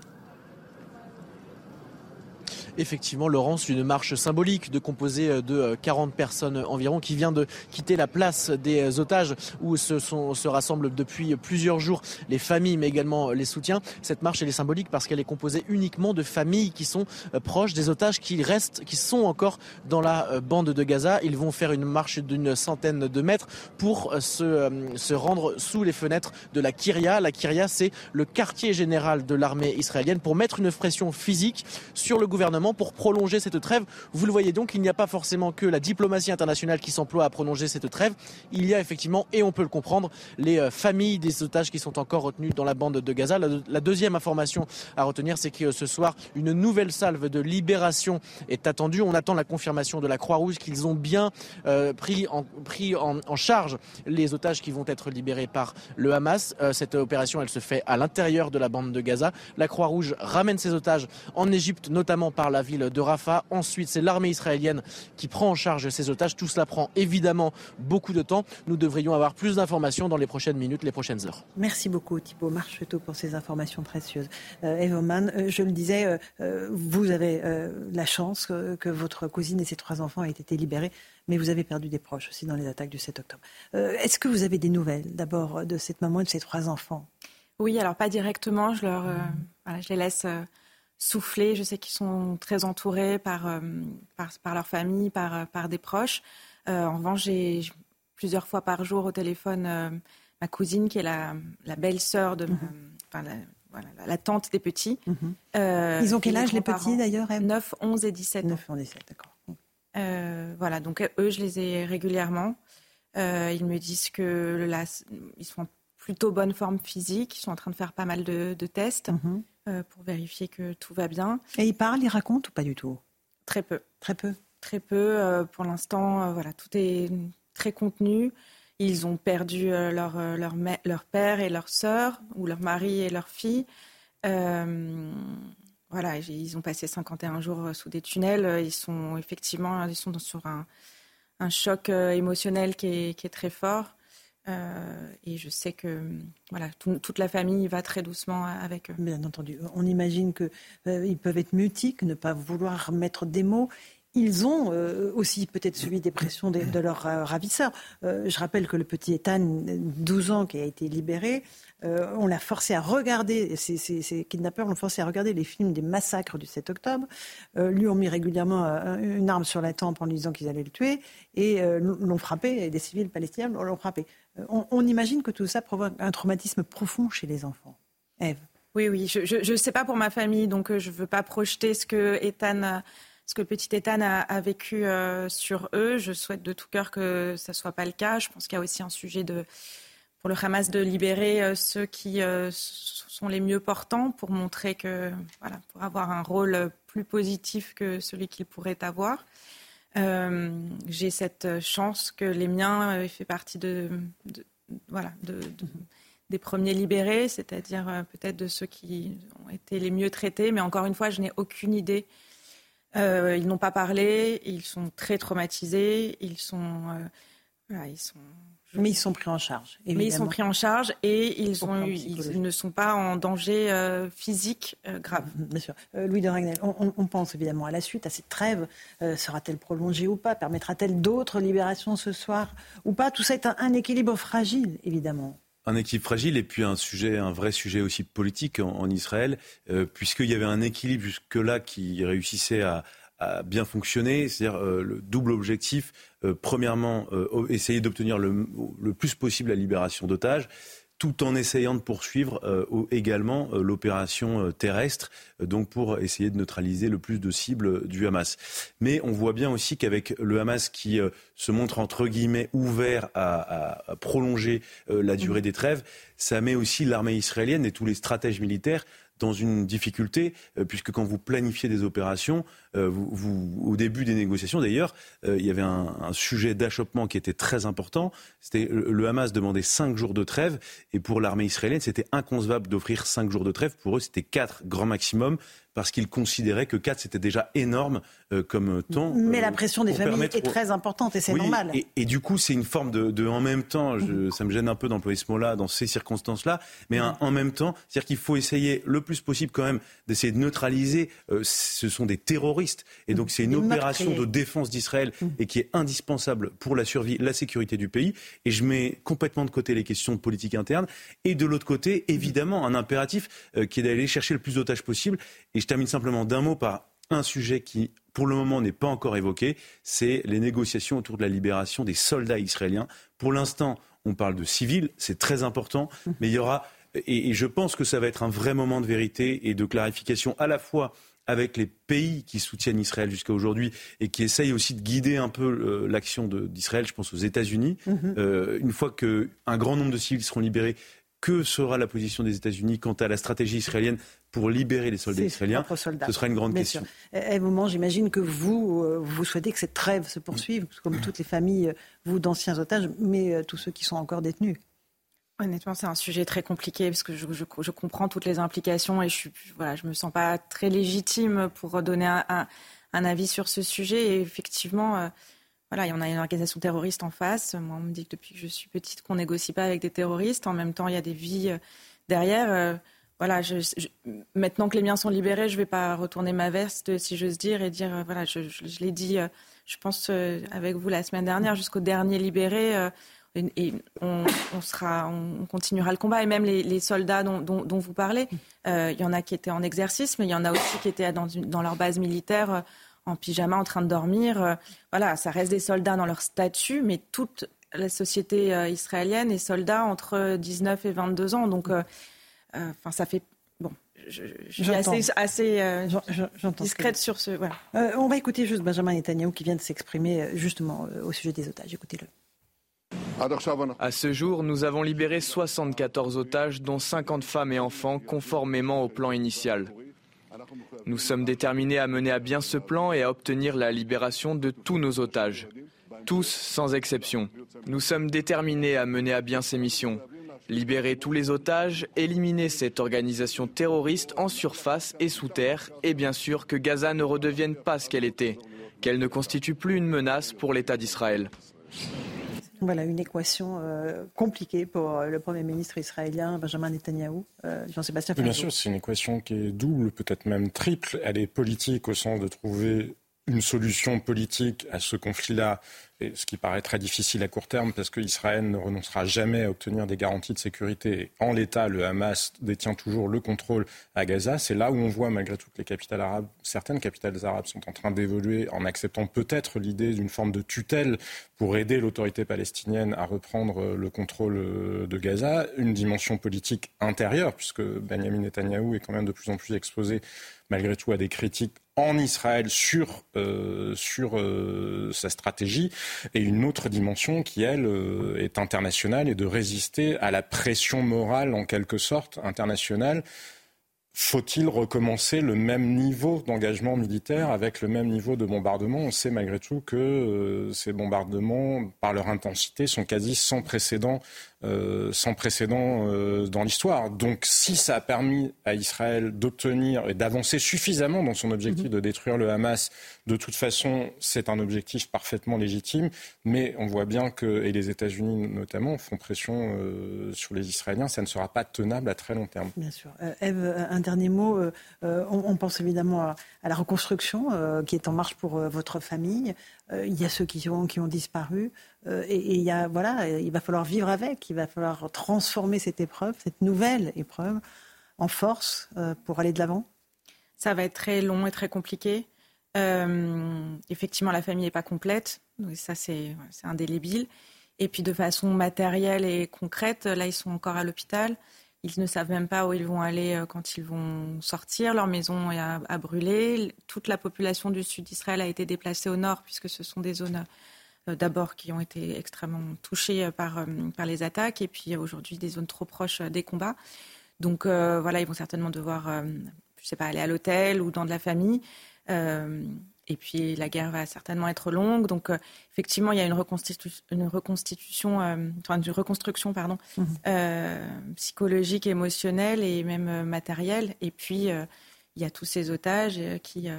effectivement, Laurence, une marche symbolique de composée euh, de 40 euh, personnes environ qui vient de quitter la place des euh, otages où se, sont, se rassemblent depuis plusieurs jours les familles mais également les soutiens. Cette marche elle est symbolique parce qu'elle est composée uniquement de familles qui sont proches des otages qui restent, qui sont encore dans la bande de Gaza. Ils vont faire une marche d'une centaine de mètres pour se, se rendre sous les fenêtres de la Kyria. La Kyria, c'est le quartier général de l'armée israélienne pour mettre une pression physique sur le gouvernement pour prolonger cette trêve. Vous le voyez donc, il n'y a pas forcément que la diplomatie internationale qui s'emploie à prolonger cette trêve. Il y a effectivement, et on peut le comprendre, les euh, familles des otages qui sont encore retenues dans la bande de Gaza. La, deuxième information à retenir, c'est que ce soir, une nouvelle salve de libération est attendue. On attend la confirmation de la Croix-Rouge qu'ils ont bien euh, pris, en, charge les otages qui vont être libérés par le Hamas. Euh, cette opération, elle se fait à l'intérieur de la bande de Gaza. La Croix-Rouge ramène ses otages en Égypte, notamment par la ville de Rafah. Ensuite, c'est l'armée israélienne qui prend en charge ces otages. Tout cela prend évidemment beaucoup de temps. Nous devrions avoir plus d'informations dans les prochaines minutes, les prochaines heures. Merci beaucoup Thibault Marcheteau pour ces informations précieuses. Euh, euh je le disais, euh, euh, vous avez la chance que, votre cousine et ses trois enfants aient été libérés mais vous avez perdu des proches aussi dans les attaques du 7 octobre. Est-ce que vous avez des nouvelles d'abord de cette maman et de ses trois enfants? Oui, alors pas directement, je, leur, je les laisse souffler. Je sais qu'ils sont très entourés par, euh, par, leur famille, par, euh, par des proches. Euh, en revanche, j'ai plusieurs fois par jour au téléphone ma cousine qui est la, la belle-sœur de mhm. la, tante des petits. Mhm. Ils ont quel âge les petits d'ailleurs 9, 11 et 17 9, 11 et 17, d'accord. voilà, donc eux, je les ai régulièrement. ils me disent que là, ils sont en plutôt bonne forme physique, ils sont en train de faire pas mal de, tests. Mhm. Pour vérifier que tout va bien. Et ils parlent, ils racontent ou pas du tout? Très peu. Très peu? Très peu. Euh, pour l'instant, euh, voilà, tout est très contenu. Ils ont perdu leur, leur, leur, père et leur sœur, ou leur mari et leur fille. voilà, ils ont passé 51 jours sous des tunnels. Ils sont effectivement ils sont sur un, un choc émotionnel qui est, qui est très fort. Euh, et je sais que voilà, toute la famille va très doucement avec eux. Bien entendu. On imagine qu'ils euh, peuvent être mutiques, ne pas vouloir mettre des mots. Ils ont euh, aussi peut-être subi des pressions de, leurs ravisseurs. je rappelle que le petit Ethan, 12 ans, qui a été libéré, on l'a forcé à regarder, ces, kidnappeurs l'ont forcé à regarder les films des massacres du 7 octobre, lui ont mis régulièrement une arme sur la tempe en lui disant qu'ils allaient le tuer, et l'ont frappé, des civils palestiniens l'ont frappé. On, imagine que tout ça provoque un traumatisme profond chez les enfants. Eve. Oui, oui, je ne sais pas pour ma famille, donc je ne veux pas projeter ce que Ethan ce que petit Ethan a, vécu sur eux. Je souhaite de tout cœur que ça ne soit pas le cas. Je pense qu'il y a aussi un sujet pour le Hamas de libérer ceux qui sont les mieux portants pour montrer que, voilà, pour avoir un rôle plus positif que celui qu'il pourrait avoir. J'ai cette chance que les miens aient fait partie de, voilà, de, des premiers libérés, c'est-à-dire peut-être de ceux qui ont été les mieux traités. Mais encore une fois, je n'ai aucune idée euh, ils n'ont pas parlé, ils sont très traumatisés, ils sont, euh, ils sont mais ils sont pris en charge. Évidemment. Mais ils sont pris en charge et ils, ont ils ne sont pas en danger euh, physique grave. Bien sûr. Louis de Ragnel, on, pense évidemment à la suite, à cette trêve. Sera-t-elle prolongée ou pas? Permettra-t-elle d'autres libérations ce soir ou pas? Tout ça est un équilibre fragile, évidemment un équilibre fragile et puis un sujet, un vrai sujet aussi politique en, Israël, euh, puisqu'il y avait un équilibre jusque-là qui réussissait à, bien fonctionner, c'est-à-dire euh, le double objectif. Euh, premièrement, essayer d'obtenir le, le, plus possible la libération d'otages tout en essayant de poursuivre euh, également euh, l'opération euh, terrestre, donc pour essayer de neutraliser le plus de cibles du Hamas. Mais on voit bien aussi qu'avec le Hamas qui se montre entre guillemets ouvert à, à prolonger la durée des trêves, ça met aussi l'armée israélienne et tous les stratèges militaires dans une difficulté, puisque quand vous planifiez des opérations, euh, vous, au début des négociations, d'ailleurs, euh, il y avait un, sujet d'achoppement qui était très important. C'était le Hamas demandait cinq jours de trêve, et pour l'armée israélienne, c'était inconcevable d'offrir cinq jours de trêve. Pour eux, c'était quatre grand maximum parce qu'ils considéraient que 4 c'était déjà énorme euh, comme temps. Mais la pression des familles est très importante et c'est normal. Et, du coup, c'est une forme de, en même temps, je, ça me gêne un peu d'employer ce mot-là dans ces circonstances-là, mais en même temps, c'est-à-dire qu'il faut essayer le plus possible quand même d'essayer de neutraliser. ce sont des terroristes et donc c'est une opération de défense d'Israël et qui est indispensable pour la survie, la sécurité du pays. Et je mets complètement de côté les questions de politique interne. Et de l'autre côté, évidemment, un impératif euh, qui est d'aller chercher le plus d'otages possible. Et je termine simplement d'un mot par un sujet qui, pour le moment, n'est pas encore évoqué, c'est les négociations autour de la libération des soldats israéliens. Pour l'instant, on parle de civils, c'est très important, mm. mais il y aura et, je pense que ça va être un vrai moment de vérité et de clarification à la fois avec les pays qui soutiennent Israël jusqu'à aujourd'hui et qui essayent aussi de guider un peu euh, l'action d'Israël, je pense aux États-Unis. Mhm. Euh, une fois qu'un grand nombre de civils seront libérés, que sera la position des États-Unis quant à la stratégie israélienne pour libérer les soldats israéliens Ce sera une grande question. À un moment, j'imagine que vous, euh, vous souhaitez que cette trêve se poursuive, comme toutes les familles, vous d'anciens otages, mais tous ceux qui sont encore détenus. Honnêtement, c'est un sujet très compliqué parce que je, je, je, comprends toutes les implications et je ne voilà, je me sens pas très légitime pour donner un, un, un avis sur ce sujet. Et effectivement, euh, voilà, il y en a une organisation terroriste en face. Moi, on me dit que depuis que je suis petite, qu'on négocie pas avec des terroristes. En même temps, il y a des vies euh, derrière. Euh, voilà, maintenant que les miens sont libérés, je vais pas retourner ma veste, si j'ose dire, et dire, voilà, je, l'ai dit, je pense avec vous la semaine dernière, jusqu'au dernier libéré et on, continuera le combat. Et même les, soldats dont, vous parlez, euh, il y en a qui étaient en exercice, mais il y en a aussi qui étaient dans, leur base militaire euh, en pyjama en train de dormir. Euh, voilà, ça reste des soldats dans leur statut, mais toute la société israélienne est soldat entre 19 et 22 ans. Donc, enfin, ça fait bon. Je, suis assez, assez discrète sur ce. Voilà. on va écouter juste Benjamin Netanyahu qui vient de s'exprimer justement au sujet des otages. Écoutez-le. À ce jour, nous avons libéré 74 otages, dont 50 femmes et enfants, conformément au plan initial. Nous sommes déterminés à mener à bien ce plan et à obtenir la libération de tous nos otages. Tous sans exception. Nous sommes déterminés à mener à bien ces missions. Libérer tous les otages, éliminer cette organisation terroriste en surface et sous terre, et bien sûr que Gaza ne redevienne pas ce qu'elle était, qu'elle ne constitue plus une menace pour l'État d'Israël. Voilà une équation euh, compliquée pour euh, le Premier ministre israélien Benjamin Netanyahou. Euh, Jean-Sébastien Bien sûr, c'est une équation qui est double, peut-être même triple. Elle est politique au sens de trouver une solution politique à ce conflit-là ce qui paraît très difficile à court terme parce qu'Israël ne renoncera jamais à obtenir des garanties de sécurité. En l'état, le Hamas détient toujours le contrôle à Gaza. C'est là où on voit, malgré toutes les capitales arabes, certaines capitales arabes sont en train d'évoluer en acceptant peut-être l'idée d'une forme de tutelle pour aider l'autorité palestinienne à reprendre le contrôle de Gaza. Une dimension politique intérieure, puisque Benjamin Netanyahou est quand même de plus en plus exposé malgré tout à des critiques en Israël sur, euh, sur euh, sa stratégie. Et une autre dimension qui, elle, euh, est internationale et de résister à la pression morale, en quelque sorte, internationale. Faut-il recommencer le même niveau d'engagement militaire avec le même niveau de bombardement? On sait malgré tout que ces bombardements, par leur intensité, sont quasi sans précédent euh, sans précédent euh, dans l'histoire. Donc si ça a permis à Israël d'obtenir et d'avancer suffisamment dans son objectif mhm. de détruire le Hamas, de toute façon, c'est un objectif parfaitement légitime, mais on voit bien que, et les États-Unis notamment, font pression euh, sur les Israéliens, ça ne sera pas tenable à très long terme. Bien sûr. Eve, un dernier mot. On, pense évidemment à, la reconstruction qui est en marche pour votre famille. il y a ceux qui ont, qui ont disparu. Euh, et, il, y a, voilà, il va falloir vivre avec, il va falloir transformer cette épreuve, cette nouvelle épreuve, en force euh, pour aller de l'avant Ça va être très long et très compliqué. Euh, effectivement, la famille n'est pas complète, donc ça c'est indélébile. Et puis de façon matérielle et concrète, là ils sont encore à l'hôpital. Ils ne savent même pas où ils vont aller quand ils vont sortir. Leur maison à brûler. Toute la population du sud d'Israël a été déplacée au nord puisque ce sont des zones d'abord qui ont été extrêmement touchés euh, par, euh, par les attaques et puis aujourd'hui des zones trop proches des combats. Donc voilà, ils vont certainement devoir, je sais pas, aller à l'hôtel ou dans de la famille. et puis la guerre va certainement être longue. Donc effectivement, il y a une, une reconstitution, enfin une reconstruction, pardon, mmh. psychologique, émotionnelle et même matérielle. Et puis il y a tous ces otages qui,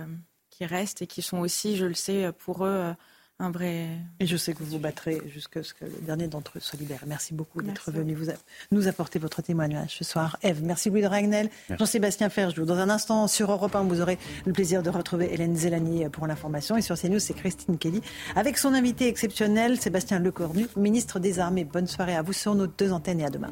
qui restent et qui sont aussi, je le sais, pour eux un vrai. Et je sais que vous vous battrez jusqu'à ce que le dernier d'entre eux soit libéré. Merci beaucoup d'être venu vous nous apporter votre témoignage ce soir. Eve, merci Louis de Ragnel, Jean-Sébastien Ferjou. Dans un instant, sur Europe 1, vous aurez le plaisir de retrouver Hélène Zélani pour l'information. Et sur CNews, c'est Christine Kelly avec son invité exceptionnel, Sébastien Lecornu, ministre des Armées. Bonne soirée à vous sur nos deux antennes et à demain.